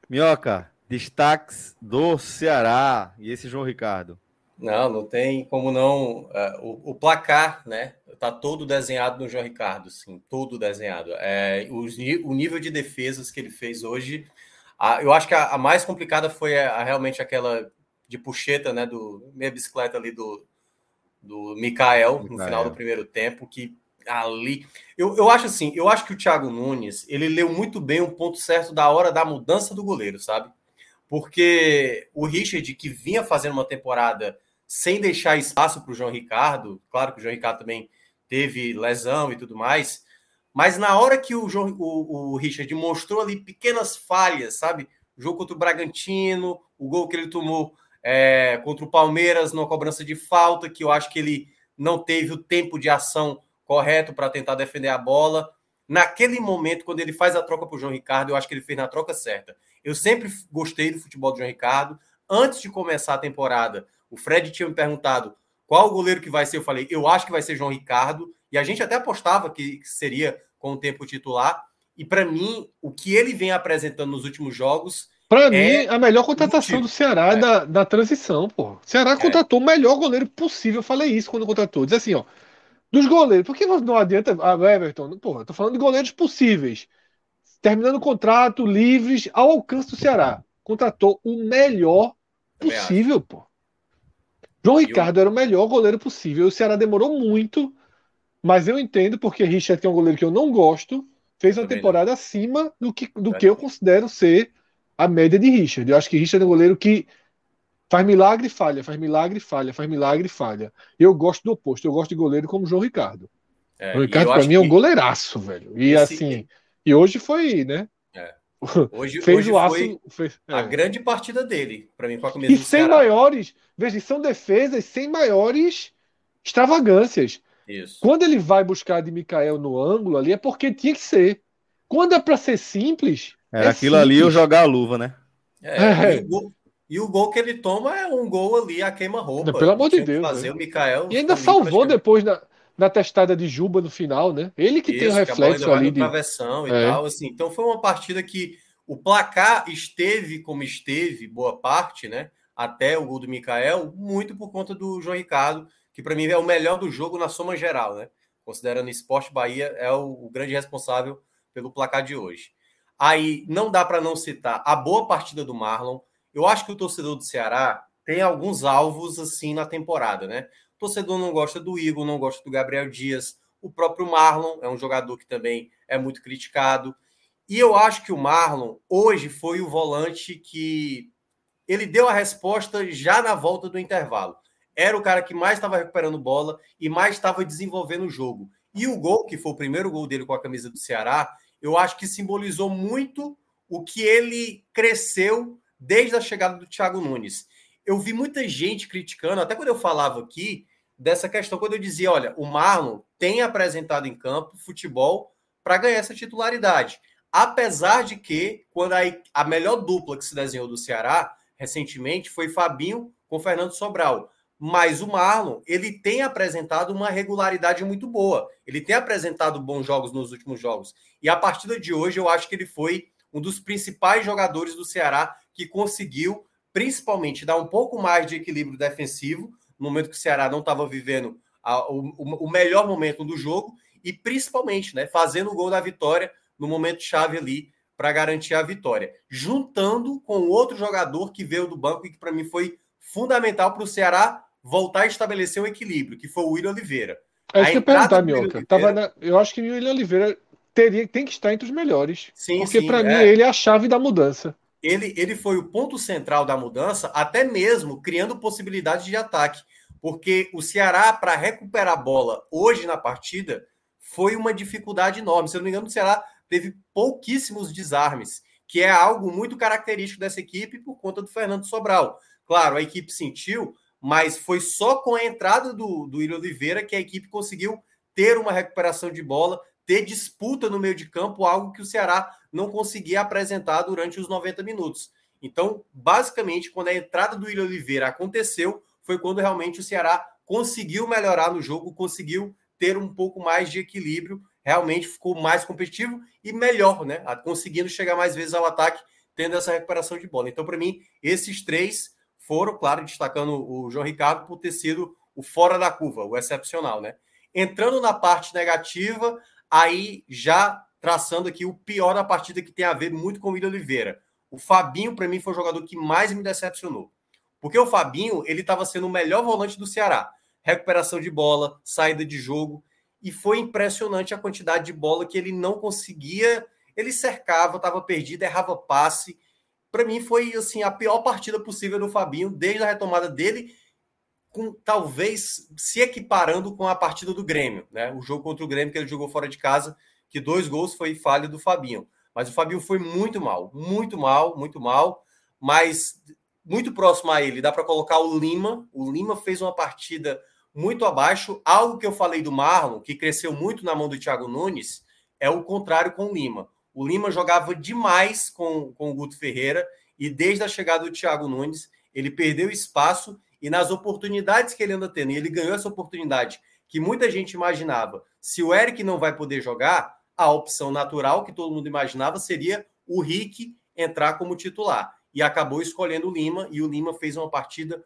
[SPEAKER 1] Minhoca, destaques do Ceará e esse João Ricardo.
[SPEAKER 4] Não, não tem como não. Uh, o, o, placar, né? Tá todo desenhado no João Ricardo, sim, todo desenhado. É, o, o nível de defesas que ele fez hoje, a, eu acho que a, a mais complicada foi a, realmente aquela de puxeta, né? Do meia bicicleta ali do, do Mikael, Mikael, no final do primeiro tempo, que ali. Eu, eu acho assim, eu acho que o Thiago Nunes ele leu muito bem o ponto certo da hora da mudança do goleiro, sabe? Porque o Richard, que vinha fazendo uma temporada sem deixar espaço para o João Ricardo, claro que o João Ricardo também teve lesão e tudo mais, mas na hora que o, João, o, o Richard mostrou ali pequenas falhas, sabe? o jogo contra o Bragantino, o gol que ele tomou é, contra o Palmeiras numa cobrança de falta, que eu acho que ele não teve o tempo de ação correto para tentar defender a bola. Naquele momento, quando ele faz a troca para o João Ricardo, eu acho que ele fez na troca certa. Eu sempre gostei do futebol do João Ricardo. Antes de começar a temporada, o Fred tinha me perguntado qual o goleiro que vai ser. Eu falei, eu acho que vai ser João Ricardo. E a gente até apostava que seria com o tempo titular. E para mim, o que ele vem apresentando nos últimos jogos.
[SPEAKER 2] Para é mim, a melhor contratação do Ceará é. da, da transição, pô. O Ceará é. contratou o melhor goleiro possível. Eu falei isso quando contratou. Diz assim, ó. Dos goleiros, por que não adianta. Ah, Everton, porra, tô falando de goleiros possíveis. Terminando o contrato, livres, ao alcance do Ceará. Contratou o melhor possível, pô. João Ricardo era o melhor goleiro possível. O Ceará demorou muito, mas eu entendo porque Richard, que é um goleiro que eu não gosto, fez uma temporada acima do que, do que eu considero ser a média de Richard. Eu acho que Richard é um goleiro que Faz milagre e falha, faz milagre e falha, faz milagre e falha. Eu gosto do oposto, eu gosto de goleiro como João Ricardo. É, João Ricardo, para mim, é um goleiraço, velho. E esse... assim, e hoje foi, né?
[SPEAKER 4] É. Hoje, fez hoje o aço. Foi fez, é. a grande partida dele, para mim, com a camisa
[SPEAKER 2] E sem Ceará. maiores, veja, são defesas sem maiores extravagâncias. Isso. Quando ele vai buscar de Mikael no ângulo ali, é porque tinha que ser. Quando é para ser simples.
[SPEAKER 1] É, é aquilo simples. ali eu jogar a luva, né?
[SPEAKER 4] É, é. E o gol que ele toma é um gol ali a queima-roupa.
[SPEAKER 2] Pelo amor de Deus.
[SPEAKER 4] Fazer né? o Mikael.
[SPEAKER 2] E ainda salvou depois na, na testada de Juba no final, né? Ele que Isso, tem o reflexo ali de
[SPEAKER 4] travessão e é. tal, assim. Então foi uma partida que o placar esteve como esteve, boa parte, né? Até o gol do Mikael, muito por conta do João Ricardo, que para mim é o melhor do jogo na soma geral, né? Considerando o Esporte Bahia é o, o grande responsável pelo placar de hoje. Aí não dá para não citar a boa partida do Marlon eu acho que o torcedor do Ceará tem alguns alvos assim na temporada, né? O torcedor não gosta do Igor, não gosta do Gabriel Dias, o próprio Marlon é um jogador que também é muito criticado. E eu acho que o Marlon hoje foi o volante que ele deu a resposta já na volta do intervalo. Era o cara que mais estava recuperando bola e mais estava desenvolvendo o jogo. E o gol, que foi o primeiro gol dele com a camisa do Ceará, eu acho que simbolizou muito o que ele cresceu desde a chegada do Thiago Nunes. Eu vi muita gente criticando, até quando eu falava aqui, dessa questão, quando eu dizia: olha, o Marlon tem apresentado em campo futebol para ganhar essa titularidade. Apesar de que, quando a, a melhor dupla que se desenhou do Ceará recentemente foi Fabinho com Fernando Sobral. Mas o Marlon, ele tem apresentado uma regularidade muito boa. Ele tem apresentado bons jogos nos últimos jogos. E a partida de hoje, eu acho que ele foi um dos principais jogadores do Ceará que conseguiu, principalmente, dar um pouco mais de equilíbrio defensivo, no momento que o Ceará não estava vivendo a, o, o, melhor momento do jogo, e principalmente né, fazendo o gol da vitória no momento chave ali para garantir a vitória. Juntando com outro jogador que veio do banco e que para mim foi fundamental para o Ceará voltar a estabelecer um equilíbrio, que foi o William Oliveira.
[SPEAKER 2] É isso que eu perguntar, Mioca. Eu acho que o William Oliveira teria, tem que estar entre os melhores. Sim, porque para é. mim ele é a chave da mudança
[SPEAKER 4] ele, ele foi o ponto central da mudança, até mesmo criando possibilidades de ataque. Porque o Ceará, para recuperar a bola hoje na partida, foi uma dificuldade enorme. Se eu não me engano, o Ceará teve pouquíssimos desarmes, que é algo muito característico dessa equipe por conta do Fernando Sobral. Claro, a equipe sentiu, mas foi só com a entrada do, do Oliveira que a equipe conseguiu ter uma recuperação de bola, ter disputa no meio de campo, algo que o Ceará não conseguia apresentar durante os 90 minutos. Então, basicamente, quando a entrada do William Oliveira aconteceu, foi quando realmente o Ceará conseguiu melhorar no jogo, conseguiu ter um pouco mais de equilíbrio, realmente ficou mais competitivo e melhor, né? Conseguindo chegar mais vezes ao ataque, tendo essa recuperação de bola. Então, para mim, esses três foram, claro, destacando o João Ricardo por ter sido o fora da curva, o excepcional, né? Entrando na parte negativa, aí já traçando aqui o pior da partida que tem a ver muito com o William Oliveira. O Fabinho, para mim, foi o jogador que mais me decepcionou. Porque o Fabinho, ele estava sendo o melhor volante do Ceará. Recuperação de bola, saída de jogo. E foi impressionante a quantidade de bola que ele não conseguia. Ele cercava, estava perdido, errava passe. Para mim, foi assim a pior partida possível do Fabinho, desde a retomada dele, com talvez se equiparando com a partida do Grêmio, né? O jogo contra o Grêmio que ele jogou fora de casa que dois gols foi falha do Fabinho. Mas o Fabinho foi muito mal, muito mal, muito mal. Mas muito próximo a ele, dá para colocar o Lima. O Lima fez uma partida muito abaixo. Algo que eu falei do Marlon, que cresceu muito na mão do Thiago Nunes, é o contrário com o Lima. O Lima jogava demais com, com o Guto Ferreira e desde a chegada do Thiago Nunes, ele perdeu espaço e nas oportunidades que ele anda tendo, e ele ganhou essa oportunidade que muita gente imaginava. Se o Eric não vai poder jogar, a opção natural que todo mundo imaginava seria o Rick entrar como titular. E acabou escolhendo o Lima, e o Lima fez uma partida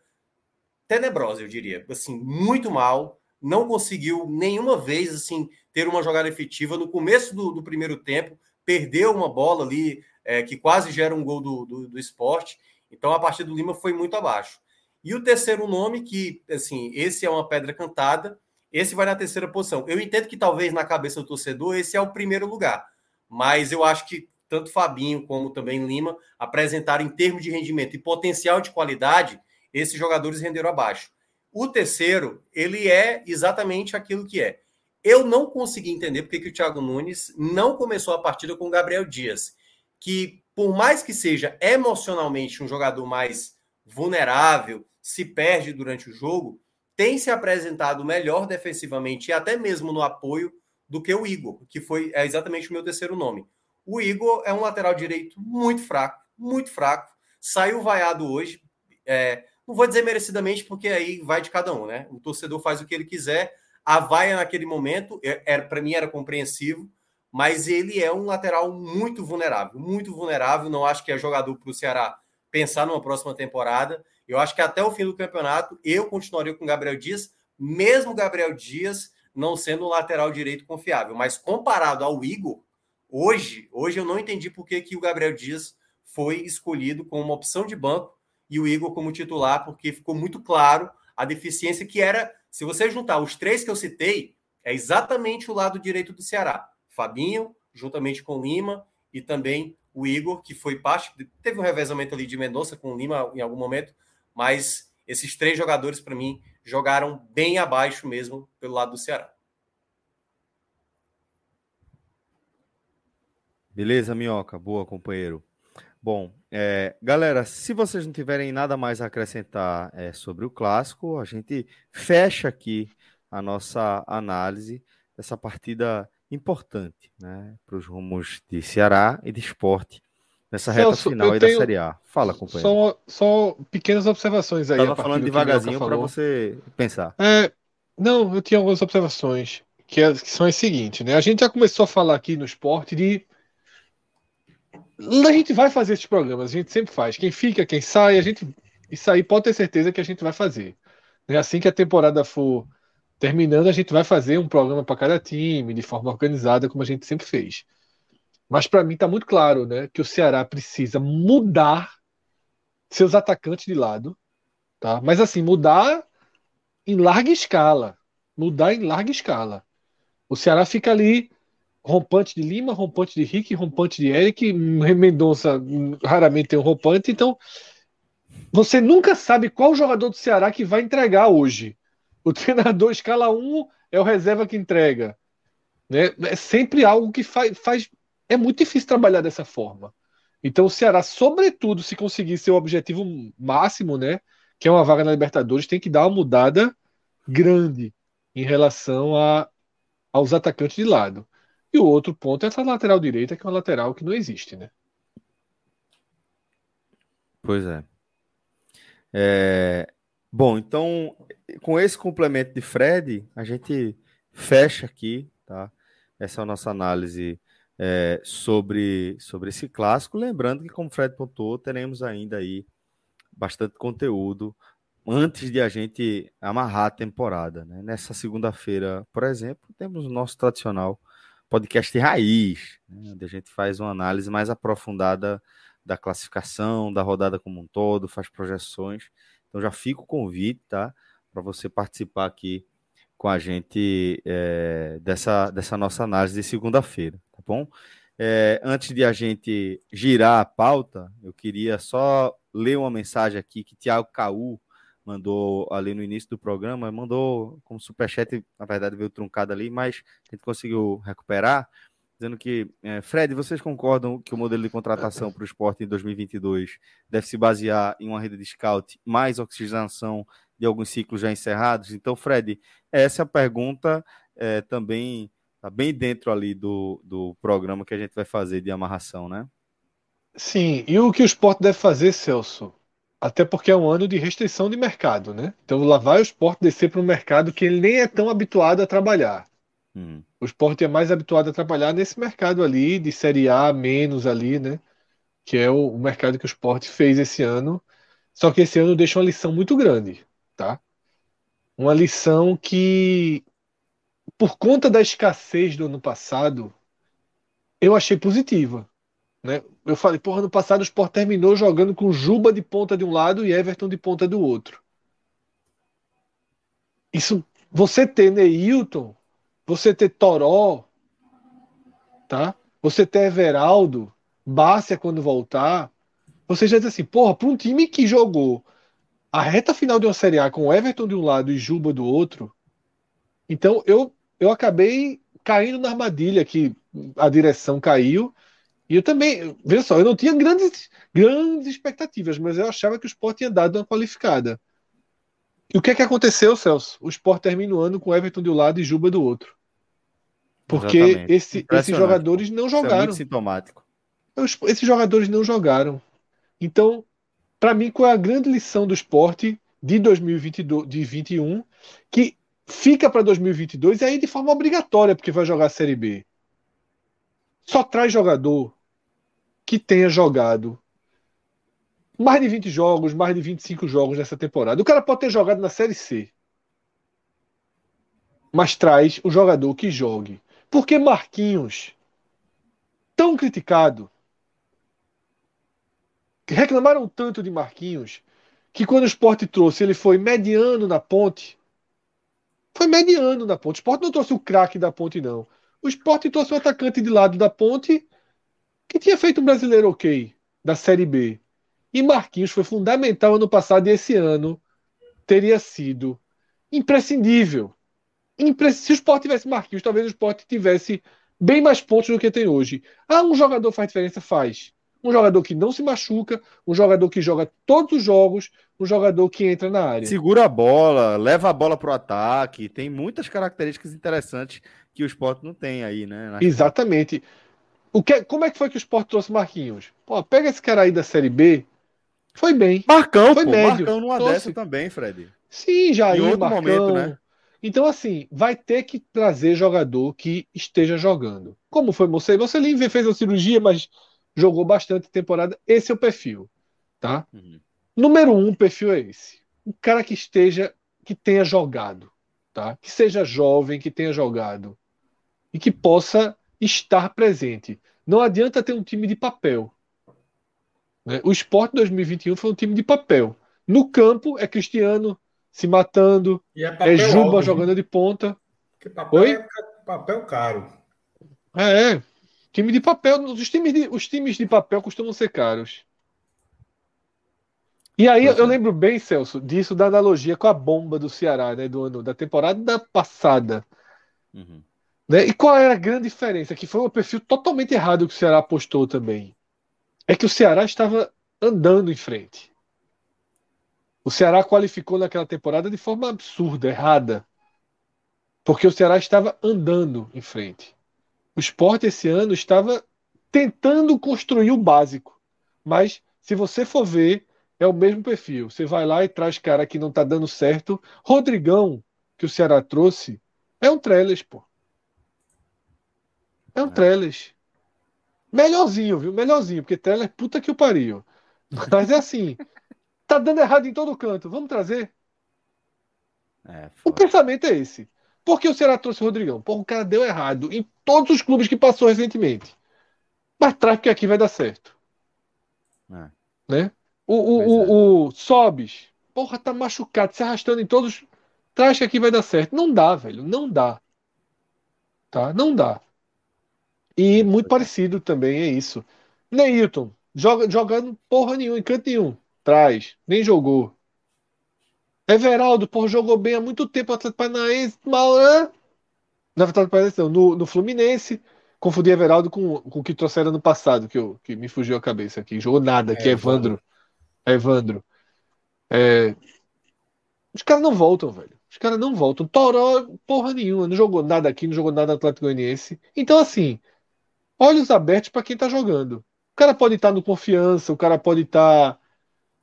[SPEAKER 4] tenebrosa, eu diria. Assim, muito mal. Não conseguiu nenhuma vez assim ter uma jogada efetiva. No começo do, do primeiro tempo, perdeu uma bola ali é, que quase gera um gol do, do, do esporte. Então a partida do Lima foi muito abaixo. E o terceiro nome, que assim, esse é uma pedra cantada, esse vai na terceira posição. Eu entendo que talvez na cabeça do torcedor esse é o primeiro lugar, mas eu acho que tanto Fabinho como também Lima apresentaram em termos de rendimento e potencial de qualidade esses jogadores renderam abaixo. O terceiro, ele é exatamente aquilo que é. Eu não consegui entender porque que o Thiago Nunes não começou a partida com o Gabriel Dias, que por mais que seja emocionalmente um jogador mais vulnerável, se perde durante o jogo, tem se apresentado melhor defensivamente e até mesmo no apoio do que o Igor, que foi é exatamente o meu terceiro nome. O Igor é um lateral direito muito fraco, muito fraco. Saiu vaiado hoje. É, não vou dizer merecidamente, porque aí vai de cada um, né? O torcedor faz o que ele quiser. A vaia naquele momento, era, é, é, para mim, era compreensivo, mas ele é um lateral muito vulnerável, muito vulnerável. Não acho que é jogador para o Ceará pensar numa próxima temporada. Eu acho que até o fim do campeonato eu continuaria com Gabriel Dias, mesmo Gabriel Dias não sendo um lateral direito confiável. Mas comparado ao Igor, hoje, hoje eu não entendi por que, que o Gabriel Dias foi escolhido como uma opção de banco e o Igor como titular, porque ficou muito claro a deficiência que era, se você juntar os três que eu citei, é exatamente o lado direito do Ceará. Fabinho, juntamente com Lima, e também o Igor, que foi parte, teve um revezamento ali de Mendonça com o Lima em algum momento, mas esses três jogadores, para mim, jogaram bem abaixo mesmo pelo lado do Ceará.
[SPEAKER 1] Beleza, Minhoca? Boa, companheiro. Bom, é, galera, se vocês não tiverem nada mais a acrescentar é, sobre o clássico, a gente fecha aqui a nossa análise dessa partida importante né, para os rumos de Ceará e de esporte nessa reta Celso, final aí da Série A. Fala, companheiro.
[SPEAKER 2] Só, só pequenas observações aí.
[SPEAKER 1] Estava falando devagarzinho para você pensar.
[SPEAKER 2] É, não, eu tinha algumas observações que, é, que são as seguintes. Né? A gente já começou a falar aqui no esporte de a gente vai fazer esses programas, a gente sempre faz. Quem fica, quem sai, a gente. Isso aí pode ter certeza que a gente vai fazer. É assim que a temporada for terminando, a gente vai fazer um programa para cada time, de forma organizada, como a gente sempre fez. Mas para mim está muito claro né, que o Ceará precisa mudar seus atacantes de lado. Tá? Mas assim, mudar em larga escala. Mudar em larga escala. O Ceará fica ali rompante de Lima, rompante de Rick, rompante de Eric, Mendonça raramente tem um rompante, então você nunca sabe qual jogador do Ceará que vai entregar hoje. O treinador escala um é o reserva que entrega. Né? É sempre algo que faz, faz. É muito difícil trabalhar dessa forma. Então o Ceará, sobretudo, se conseguir seu objetivo máximo, né? Que é uma vaga na Libertadores, tem que dar uma mudada grande em relação a, aos atacantes de lado. E o outro ponto é essa lateral direita, que é uma lateral que não existe, né?
[SPEAKER 1] Pois é. é. Bom, então, com esse complemento de Fred, a gente fecha aqui, tá? Essa é a nossa análise é, sobre, sobre esse clássico. Lembrando que, como o Fred pontuou, teremos ainda aí bastante conteúdo antes de a gente amarrar a temporada. Né? Nessa segunda-feira, por exemplo, temos o nosso tradicional podcast raiz, né, onde a gente faz uma análise mais aprofundada da classificação, da rodada como um todo, faz projeções. Então já fica o convite, tá? Para você participar aqui com a gente é, dessa, dessa nossa análise de segunda-feira, tá bom? É, antes de a gente girar a pauta, eu queria só ler uma mensagem aqui que Tiago Caú mandou ali no início do programa, mandou como superchat, na verdade veio truncado ali, mas a gente conseguiu recuperar. Dizendo que, é, Fred, vocês concordam que o modelo de contratação para o esporte em 2022 deve se basear em uma rede de scout mais oxigenação de alguns ciclos já encerrados? Então, Fred, essa pergunta é, também está bem dentro ali do, do programa que a gente vai fazer de amarração, né?
[SPEAKER 2] Sim, e o que o esporte deve fazer, Celso? Até porque é um ano de restrição de mercado, né? Então lá vai o esporte descer para um mercado que ele nem é tão habituado a trabalhar. Hum. O esporte é mais habituado a trabalhar nesse mercado ali, de Série A menos ali, né? Que é o, o mercado que o esporte fez esse ano. Só que esse ano deixa uma lição muito grande, tá? Uma lição que, por conta da escassez do ano passado, eu achei positiva. Né? Eu falei, porra, no passado o Sport terminou jogando com Juba de ponta de um lado e Everton de ponta do outro. Isso, você ter Neilton, você ter Toró, tá? Você ter Everaldo, Bárcia quando voltar, você já diz assim, porra, para um time que jogou a reta final de uma Série A com Everton de um lado e Juba do outro, então eu, eu acabei caindo na armadilha que a direção caiu e eu também, veja só, eu não tinha grandes, grandes expectativas, mas eu achava que o Sport tinha dado uma qualificada. E o que é que aconteceu, Celso? O Sport termina o ano com Everton de um lado e Juba do outro. Porque esse, esses jogadores não jogaram. Isso é muito
[SPEAKER 1] sintomático.
[SPEAKER 2] Esses jogadores não jogaram. Então, para mim, qual é a grande lição do esporte de 2022, de 21, que fica para 2022 e aí de forma obrigatória, porque vai jogar a Série B. Só traz jogador que tenha jogado mais de 20 jogos, mais de 25 jogos nessa temporada. O cara pode ter jogado na Série C. Mas traz o jogador que jogue. Porque Marquinhos, tão criticado, reclamaram tanto de Marquinhos, que quando o esporte trouxe, ele foi mediano na ponte. Foi mediano na ponte. O esporte não trouxe o craque da ponte, não. O esporte trouxe um atacante de lado da ponte que tinha feito um brasileiro ok da Série B. E Marquinhos foi fundamental ano passado e esse ano teria sido imprescindível. Se o Sport tivesse Marquinhos, talvez o Sport tivesse bem mais pontos do que tem hoje. Ah, um jogador faz diferença? Faz. Um jogador que não se machuca, um jogador que joga todos os jogos, um jogador que entra na área.
[SPEAKER 1] Segura a bola, leva a bola para o ataque, tem muitas características interessantes que o esporte não tem aí, né?
[SPEAKER 2] Exatamente. O que, como é que foi que o esporte trouxe Marquinhos? Pô, pega esse cara aí da Série B. Foi bem.
[SPEAKER 1] Marcão,
[SPEAKER 2] foi
[SPEAKER 1] pô,
[SPEAKER 2] médio.
[SPEAKER 1] Marcão numa trouxe. dessa também, Fred.
[SPEAKER 2] Sim, já em outro Marcão. momento, né? Então, assim, vai ter que trazer jogador que esteja jogando. Como foi Mocelin? Mocelin fez a cirurgia, mas jogou bastante temporada. Esse é o perfil, tá? Uhum. Número um, perfil é esse. Um cara que esteja, que tenha jogado, tá? Que seja jovem, que tenha jogado e que possa estar presente. Não adianta ter um time de papel. Né? O Sport 2021 foi um time de papel. No campo é Cristiano se matando, é, é, Juba alto, jogando de ponta.
[SPEAKER 3] papel Oi? é papel caro.
[SPEAKER 2] É, é. Time de papel, os times de, os times de papel costumam ser caros. E aí eu é. lembro bem, Celso, disso da analogia com a bomba do Ceará, né, do ano da temporada passada. Uhum. Né? E qual era a grande diferença? Que foi um perfil totalmente errado que o Ceará apostou também. É que o Ceará estava andando em frente. O Ceará qualificou naquela temporada de forma absurda, errada. Porque o Ceará estava andando em frente. O esporte esse ano estava tentando construir o básico. Mas, se você for ver, é o mesmo perfil. Você vai lá e traz cara que não está dando certo. Rodrigão, que o Ceará trouxe, é um Trellis, pô. É um Trellis. Melhorzinho, viu? Melhorzinho, porque Trellis, puta que o pariu. Mas é assim, tá dando errado em todo canto. Vamos trazer? É, o pensamento é esse. Por que o Ceará trouxe o Rodrigão? Porra, o cara deu errado em todos os clubes que passou recentemente. Mas traz que aqui vai dar certo. É. Né? O, o, o, é. o Sobis, porra, tá machucado, se arrastando em todos. Traz que aqui vai dar certo. Não dá, velho. Não dá. Tá? Não dá. E muito parecido também é isso. Neilton, joga, jogando porra nenhuma, em canto nenhum. Traz, nem jogou. Everaldo, porra, jogou bem há muito tempo Atlético Paranaense, mal, né? No Atlético Paranaense, não, no, no Fluminense. confundi Everaldo com, com o que trouxeram no passado, que, eu, que me fugiu a cabeça aqui. Jogou nada, que é Evandro. É Evandro. É... Os caras não voltam, velho. Os caras não voltam. Toró, porra nenhuma. Não jogou nada aqui, não jogou nada no Atlético Goianiense. Então, assim, olhos abertos para quem tá jogando. O cara pode estar tá no confiança, o cara pode estar tá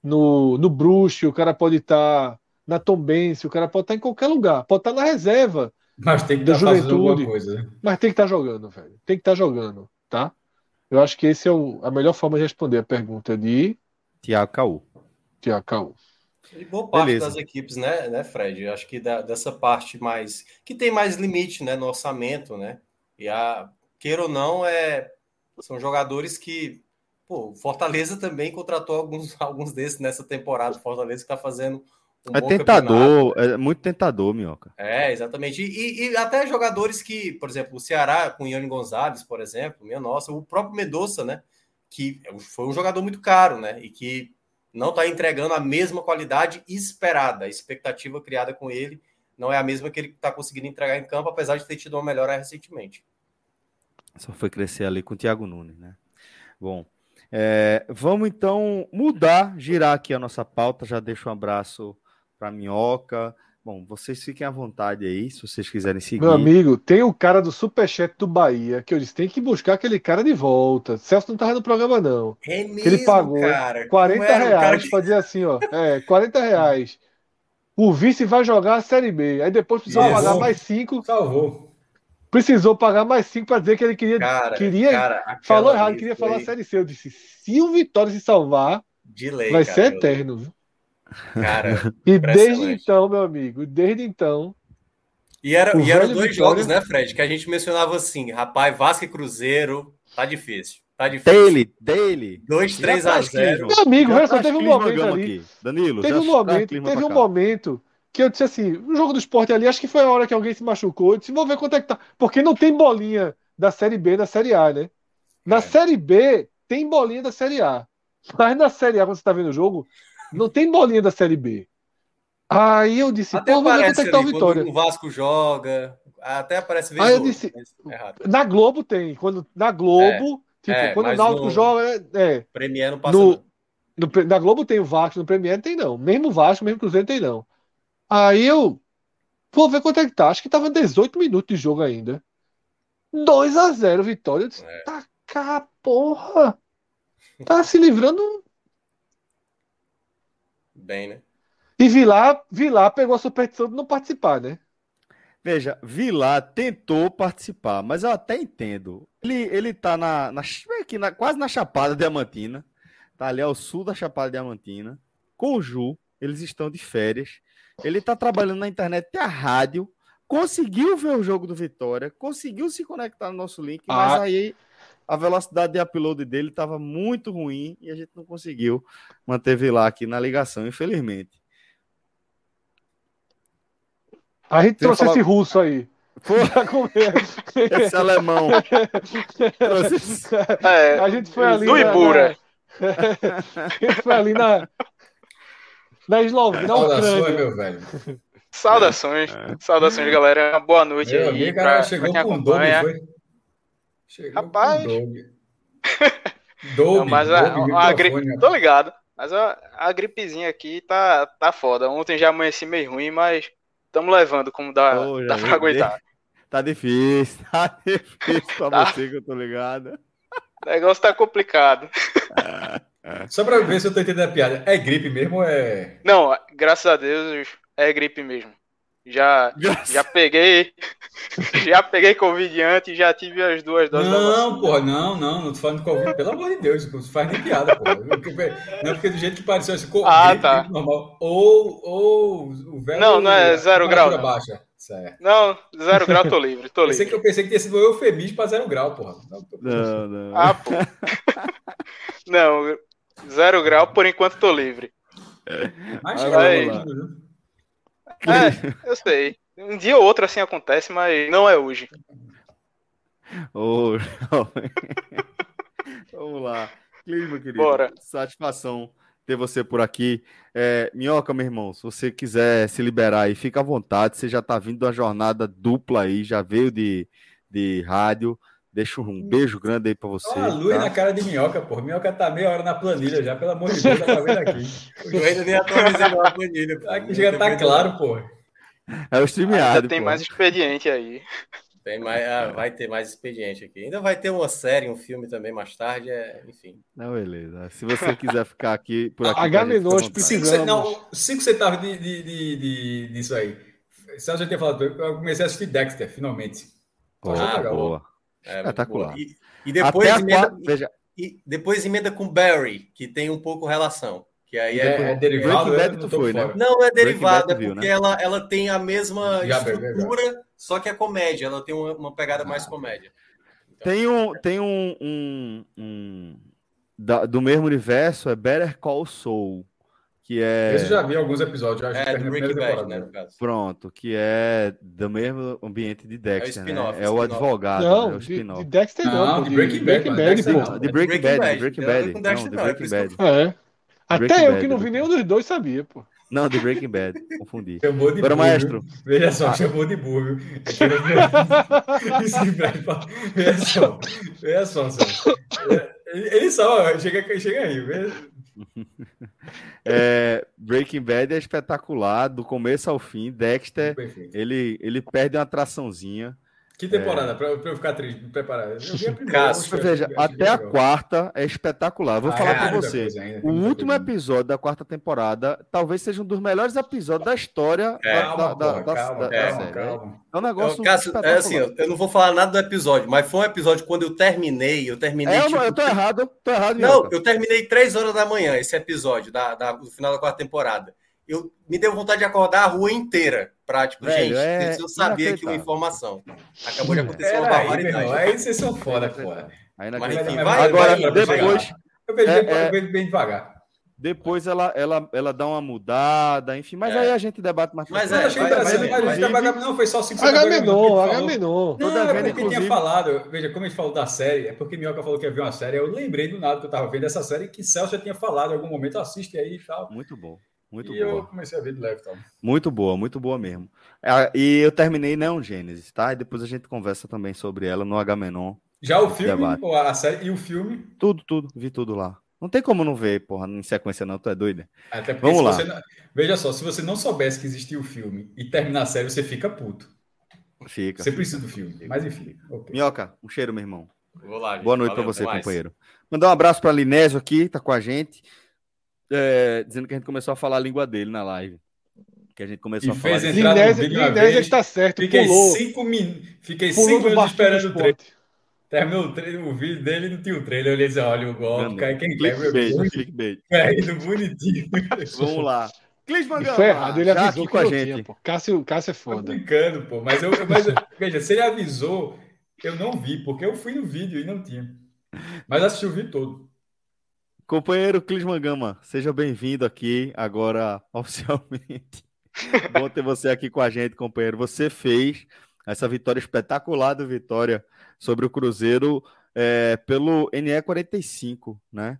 [SPEAKER 2] no, no Bruxo, o cara pode estar tá na Tombense, o cara pode estar tá em qualquer lugar. Pode estar tá na reserva.
[SPEAKER 3] Mas tem que estar tá juventude, coisa. Né?
[SPEAKER 2] Mas tem que estar tá jogando, velho. Tem que estar tá jogando, tá? Eu acho que esse é o, a melhor forma de responder a pergunta de
[SPEAKER 1] Tiago Caú.
[SPEAKER 2] Tiago Caú.
[SPEAKER 4] E boa parte Beleza. das equipes, né, né, Fred? Eu acho que da, dessa parte mais. que tem mais limite né, no orçamento, né? E a, queira ou não, é, são jogadores que. Pô, Fortaleza também contratou alguns, alguns desses nessa temporada. Fortaleza que está fazendo
[SPEAKER 1] um é tentador, campeonato. é muito tentador, Minhoca.
[SPEAKER 4] É, exatamente. E, e, até jogadores que, por exemplo, o Ceará com o Ione Gonzalez, por exemplo, minha nossa, o próprio Medoça, né? Que foi um jogador muito caro, né? E que não está entregando a mesma qualidade esperada. A expectativa criada com ele não é a mesma que ele está conseguindo entregar em campo, apesar de ter tido uma melhora recentemente.
[SPEAKER 1] Só foi crescer ali com o Thiago Nunes, né? Bom, é, vamos então mudar, girar aqui a nossa pauta. Já deixo um abraço para Minhoca. Bom, vocês fiquem à vontade aí, se vocês quiserem seguir.
[SPEAKER 2] Meu amigo, tem o cara do Superchat do Bahia, que eu disse, tem que buscar aquele cara de volta. Celso não tava no programa, não.
[SPEAKER 4] É mesmo,
[SPEAKER 2] que ele pagou
[SPEAKER 4] cara.
[SPEAKER 2] 40 reais que... pra dizer assim, ó. É, 40 reais. O vice vai jogar a Série B. Aí depois precisou Salvou. pagar mais 5.
[SPEAKER 3] Salvou.
[SPEAKER 2] Precisou pagar mais 5 para dizer que ele queria. Cara, queria cara, falou errado, queria foi... falar a Série C. Eu disse, se o Vitória se salvar, lei, vai cara, ser eterno. Viu?
[SPEAKER 4] Cara,
[SPEAKER 2] e desde então, meu amigo, desde então.
[SPEAKER 4] E, era, e eram dois Vitória... jogos, né, Fred? Que a gente mencionava assim: rapaz, Vasco e Cruzeiro, tá difícil. Tá difícil.
[SPEAKER 1] Dele, dele.
[SPEAKER 4] 2, 3 a 0.
[SPEAKER 2] Meu amigo, olha só, teve um momento ali.
[SPEAKER 1] Aqui. Danilo,
[SPEAKER 2] teve um momento, teve um momento que eu disse assim: o jogo do esporte ali, acho que foi a hora que alguém se machucou. Eu disse: vou ver quanto é que tá. Porque não tem bolinha da Série B na Série A, né? Na é. Série B tem bolinha da Série A. Mas na Série A, quando você tá vendo o jogo, não tem bolinha da Série B. Aí eu disse,
[SPEAKER 4] até pô, vou ver quanto é que tá o Vitória. O Vasco joga, até aparece
[SPEAKER 2] vez Aí eu disse, na Globo tem, quando na Globo, é, tipo, é, quando o Náutico no... joga, é, é.
[SPEAKER 4] Premier não passa
[SPEAKER 2] no, no, na Globo tem o Vasco, no Premier tem não. Mesmo o Vasco, mesmo o Cruzeiro tem não. Aí eu vou ver quanto é que tá. Acho que tava 18 minutos de jogo ainda. 2 a 0 Vitória. Eu disse, é. tá cá, porra. Tá se livrando
[SPEAKER 4] bem, né?
[SPEAKER 2] E Vilar, Vilar pegou a superstição de não participar, né?
[SPEAKER 1] Veja, Vilar tentou participar, mas eu até entendo. Ele, ele tá na, na, aqui na, quase na Chapada Diamantina, tá ali ao sul da Chapada Diamantina, com o Ju, eles estão de férias. Ele tá trabalhando na internet e a rádio, conseguiu ver o jogo do Vitória, conseguiu se conectar no nosso link, ah. mas aí a velocidade de upload dele estava muito ruim e a gente não conseguiu manter Vilar aqui na ligação, infelizmente.
[SPEAKER 2] A gente trouxe falar... esse russo aí.
[SPEAKER 1] esse alemão.
[SPEAKER 2] É, a gente foi ali.
[SPEAKER 5] Do Ibura.
[SPEAKER 2] Na... a gente foi ali na. Na Eslovênia,
[SPEAKER 3] Saudações, meu velho.
[SPEAKER 5] Saudações. É. Saudações, galera. Boa noite meu aí.
[SPEAKER 3] Amigo, cara, chegou pra quem com acompanha. Doug, foi?
[SPEAKER 5] Chegou Rapaz. Doug. mas a, a, a gripe. Tô ligado. Mas a, a gripezinha aqui tá, tá foda. Ontem já amanheci meio ruim, mas estamos levando como dá, oh, dá pra aguentar.
[SPEAKER 1] Tá difícil, tá difícil pra tá. você que eu tô ligado.
[SPEAKER 5] O negócio tá complicado.
[SPEAKER 3] Só pra ver se eu tô entendendo a piada. É gripe mesmo ou é.
[SPEAKER 5] Não, graças a Deus é gripe mesmo. Já, já peguei. Já peguei Covid antes e já tive as duas doses
[SPEAKER 3] Não, pô, não, não, não tô falando de Covid, pelo amor de Deus, não faz nem piada, pô. Não, porque do jeito que pareceu assim,
[SPEAKER 5] ah, tá.
[SPEAKER 3] normal. Ou, ou o
[SPEAKER 5] velho. Não, não é zero grau. Não.
[SPEAKER 3] Baixa. Certo.
[SPEAKER 5] Não, zero grau tô livre, tô livre.
[SPEAKER 3] Pensei que, eu pensei que tinha sido um eufemismo pra zero grau, porra.
[SPEAKER 1] Não, não.
[SPEAKER 5] Ah, pô. não, zero grau, por enquanto tô livre.
[SPEAKER 3] Mas, aí, lá.
[SPEAKER 5] É, eu sei. Um dia ou outro assim acontece, mas não é hoje.
[SPEAKER 1] Oh, Vamos lá. Clima, querido.
[SPEAKER 5] Bora.
[SPEAKER 1] Satisfação ter você por aqui. É, Minhoca, meu irmão, se você quiser se liberar aí, fica à vontade. Você já está vindo da jornada dupla aí, já veio de, de rádio, Deixa um beijo grande aí pra você. Olha
[SPEAKER 3] a luz tá? na cara de minhoca, pô. Minhoca tá meia hora na planilha já, pelo amor de Deus, tá vendo aqui. Eu ainda nem atualizei a planilha. Pô. Aqui já tá claro, pô.
[SPEAKER 1] É o streameado.
[SPEAKER 5] Tem pô. mais expediente aí.
[SPEAKER 4] Tem mais, ah, vai ter mais expediente aqui. Ainda vai ter uma série, um filme também mais tarde, é, enfim.
[SPEAKER 1] Não, beleza. Se você quiser ficar aqui por aqui.
[SPEAKER 2] H nós precisamos.
[SPEAKER 3] Não, cinco centavos de, de, de, de, disso aí. Celso já tinha falado, eu comecei a assistir Dexter, finalmente.
[SPEAKER 1] Ah, boa. É, Espetacular.
[SPEAKER 4] E, e, depois emenda, veja. e depois emenda com Barry, que tem um pouco relação. Que aí é, é, é
[SPEAKER 3] derivado.
[SPEAKER 4] Bad tu foi, né? Não, é derivado, é porque viu, né? ela, ela tem a mesma Já estrutura, só que é comédia. Ela tem uma, uma pegada ah. mais comédia.
[SPEAKER 1] Então, tem um, tem um, um, um da, do mesmo universo, é Better Call Saul que é.
[SPEAKER 3] Esse já vi alguns episódios, acho é, que do Breaking Bad,
[SPEAKER 1] né, Pronto, que é do mesmo ambiente de Dexter, é o, né? é o advogado, não, né? o
[SPEAKER 2] de, de, Dexter não,
[SPEAKER 3] não de Breaking Bad,
[SPEAKER 1] Breaking Bad, pô. De Breaking Bad, de Breaking Bad, não, de Breaking Bad.
[SPEAKER 2] É. Até eu que não vi nenhum dos dois sabia, pô.
[SPEAKER 1] Não, de Breaking Bad, confundi.
[SPEAKER 3] Chamou de
[SPEAKER 1] Agora, maestro.
[SPEAKER 3] Veja só, ah. chamou de burro. veja só, veja só, Ele só, chega, chega aí,
[SPEAKER 1] É, Breaking Bad é espetacular, do começo ao fim. Dexter, ele, ele perde uma atraçãozinha.
[SPEAKER 3] Que temporada? É... Para eu ficar triste, preparado.
[SPEAKER 1] Cássio, veja, até a quarta é espetacular. Vou ah, falar é, para você. Ainda, o último episódio da quarta temporada talvez seja um dos melhores episódios da história
[SPEAKER 3] é,
[SPEAKER 1] da,
[SPEAKER 3] calma,
[SPEAKER 1] da,
[SPEAKER 3] da, calma, da,
[SPEAKER 1] da série. Calma. É um negócio.
[SPEAKER 4] Eu, Cássio, é assim, eu não vou falar nada do episódio, mas foi um episódio quando eu terminei. Eu terminei.
[SPEAKER 1] É, tipo, eu tô errado, tô errado.
[SPEAKER 4] Não, eu terminei três horas da manhã esse episódio da, da, do final da quarta temporada eu me deu vontade de acordar a rua inteira pra, tipo, Velho, gente, é eu sabia aqui uma informação. Acabou de acontecer uma barbaridade.
[SPEAKER 3] Aí vocês são foda, porra.
[SPEAKER 1] Mas enfim, vai, Agora, vai, depois.
[SPEAKER 3] Eu vejo, é, bem, bem devagar.
[SPEAKER 1] Depois ela, ela, ela dá uma mudada, enfim, mas é. aí a gente debate mais.
[SPEAKER 3] Mas é, achei interessante, mas a gente devagar, não, foi só 5
[SPEAKER 2] segundos. H menor.
[SPEAKER 3] Não, é porque inclusive... tinha falado, veja, como a gente falou da série, é porque Minhoca falou que ia ver uma série, eu lembrei do nada que eu tava vendo essa série que Celso já tinha falado em algum momento, assiste aí e tal.
[SPEAKER 1] Muito bom. Muito
[SPEAKER 3] e
[SPEAKER 1] boa.
[SPEAKER 3] eu comecei a ver de leve, então.
[SPEAKER 1] Muito boa, muito boa mesmo. É, e eu terminei não Gênesis, tá? E depois a gente conversa também sobre ela no H-Menon.
[SPEAKER 3] Já o filme, a série e o filme?
[SPEAKER 1] Tudo, tudo, vi tudo lá. Não tem como não ver, porra, em sequência não, tu é doida.
[SPEAKER 3] Até porque Vamos lá. Não... Veja só, se você não soubesse que existia o filme e terminar a série, você fica puto.
[SPEAKER 1] Fica.
[SPEAKER 3] Você precisa do filme, mas enfim.
[SPEAKER 1] Okay. Minhoca, um cheiro, meu irmão.
[SPEAKER 4] Vou lá, gente.
[SPEAKER 1] Boa noite para você, companheiro. Mandar um abraço para Linésio aqui, tá com a gente é, dizendo que a gente começou a falar a língua dele na live. Que a gente começou e a falar.
[SPEAKER 2] Fez entrar no vídeo está certo.
[SPEAKER 3] Fiquei pulou. cinco, min... Fiquei pulou cinco minutos esperando o trailer. Terminou o, trailer, o vídeo dele não tinha o trailer. Eu olhei assim: olha o golpe, cai quem quer.
[SPEAKER 1] Clickbait.
[SPEAKER 3] Caindo bonitinho.
[SPEAKER 1] Vamos lá.
[SPEAKER 2] Clis Foi errado, ele avisou com a gente. Tinha, pô. Cássio, Cássio é foda.
[SPEAKER 3] Tô brincando, pô. Mas, eu, mas veja, se ele avisou, eu não vi, porque eu fui no vídeo e não tinha. Mas assisti o vídeo todo.
[SPEAKER 1] Companheiro Clisman Gama, seja bem-vindo aqui agora oficialmente. Bom ter você aqui com a gente, companheiro. Você fez essa vitória espetacular do Vitória sobre o Cruzeiro é, pelo NE45, né?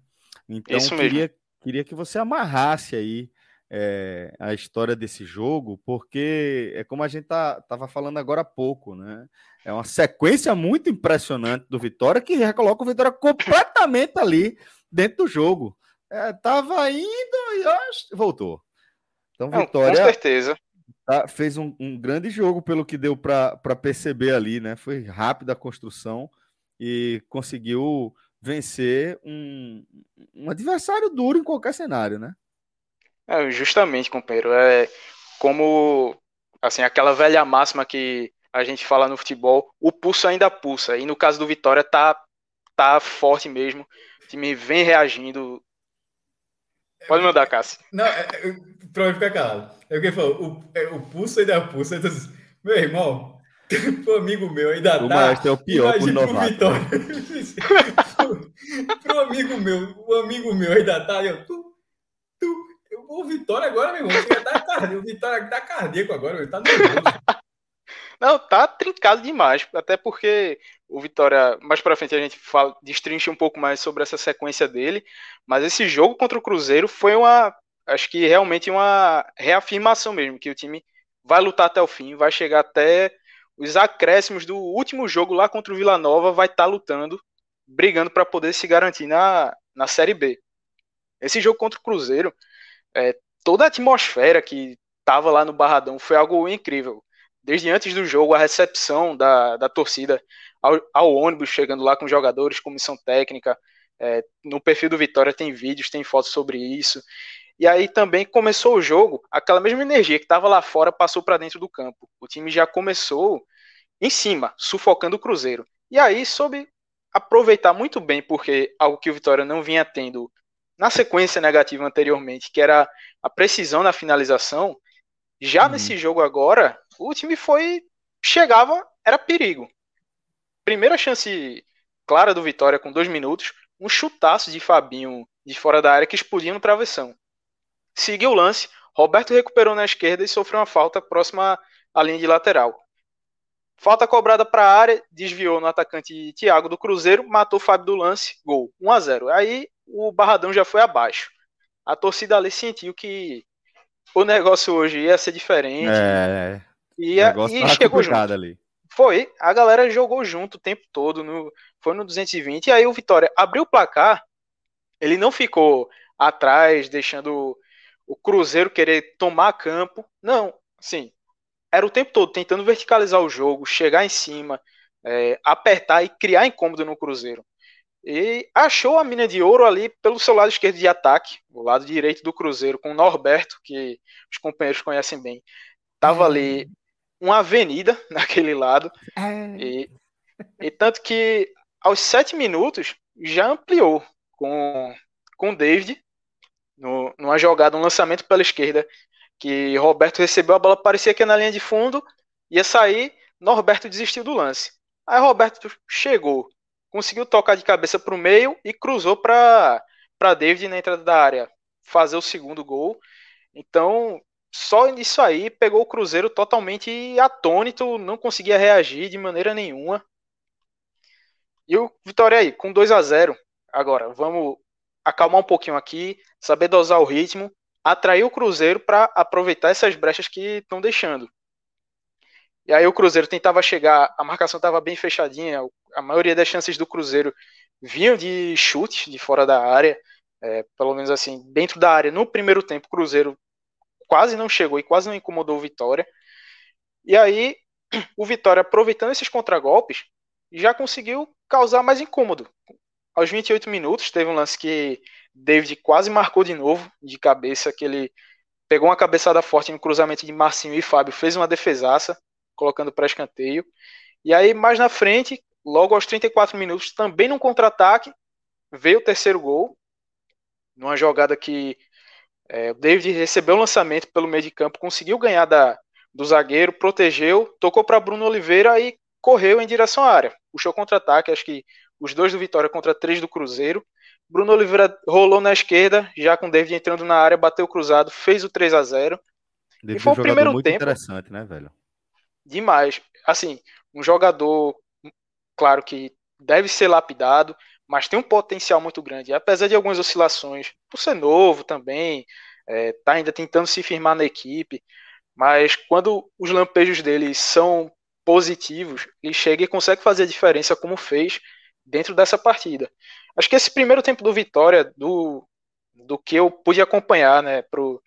[SPEAKER 1] Então, queria, queria que você amarrasse aí é, a história desse jogo, porque é como a gente tá, tava falando agora há pouco, né? É uma sequência muito impressionante do Vitória que recoloca o Vitória completamente ali dentro do jogo. É, tava indo e voltou. Então, Vitória.
[SPEAKER 5] com certeza.
[SPEAKER 1] Tá, fez um, um, grande jogo, pelo que deu para perceber ali, né? Foi rápida a construção e conseguiu vencer um, um adversário duro em qualquer cenário, né?
[SPEAKER 5] É, justamente, companheiro. É como assim aquela velha máxima que a gente fala no futebol, o pulso ainda pulsa. E no caso do Vitória tá tá forte mesmo. O time vem reagindo. Pode mandar, Cássio.
[SPEAKER 3] Não, é, é, pra ficar calado. É o que falou, o, é, o pulso ainda pulsa. Então, meu irmão, o amigo meu ainda
[SPEAKER 1] o tá. O é o pior por novato. Vitória.
[SPEAKER 3] pro amigo meu, o amigo meu ainda tá. Eu, tu, tu, o Vitória agora, meu irmão, tá, o Vitória tá cardíaco agora, ele tá nervoso.
[SPEAKER 5] Não, tá trincado demais, até porque o Vitória, mais para frente a gente fala, destrincha um pouco mais sobre essa sequência dele, mas esse jogo contra o Cruzeiro foi uma, acho que realmente uma reafirmação mesmo, que o time vai lutar até o fim, vai chegar até os acréscimos do último jogo lá contra o Vila Nova vai estar tá lutando, brigando para poder se garantir na, na Série B. Esse jogo contra o Cruzeiro, é, toda a atmosfera que estava lá no Barradão foi algo incrível. Desde antes do jogo, a recepção da, da torcida ao, ao ônibus, chegando lá com jogadores, comissão técnica. É, no perfil do Vitória tem vídeos, tem fotos sobre isso. E aí também começou o jogo, aquela mesma energia que estava lá fora passou para dentro do campo. O time já começou em cima, sufocando o Cruzeiro. E aí soube aproveitar muito bem, porque algo que o Vitória não vinha tendo na sequência negativa anteriormente, que era a precisão na finalização, já uhum. nesse jogo agora, o time foi. chegava, era perigo. Primeira chance clara do Vitória com dois minutos, um chutaço de Fabinho de fora da área que explodiu no travessão. Seguiu o lance, Roberto recuperou na esquerda e sofreu uma falta próxima à linha de lateral. Falta cobrada para a área, desviou no atacante Thiago do Cruzeiro, matou Fábio do lance, gol, 1 a 0. Aí o Barradão já foi abaixo. A torcida ali sentiu que o negócio hoje ia ser diferente. É, ia, e chegou junto. Ali. Foi, a galera jogou junto o tempo todo, no, foi no 220, e aí o Vitória abriu o placar, ele não ficou atrás, deixando o Cruzeiro querer tomar campo, não, assim, era o tempo todo tentando verticalizar o jogo, chegar em cima, é, apertar e criar incômodo no Cruzeiro. E achou a mina de ouro ali pelo seu lado esquerdo de ataque, o lado direito do Cruzeiro, com o Norberto, que os companheiros conhecem bem. Tava ali uma avenida naquele lado. É. E, e tanto que aos sete minutos já ampliou com, com o David no, numa jogada, um lançamento pela esquerda, que Roberto recebeu a bola, parecia que na linha de fundo, ia sair, Norberto desistiu do lance. Aí Roberto chegou, conseguiu tocar de cabeça para o meio e cruzou para David na entrada da área fazer o segundo gol. Então, só nisso aí pegou o Cruzeiro totalmente atônito, não conseguia reagir de maneira nenhuma. E o Vitória aí, com 2 a 0 Agora, vamos acalmar um pouquinho aqui, saber dosar o ritmo, atrair o Cruzeiro para aproveitar essas brechas que estão deixando. E aí o Cruzeiro tentava chegar, a marcação estava bem fechadinha, a maioria das chances do Cruzeiro vinham de chute de fora da área, é, pelo menos assim, dentro da área. No primeiro tempo, o Cruzeiro quase não chegou e quase não incomodou o Vitória. E aí o Vitória, aproveitando esses contragolpes, já conseguiu causar mais incômodo. Aos 28 minutos, teve um lance que David quase marcou de novo, de cabeça, que ele pegou uma cabeçada forte no cruzamento de Marcinho e Fábio, fez uma defesaça, colocando para escanteio. E aí, mais na frente, logo aos 34 minutos, também num contra-ataque, veio o terceiro gol, numa jogada que é, o David recebeu o lançamento pelo meio de campo, conseguiu ganhar da, do zagueiro, protegeu, tocou para Bruno Oliveira e correu em direção à área. Puxou contra-ataque, acho que os dois do Vitória contra três do Cruzeiro. Bruno Oliveira rolou na esquerda, já com o David entrando na área, bateu cruzado, fez o 3 a 0
[SPEAKER 1] David e foi o primeiro muito tempo. interessante, né, velho?
[SPEAKER 5] Demais. Assim, um jogador, claro que deve ser lapidado, mas tem um potencial muito grande. Apesar de algumas oscilações, por ser novo também, é, tá ainda tentando se firmar na equipe, mas quando os lampejos dele são positivos, ele chega e consegue fazer a diferença como fez dentro dessa partida. Acho que esse primeiro tempo do Vitória, do, do que eu pude acompanhar né, pro,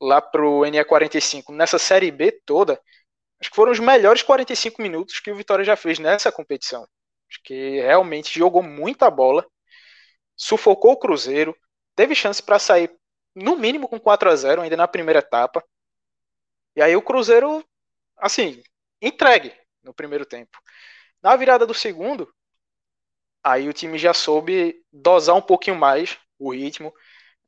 [SPEAKER 5] lá pro NE45, nessa Série B toda, acho que foram os melhores 45 minutos que o Vitória já fez nessa competição. Acho que realmente jogou muita bola, sufocou o Cruzeiro, teve chance para sair no mínimo com 4 a 0 ainda na primeira etapa. E aí o Cruzeiro, assim, entregue no primeiro tempo. Na virada do segundo, aí o time já soube dosar um pouquinho mais o ritmo.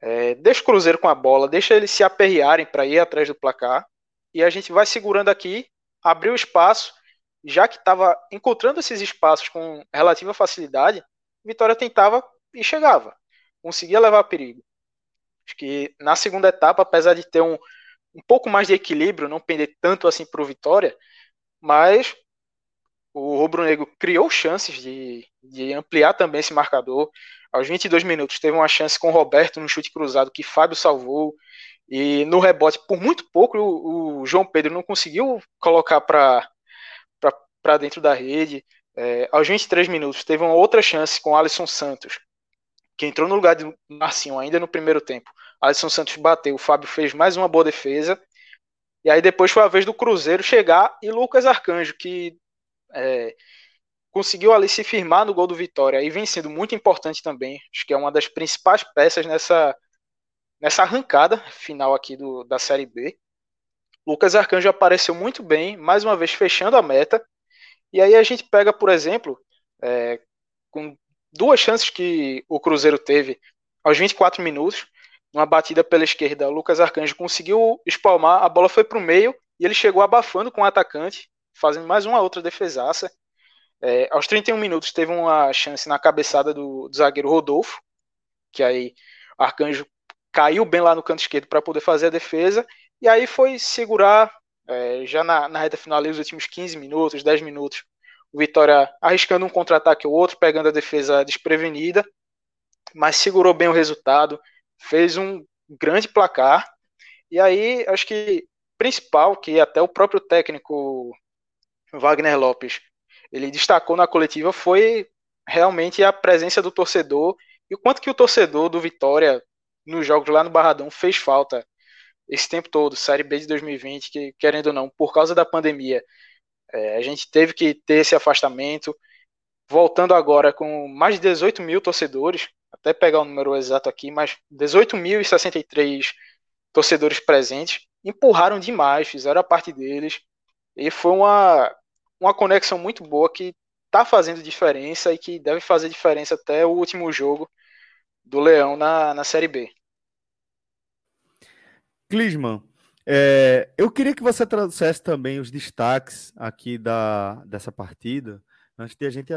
[SPEAKER 5] É, deixa o Cruzeiro com a bola, deixa eles se aperrearem para ir atrás do placar. E a gente vai segurando aqui, abriu espaço já que estava encontrando esses espaços com relativa facilidade, Vitória tentava e chegava, conseguia levar perigo. Acho que na segunda etapa, apesar de ter um, um pouco mais de equilíbrio, não pender tanto assim para o Vitória, mas o Rubro Negro criou chances de, de ampliar também esse marcador. Aos 22 minutos teve uma chance com o Roberto no chute cruzado que Fábio salvou. E no rebote, por muito pouco, o, o João Pedro não conseguiu colocar para para dentro da rede. É, aos 23 minutos, teve uma outra chance com Alisson Santos, que entrou no lugar de Marcinho ainda no primeiro tempo. Alisson Santos bateu, o Fábio fez mais uma boa defesa. E aí depois foi a vez do Cruzeiro chegar e Lucas Arcanjo, que é, conseguiu ali se firmar no gol do Vitória e vem sendo muito importante também. Acho que é uma das principais peças nessa, nessa arrancada final aqui do, da Série B. Lucas Arcanjo apareceu muito bem, mais uma vez fechando a meta. E aí a gente pega, por exemplo, é, com duas chances que o Cruzeiro teve aos 24 minutos, numa batida pela esquerda, o Lucas Arcanjo conseguiu espalmar, a bola foi para o meio e ele chegou abafando com o atacante, fazendo mais uma outra defesaça. É, aos 31 minutos teve uma chance na cabeçada do, do zagueiro Rodolfo, que aí Arcanjo caiu bem lá no canto esquerdo para poder fazer a defesa, e aí foi segurar, é, já na, na reta final ali, os últimos 15 minutos, 10 minutos, o Vitória arriscando um contra-ataque ou outro, pegando a defesa desprevenida, mas segurou bem o resultado, fez um grande placar, e aí acho que principal, que até o próprio técnico Wagner Lopes ele destacou na coletiva foi realmente a presença do torcedor e o quanto que o torcedor do Vitória nos jogos lá no Barradão fez falta esse tempo todo, Série B de 2020, que querendo ou não, por causa da pandemia, é, a gente teve que ter esse afastamento, voltando agora com mais de 18 mil torcedores, até pegar o número exato aqui, mas 18.063 torcedores presentes, empurraram demais, fizeram a parte deles, e foi uma, uma conexão muito boa que está fazendo diferença e que deve fazer diferença até o último jogo do Leão na, na Série B.
[SPEAKER 1] Clisman, é, eu queria que você trouxesse também os destaques aqui da, dessa partida, antes de a gente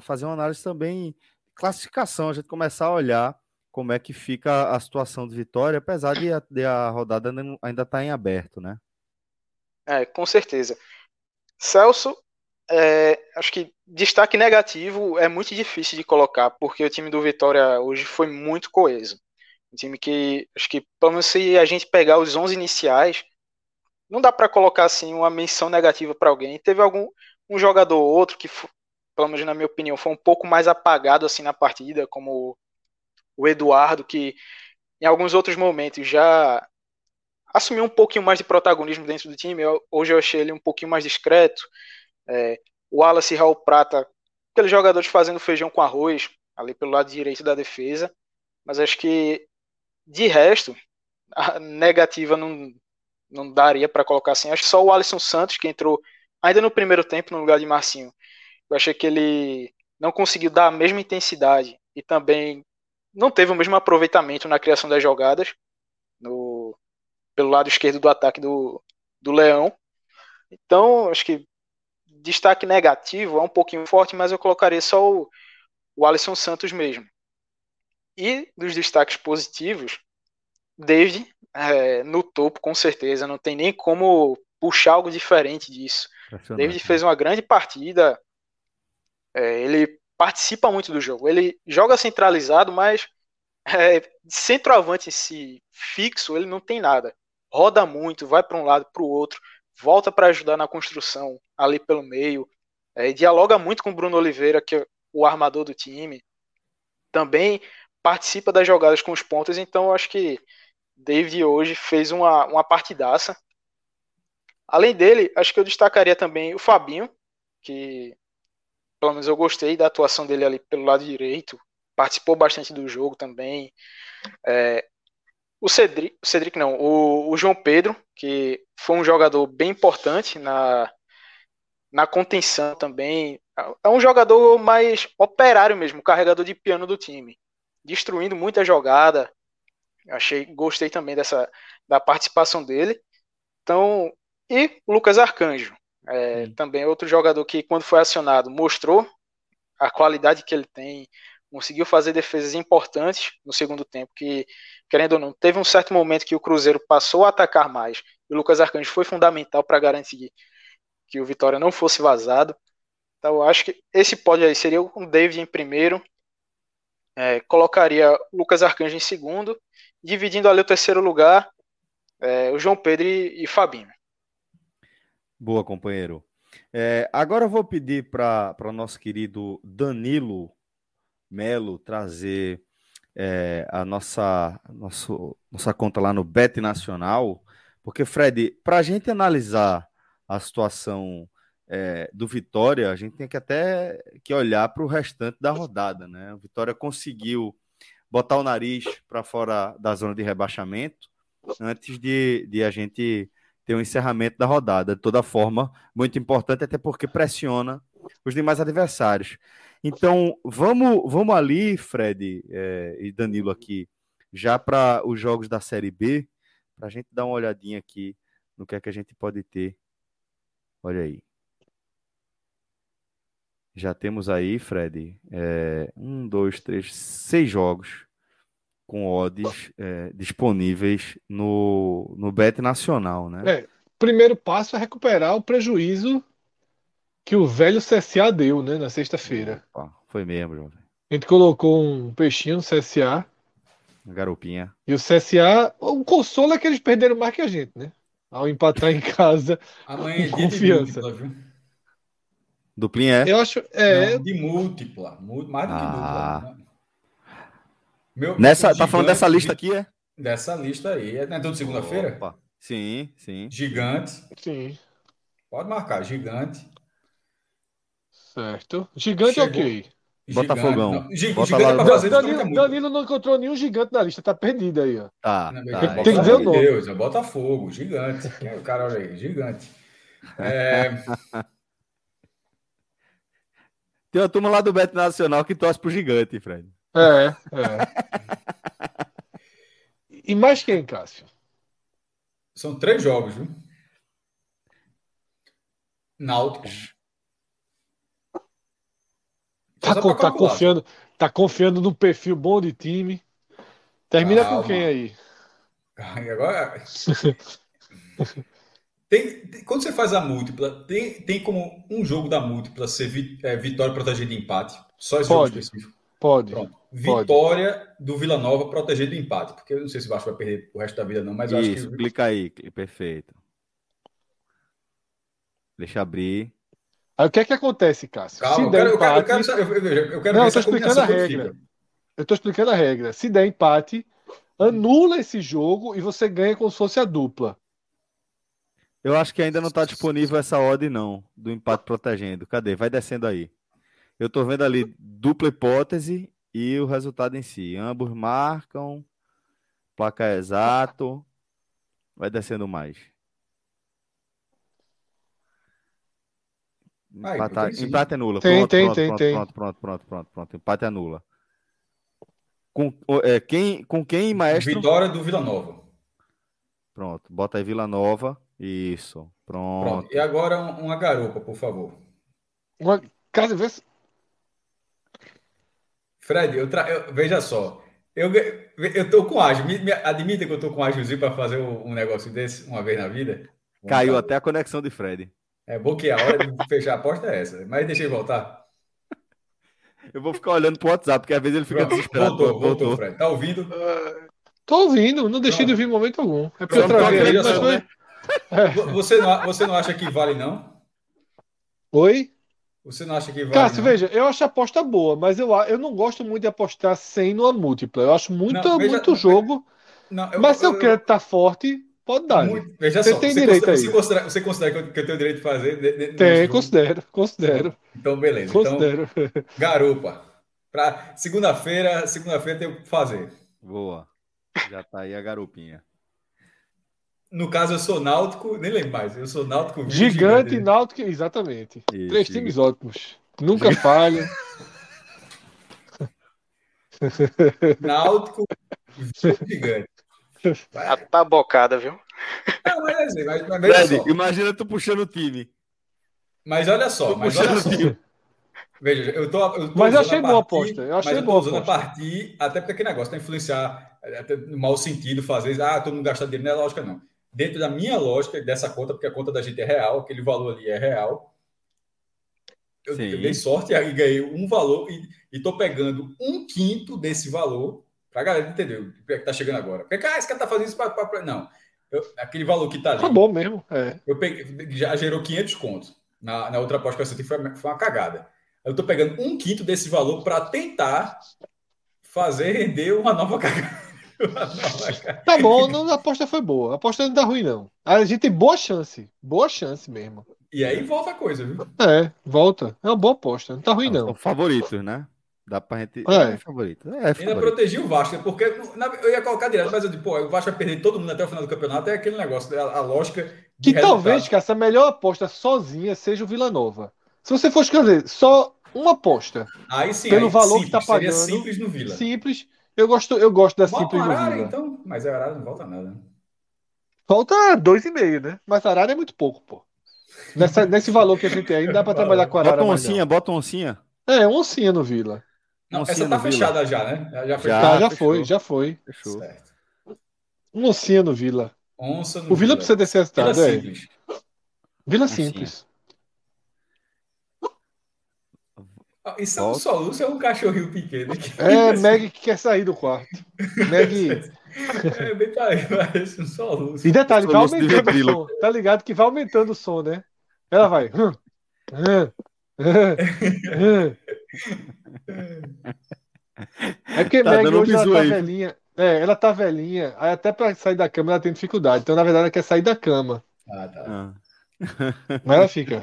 [SPEAKER 1] fazer uma análise também classificação, a gente começar a olhar como é que fica a situação de Vitória, apesar de a, de a rodada ainda estar tá em aberto, né?
[SPEAKER 5] É, com certeza. Celso, é, acho que destaque negativo é muito difícil de colocar, porque o time do Vitória hoje foi muito coeso. Um time que, acho que, pelo menos se a gente pegar os 11 iniciais, não dá para colocar assim uma menção negativa para alguém. Teve algum um jogador ou outro que, pelo menos na minha opinião, foi um pouco mais apagado assim na partida, como o Eduardo, que em alguns outros momentos já assumiu um pouquinho mais de protagonismo dentro do time. Eu, hoje eu achei ele um pouquinho mais discreto. É, o Wallace Raul Prata, aqueles jogadores fazendo feijão com arroz, ali pelo lado direito da defesa. Mas acho que de resto, a negativa não, não daria para colocar assim. Acho que só o Alisson Santos, que entrou ainda no primeiro tempo no lugar de Marcinho. Eu achei que ele não conseguiu dar a mesma intensidade e também não teve o mesmo aproveitamento na criação das jogadas no, pelo lado esquerdo do ataque do, do Leão. Então, acho que destaque negativo é um pouquinho forte, mas eu colocaria só o, o Alisson Santos mesmo. E dos destaques positivos, David é, no topo, com certeza, não tem nem como puxar algo diferente disso. David né? fez uma grande partida, é, ele participa muito do jogo, ele joga centralizado, mas é, centroavante em si, fixo, ele não tem nada. Roda muito, vai para um lado, para o outro, volta para ajudar na construção ali pelo meio, é, dialoga muito com o Bruno Oliveira, que é o armador do time. Também participa das jogadas com os pontos, então eu acho que David hoje fez uma, uma partidaça. Além dele, acho que eu destacaria também o Fabinho, que pelo menos eu gostei da atuação dele ali pelo lado direito, participou bastante do jogo também. É, o Cedric, Cedric não, o, o, João Pedro, que foi um jogador bem importante na, na contenção também. É um jogador mais operário mesmo, carregador de piano do time destruindo muita jogada. Achei, gostei também dessa da participação dele. Então, e o Lucas Arcanjo, é, também outro jogador que quando foi acionado mostrou a qualidade que ele tem, conseguiu fazer defesas importantes no segundo tempo, que querendo ou não, teve um certo momento que o Cruzeiro passou a atacar mais, e o Lucas Arcanjo foi fundamental para garantir que o Vitória não fosse vazado. Então, eu acho que esse pódio aí seria o David em primeiro, é, colocaria Lucas Arcanjo em segundo, dividindo ali o terceiro lugar, é, o João Pedro e, e Fabinho.
[SPEAKER 1] Boa, companheiro. É, agora eu vou pedir para o nosso querido Danilo Melo trazer é, a nossa, nosso, nossa conta lá no Bet Nacional, porque, Fred, para a gente analisar a situação é, do Vitória, a gente tem que até que olhar para o restante da rodada, né? O Vitória conseguiu botar o nariz para fora da zona de rebaixamento antes de, de a gente ter o um encerramento da rodada. De toda forma, muito importante, até porque pressiona os demais adversários. Então, vamos, vamos ali, Fred é, e Danilo aqui, já para os jogos da Série B, para a gente dar uma olhadinha aqui no que é que a gente pode ter. Olha aí. Já temos aí, Fred, é, um, dois, três, seis jogos com odds é, disponíveis no, no Bet Nacional, né?
[SPEAKER 2] É, primeiro passo é recuperar o prejuízo que o velho CSA deu, né, na sexta-feira.
[SPEAKER 1] Foi mesmo, jovem.
[SPEAKER 2] A gente colocou um peixinho no CSA.
[SPEAKER 1] Uma garopinha.
[SPEAKER 2] E o CSA, o consolo é que eles perderam mais que a gente, né? Ao empatar em casa.
[SPEAKER 3] Amanhã é com confiança. De
[SPEAKER 1] Duplinha é?
[SPEAKER 2] Eu acho. É...
[SPEAKER 3] Não, de múltipla. Mais do que ah.
[SPEAKER 1] dupla. Né? Meu, Nessa, tá falando dessa lista aqui, é?
[SPEAKER 3] Dessa lista aí. É, é toda segunda-feira?
[SPEAKER 1] Sim, sim.
[SPEAKER 3] Gigante.
[SPEAKER 2] Sim.
[SPEAKER 3] Pode marcar, gigante.
[SPEAKER 2] Certo. Gigante Chegou. ok.
[SPEAKER 1] Botafogão. Não,
[SPEAKER 3] gigante Bota lá,
[SPEAKER 2] pra fazer Danilo, Danilo, não encontrou nenhum gigante na lista, tá perdido aí, ó.
[SPEAKER 1] Tá.
[SPEAKER 2] tá tem, tem que ver o nome.
[SPEAKER 3] Deus, é Botafogo, gigante. É o cara, olha aí, gigante. É...
[SPEAKER 1] Tem uma turma lá do Beto Nacional que torce pro gigante, Fred.
[SPEAKER 2] É, é. e mais quem, Cássio?
[SPEAKER 3] São três jogos, viu? Náutico.
[SPEAKER 2] Tá, tá, confiando, tá confiando no perfil bom de time. Termina Calma. com quem aí?
[SPEAKER 3] Agora. Tem, tem, quando você faz a múltipla, tem, tem como um jogo da múltipla ser vi, é, vitória protegida de empate? Só esse
[SPEAKER 2] pode,
[SPEAKER 3] jogo específico?
[SPEAKER 2] Pode. Pronto.
[SPEAKER 3] Vitória pode. do Vila Nova protegida de empate. Porque eu não sei se o Vasco vai perder o resto da vida, não, mas eu
[SPEAKER 1] Isso,
[SPEAKER 3] acho que.
[SPEAKER 1] Explica aí, perfeito. Deixa abrir.
[SPEAKER 2] Aí o que é que acontece, Cássio?
[SPEAKER 3] Calma, se eu, der quero, empate... eu, quero, eu, quero, eu, eu quero
[SPEAKER 2] Não, eu estou explicando a regra. Eu estou explicando a regra. Se der empate, anula esse jogo e você ganha como se fosse a dupla.
[SPEAKER 1] Eu acho que ainda não está disponível essa odd, não, do empate protegendo. Cadê? Vai descendo aí. Eu estou vendo ali dupla hipótese e o resultado em si. Ambos marcam, placa exato. Vai descendo mais. Empate, empate anula.
[SPEAKER 2] Tem,
[SPEAKER 1] pronto,
[SPEAKER 2] tem,
[SPEAKER 1] pronto,
[SPEAKER 2] tem,
[SPEAKER 1] pronto,
[SPEAKER 2] tem.
[SPEAKER 1] Pronto, pronto, pronto, pronto, pronto. Empate anula. Com, é, quem, com quem, maestro?
[SPEAKER 3] Vitória do Vila Nova.
[SPEAKER 1] Pronto, bota aí Vila Nova. Isso, pronto. pronto.
[SPEAKER 3] E agora uma garupa, por favor.
[SPEAKER 2] Uma casa vê
[SPEAKER 3] Fred, eu, tra... eu veja só. Eu, eu tô com ágio. Me, me, admita que eu tô com ágiozinho para fazer um, negócio desse uma vez na vida. Vamos
[SPEAKER 1] Caiu até a conexão de Fred.
[SPEAKER 3] É bom que a hora de fechar a porta é essa. Mas deixa ele voltar.
[SPEAKER 1] Eu vou ficar olhando pro WhatsApp, porque às vezes ele fica Pronto, desesperado.
[SPEAKER 3] Voltou, voltou, voltou, Fred. Tá ouvindo? Uh,
[SPEAKER 2] tô ouvindo, não deixei Pronto. de ouvir em momento algum. É porque eu travei. Mas
[SPEAKER 3] foi... né? Você não, você não acha que vale, não?
[SPEAKER 2] Oi?
[SPEAKER 3] Você não acha que vale?
[SPEAKER 2] Cássio,
[SPEAKER 3] não?
[SPEAKER 2] veja, eu acho a aposta boa, mas eu, eu não gosto muito de apostar sem numa múltipla. Eu acho muito, não, veja, muito jogo. Não, eu, mas se eu, eu quero estar forte, pode dar. Muito,
[SPEAKER 3] veja você só, tem você direito considera, aí. Você considera, você considera que, eu, que eu tenho direito de fazer? De,
[SPEAKER 2] de, tem, considero, considero.
[SPEAKER 3] Então, beleza. Então, considero. Então, garupa. Para segunda-feira, segunda-feira tem que fazer.
[SPEAKER 1] Boa. Já tá aí a garupinha.
[SPEAKER 3] No caso, eu sou náutico, nem lembro mais. Eu sou náutico.
[SPEAKER 2] Gigante, gigante. náutico, exatamente. Isso, Três gigante. times ótimos. Nunca falham.
[SPEAKER 3] náutico, gigante.
[SPEAKER 5] Vai. Tá bocada, viu?
[SPEAKER 3] Não, mas, assim, mas, mas
[SPEAKER 1] Fred, imagina tu puxando o time.
[SPEAKER 3] Mas olha só, mas olha só. Veja, eu tô, eu tô
[SPEAKER 2] mas eu achei boa a aposta. Eu achei
[SPEAKER 3] mas
[SPEAKER 2] boa
[SPEAKER 3] eu tô usando a partir, até porque aquele negócio tá influenciar, até no mau sentido, fazer, ah, todo mundo gasta dinheiro, não é lógica, não dentro da minha lógica dessa conta, porque a conta da gente é real, aquele valor ali é real. Eu, eu dei sorte e ganhei um valor e estou pegando um quinto desse valor para a galera entender o que está chegando agora. Porque, ah, esse cara está fazendo isso para. Não. Eu, aquele valor que está ali.
[SPEAKER 2] Tá bom mesmo. É.
[SPEAKER 3] Eu peguei, já gerou 500 contos. na, na outra aposta que eu acertei foi, foi uma cagada. Eu tô pegando um quinto desse valor para tentar fazer render uma nova cagada.
[SPEAKER 2] Tá bom, não, a aposta foi boa. A aposta não tá ruim, não. A gente tem boa chance. Boa chance mesmo.
[SPEAKER 3] E aí volta a coisa, viu?
[SPEAKER 2] É, volta. É uma boa aposta. Não tá ruim, não.
[SPEAKER 1] Favorito, né? Dá pra gente.
[SPEAKER 2] É,
[SPEAKER 1] é favorito. É, favorito.
[SPEAKER 3] Ainda proteger o Vasco, né? porque eu ia colocar direto, mas eu digo, pô, o Vasco vai perder todo mundo até o final do campeonato. É aquele negócio, a, a lógica.
[SPEAKER 2] Que resultado. talvez, cara, essa melhor aposta sozinha seja o Vila Nova. Se você for escrever só uma aposta.
[SPEAKER 3] Aí sim,
[SPEAKER 2] pelo
[SPEAKER 3] aí,
[SPEAKER 2] valor
[SPEAKER 3] simples,
[SPEAKER 2] que tá pagando.
[SPEAKER 3] simples no Vila.
[SPEAKER 2] Simples. Eu gosto, eu gosto da
[SPEAKER 3] Bota
[SPEAKER 2] simples
[SPEAKER 3] um
[SPEAKER 2] no
[SPEAKER 3] Arara,
[SPEAKER 2] Vila.
[SPEAKER 3] então, mas a Arara não volta nada. né?
[SPEAKER 2] Falta dois e meio, né? Mas Arara é muito pouco, pô. Nessa, nesse valor que a gente tem aí, não dá pra trabalhar com Arara
[SPEAKER 1] Bota uma oncinha, bota uma oncinha.
[SPEAKER 2] É, oncinha no Vila.
[SPEAKER 3] Não,
[SPEAKER 1] Oncinha
[SPEAKER 3] essa tá
[SPEAKER 1] no Vila.
[SPEAKER 3] fechada já, né? Já, já foi
[SPEAKER 1] Já.
[SPEAKER 2] Tá, já
[SPEAKER 1] fechou.
[SPEAKER 2] foi, já foi.
[SPEAKER 1] Fechou.
[SPEAKER 3] Certo.
[SPEAKER 2] Um oncinha no Vila.
[SPEAKER 3] Onça no
[SPEAKER 2] O Vila precisa desse resultado,
[SPEAKER 3] Vila
[SPEAKER 2] é.
[SPEAKER 3] simples.
[SPEAKER 2] Vila
[SPEAKER 1] Oncinha.
[SPEAKER 2] simples.
[SPEAKER 3] Ah, Isso é um soluço, é um cachorrinho pequeno. aqui.
[SPEAKER 2] É Meg que quer sair do quarto. Meg.
[SPEAKER 3] É bem pare- parece um soluço.
[SPEAKER 2] E detalhe, vai
[SPEAKER 1] de
[SPEAKER 2] aumentando o som. Tá ligado que vai aumentando o som, né? Ela vai. hum, hum, hum. É porque
[SPEAKER 1] Tá
[SPEAKER 2] Meg hoje ela tá
[SPEAKER 1] aí.
[SPEAKER 2] velhinha. É, ela tá velhinha. Aí até pra sair da cama ela tem dificuldade. Então, na verdade, ela quer sair da cama.
[SPEAKER 3] Ah, tá.
[SPEAKER 1] Ah.
[SPEAKER 2] Mas ela fica.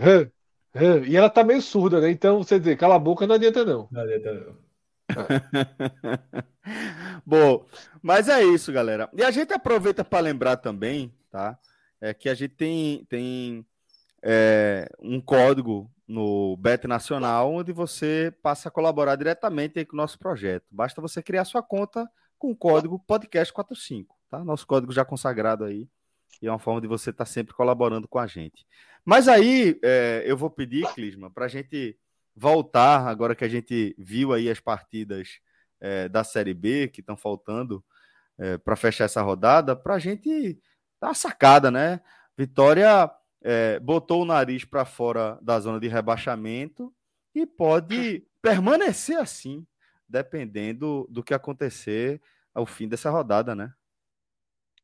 [SPEAKER 2] Hum. E ela tá meio surda, né? Então, você dizer, cala a boca não adianta, não.
[SPEAKER 3] Não adianta não.
[SPEAKER 1] Bom, mas é isso, galera. E a gente aproveita para lembrar também, tá? É que a gente tem, tem é, um código no Bet Nacional onde você passa a colaborar diretamente aí com o nosso projeto. Basta você criar sua conta com o código podcast45, tá? Nosso código já consagrado aí. E é uma forma de você estar sempre colaborando com a gente. Mas aí é, eu vou pedir, Clisma, para a gente voltar, agora que a gente viu aí as partidas é, da Série B que estão faltando é, para fechar essa rodada, para a gente dar uma sacada, né? Vitória é, botou o nariz para fora da zona de rebaixamento e pode permanecer assim, dependendo do que acontecer ao fim dessa rodada, né?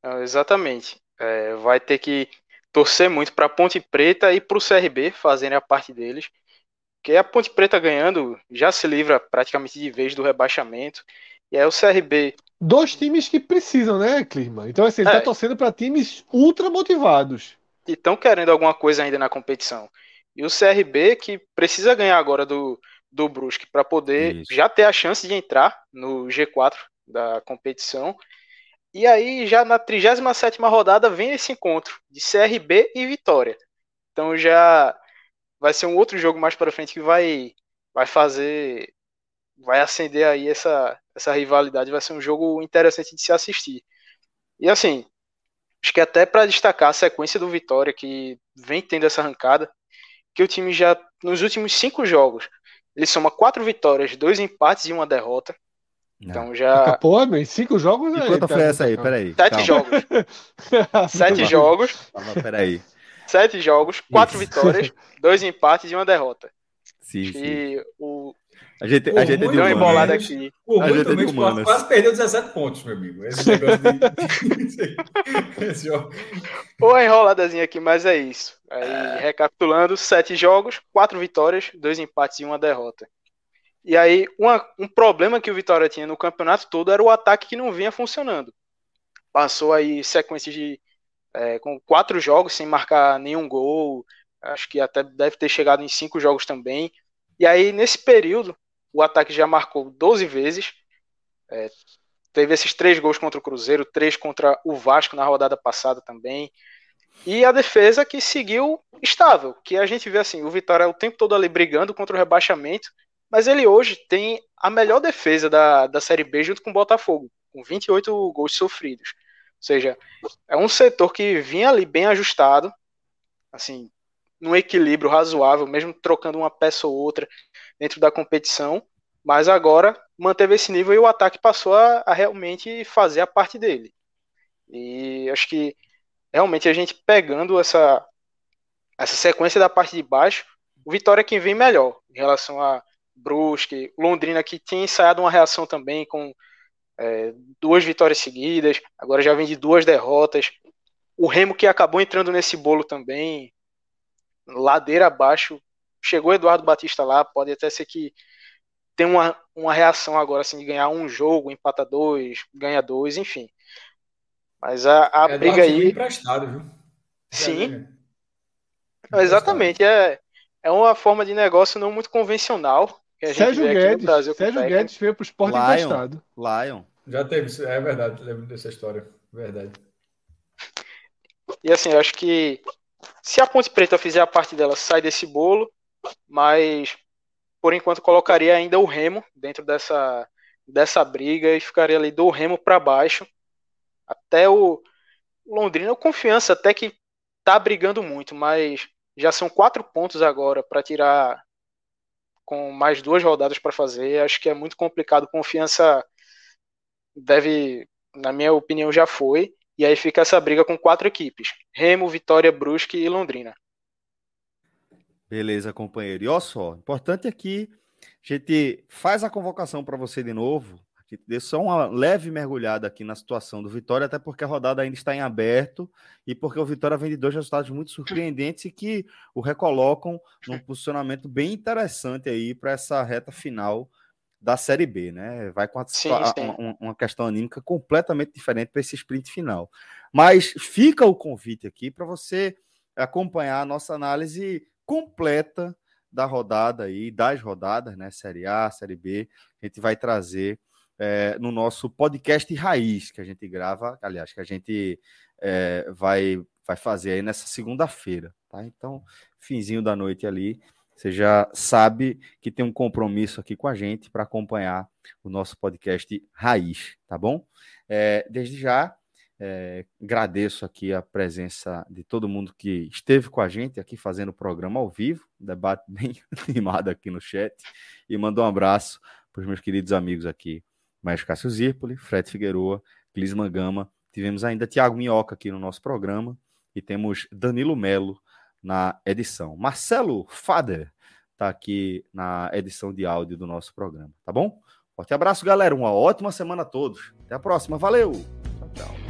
[SPEAKER 5] Ah, Exatamente. É, vai ter que torcer muito para a Ponte Preta e para o CRB fazerem a parte deles. Porque a Ponte Preta ganhando já se livra praticamente de vez do rebaixamento. E aí o CRB.
[SPEAKER 2] Dois times que precisam, né, Clima? Então, assim, ele tá
[SPEAKER 5] É.
[SPEAKER 2] torcendo pra times ultra motivados.
[SPEAKER 5] estão querendo alguma coisa ainda na competição. E o CRB que precisa ganhar agora do, do Brusque para poder
[SPEAKER 1] Isso.
[SPEAKER 5] já ter a chance de entrar no G4 da competição. E aí, já na 37ª rodada, vem esse encontro de CRB e Vitória. Então já vai ser um outro jogo mais para frente que vai, vai fazer, vai acender aí essa, essa rivalidade. Vai ser um jogo interessante de se assistir. E assim, Acho que até para destacar a sequência do Vitória, que vem tendo essa arrancada, que o time já, nos últimos cinco jogos, ele soma quatro vitórias, dois empates e uma derrota. Então já.
[SPEAKER 2] Pô, meu, em cinco jogos.
[SPEAKER 1] E
[SPEAKER 2] aí,
[SPEAKER 1] quanto
[SPEAKER 2] tá
[SPEAKER 1] foi essa aí?
[SPEAKER 2] bom,
[SPEAKER 1] Peraí.
[SPEAKER 5] Sete
[SPEAKER 1] calma,
[SPEAKER 5] jogos. Sete jogos,
[SPEAKER 1] calma, peraí.
[SPEAKER 5] sete jogos, quatro
[SPEAKER 1] Isso.
[SPEAKER 5] vitórias, dois empates e uma derrota.
[SPEAKER 1] Sim, sim.
[SPEAKER 5] E o.
[SPEAKER 1] A gente, a
[SPEAKER 3] Pô,
[SPEAKER 1] gente é
[SPEAKER 3] muito
[SPEAKER 5] Deu uma
[SPEAKER 1] humanas,
[SPEAKER 5] embolada
[SPEAKER 1] né?
[SPEAKER 5] aqui.
[SPEAKER 3] Por
[SPEAKER 1] A
[SPEAKER 3] muito
[SPEAKER 1] gente é de
[SPEAKER 3] menos, quase, perdeu 17 pontos, meu amigo. Esse negócio de. Esse jogo.
[SPEAKER 5] A enroladazinha aqui, mas é isso. Aí, recapitulando, sete jogos, quatro vitórias, dois empates e uma derrota. E aí, uma- um problema que o Vitória tinha no campeonato todo era o ataque que não vinha funcionando. Passou aí sequências de é, com quatro jogos sem marcar nenhum gol. Acho que até deve ter chegado em cinco jogos também. E aí, nesse período, o ataque já marcou 12 vezes. É, teve esses três gols contra o Cruzeiro, três contra o Vasco na rodada passada também. E a defesa que seguiu estável, que a gente vê assim, o Vitória o tempo todo ali brigando contra o rebaixamento, mas ele hoje tem a melhor defesa da, da Série B junto com o Botafogo, com 28 gols sofridos. Ou seja, é um setor que vinha ali bem ajustado, assim, num equilíbrio razoável, mesmo trocando uma peça ou outra dentro da competição, mas agora manteve esse nível e o ataque passou a, a realmente fazer a parte dele. E acho que realmente a gente pegando essa, essa sequência da parte de baixo, o Vitória é quem vem melhor em relação a Brusque, Londrina que tinha ensaiado uma reação também com é, duas vitórias seguidas, agora já vem de duas derrotas. O Remo que acabou entrando nesse bolo também. ladeira abaixo. Chegou Eduardo Batista lá, pode até ser que tenha uma, uma reação agora assim de ganhar um jogo, empata dois, ganha dois, enfim. Mas a, a é, briga aí.
[SPEAKER 3] Emprestado, viu?
[SPEAKER 5] Sim. Exatamente. É, é uma forma de negócio não muito convencional.
[SPEAKER 2] Sérgio Guedes, Brasil Sérgio Guedes veio para o esporte Lion, emprestado.
[SPEAKER 1] Lion.
[SPEAKER 3] Já teve, é verdade, lembro dessa história. Verdade.
[SPEAKER 5] E assim, eu acho que se a Ponte Preta fizer a parte dela, sai desse bolo, mas por enquanto colocaria ainda o Remo dentro dessa, dessa briga e ficaria ali do Remo para baixo. Até o Londrina, o confiança até que tá brigando muito, mas já são quatro pontos agora para tirar com mais duas rodadas para fazer. Acho que é muito complicado. Confiança deve, na minha opinião, já foi. E aí fica essa briga com quatro equipes: Remo, Vitória, Brusque e Londrina.
[SPEAKER 1] Beleza, companheiro. E olha só, importante aqui, a gente faz a convocação para você de novo. A gente dê só uma leve mergulhada aqui na situação do Vitória, até porque a rodada ainda está em aberto e porque o Vitória vem de dois resultados muito surpreendentes e que o recolocam num posicionamento bem interessante aí para essa reta final da Série B, né? Vai com a, sim, sim. Uma, uma, questão anímica completamente diferente para esse sprint final. Mas fica o convite aqui para você acompanhar a nossa análise completa da rodada aí, das rodadas, né? Série A, Série B. A gente vai trazer é, no nosso podcast Raiz, que a gente grava, aliás, que a gente é, vai, vai fazer aí nessa segunda-feira, tá? Então, finzinho da noite ali, você já sabe que tem um compromisso aqui com a gente para acompanhar o nosso podcast Raiz, tá bom? É, desde já, é, agradeço aqui a presença de todo mundo que esteve com a gente aqui fazendo o programa ao vivo, debate bem animado aqui no chat, e mandou um abraço para os meus queridos amigos aqui, Maestro Cássio Zirpoli, Fred Figueroa, Clisman Gama, tivemos ainda Tiago Minhoca aqui no nosso programa, e temos Danilo Melo na edição. Marcelo Fader está aqui na edição de áudio do nosso programa, tá bom? Forte abraço, galera. Uma ótima semana a todos. Até a próxima. Valeu. Tchau, tchau.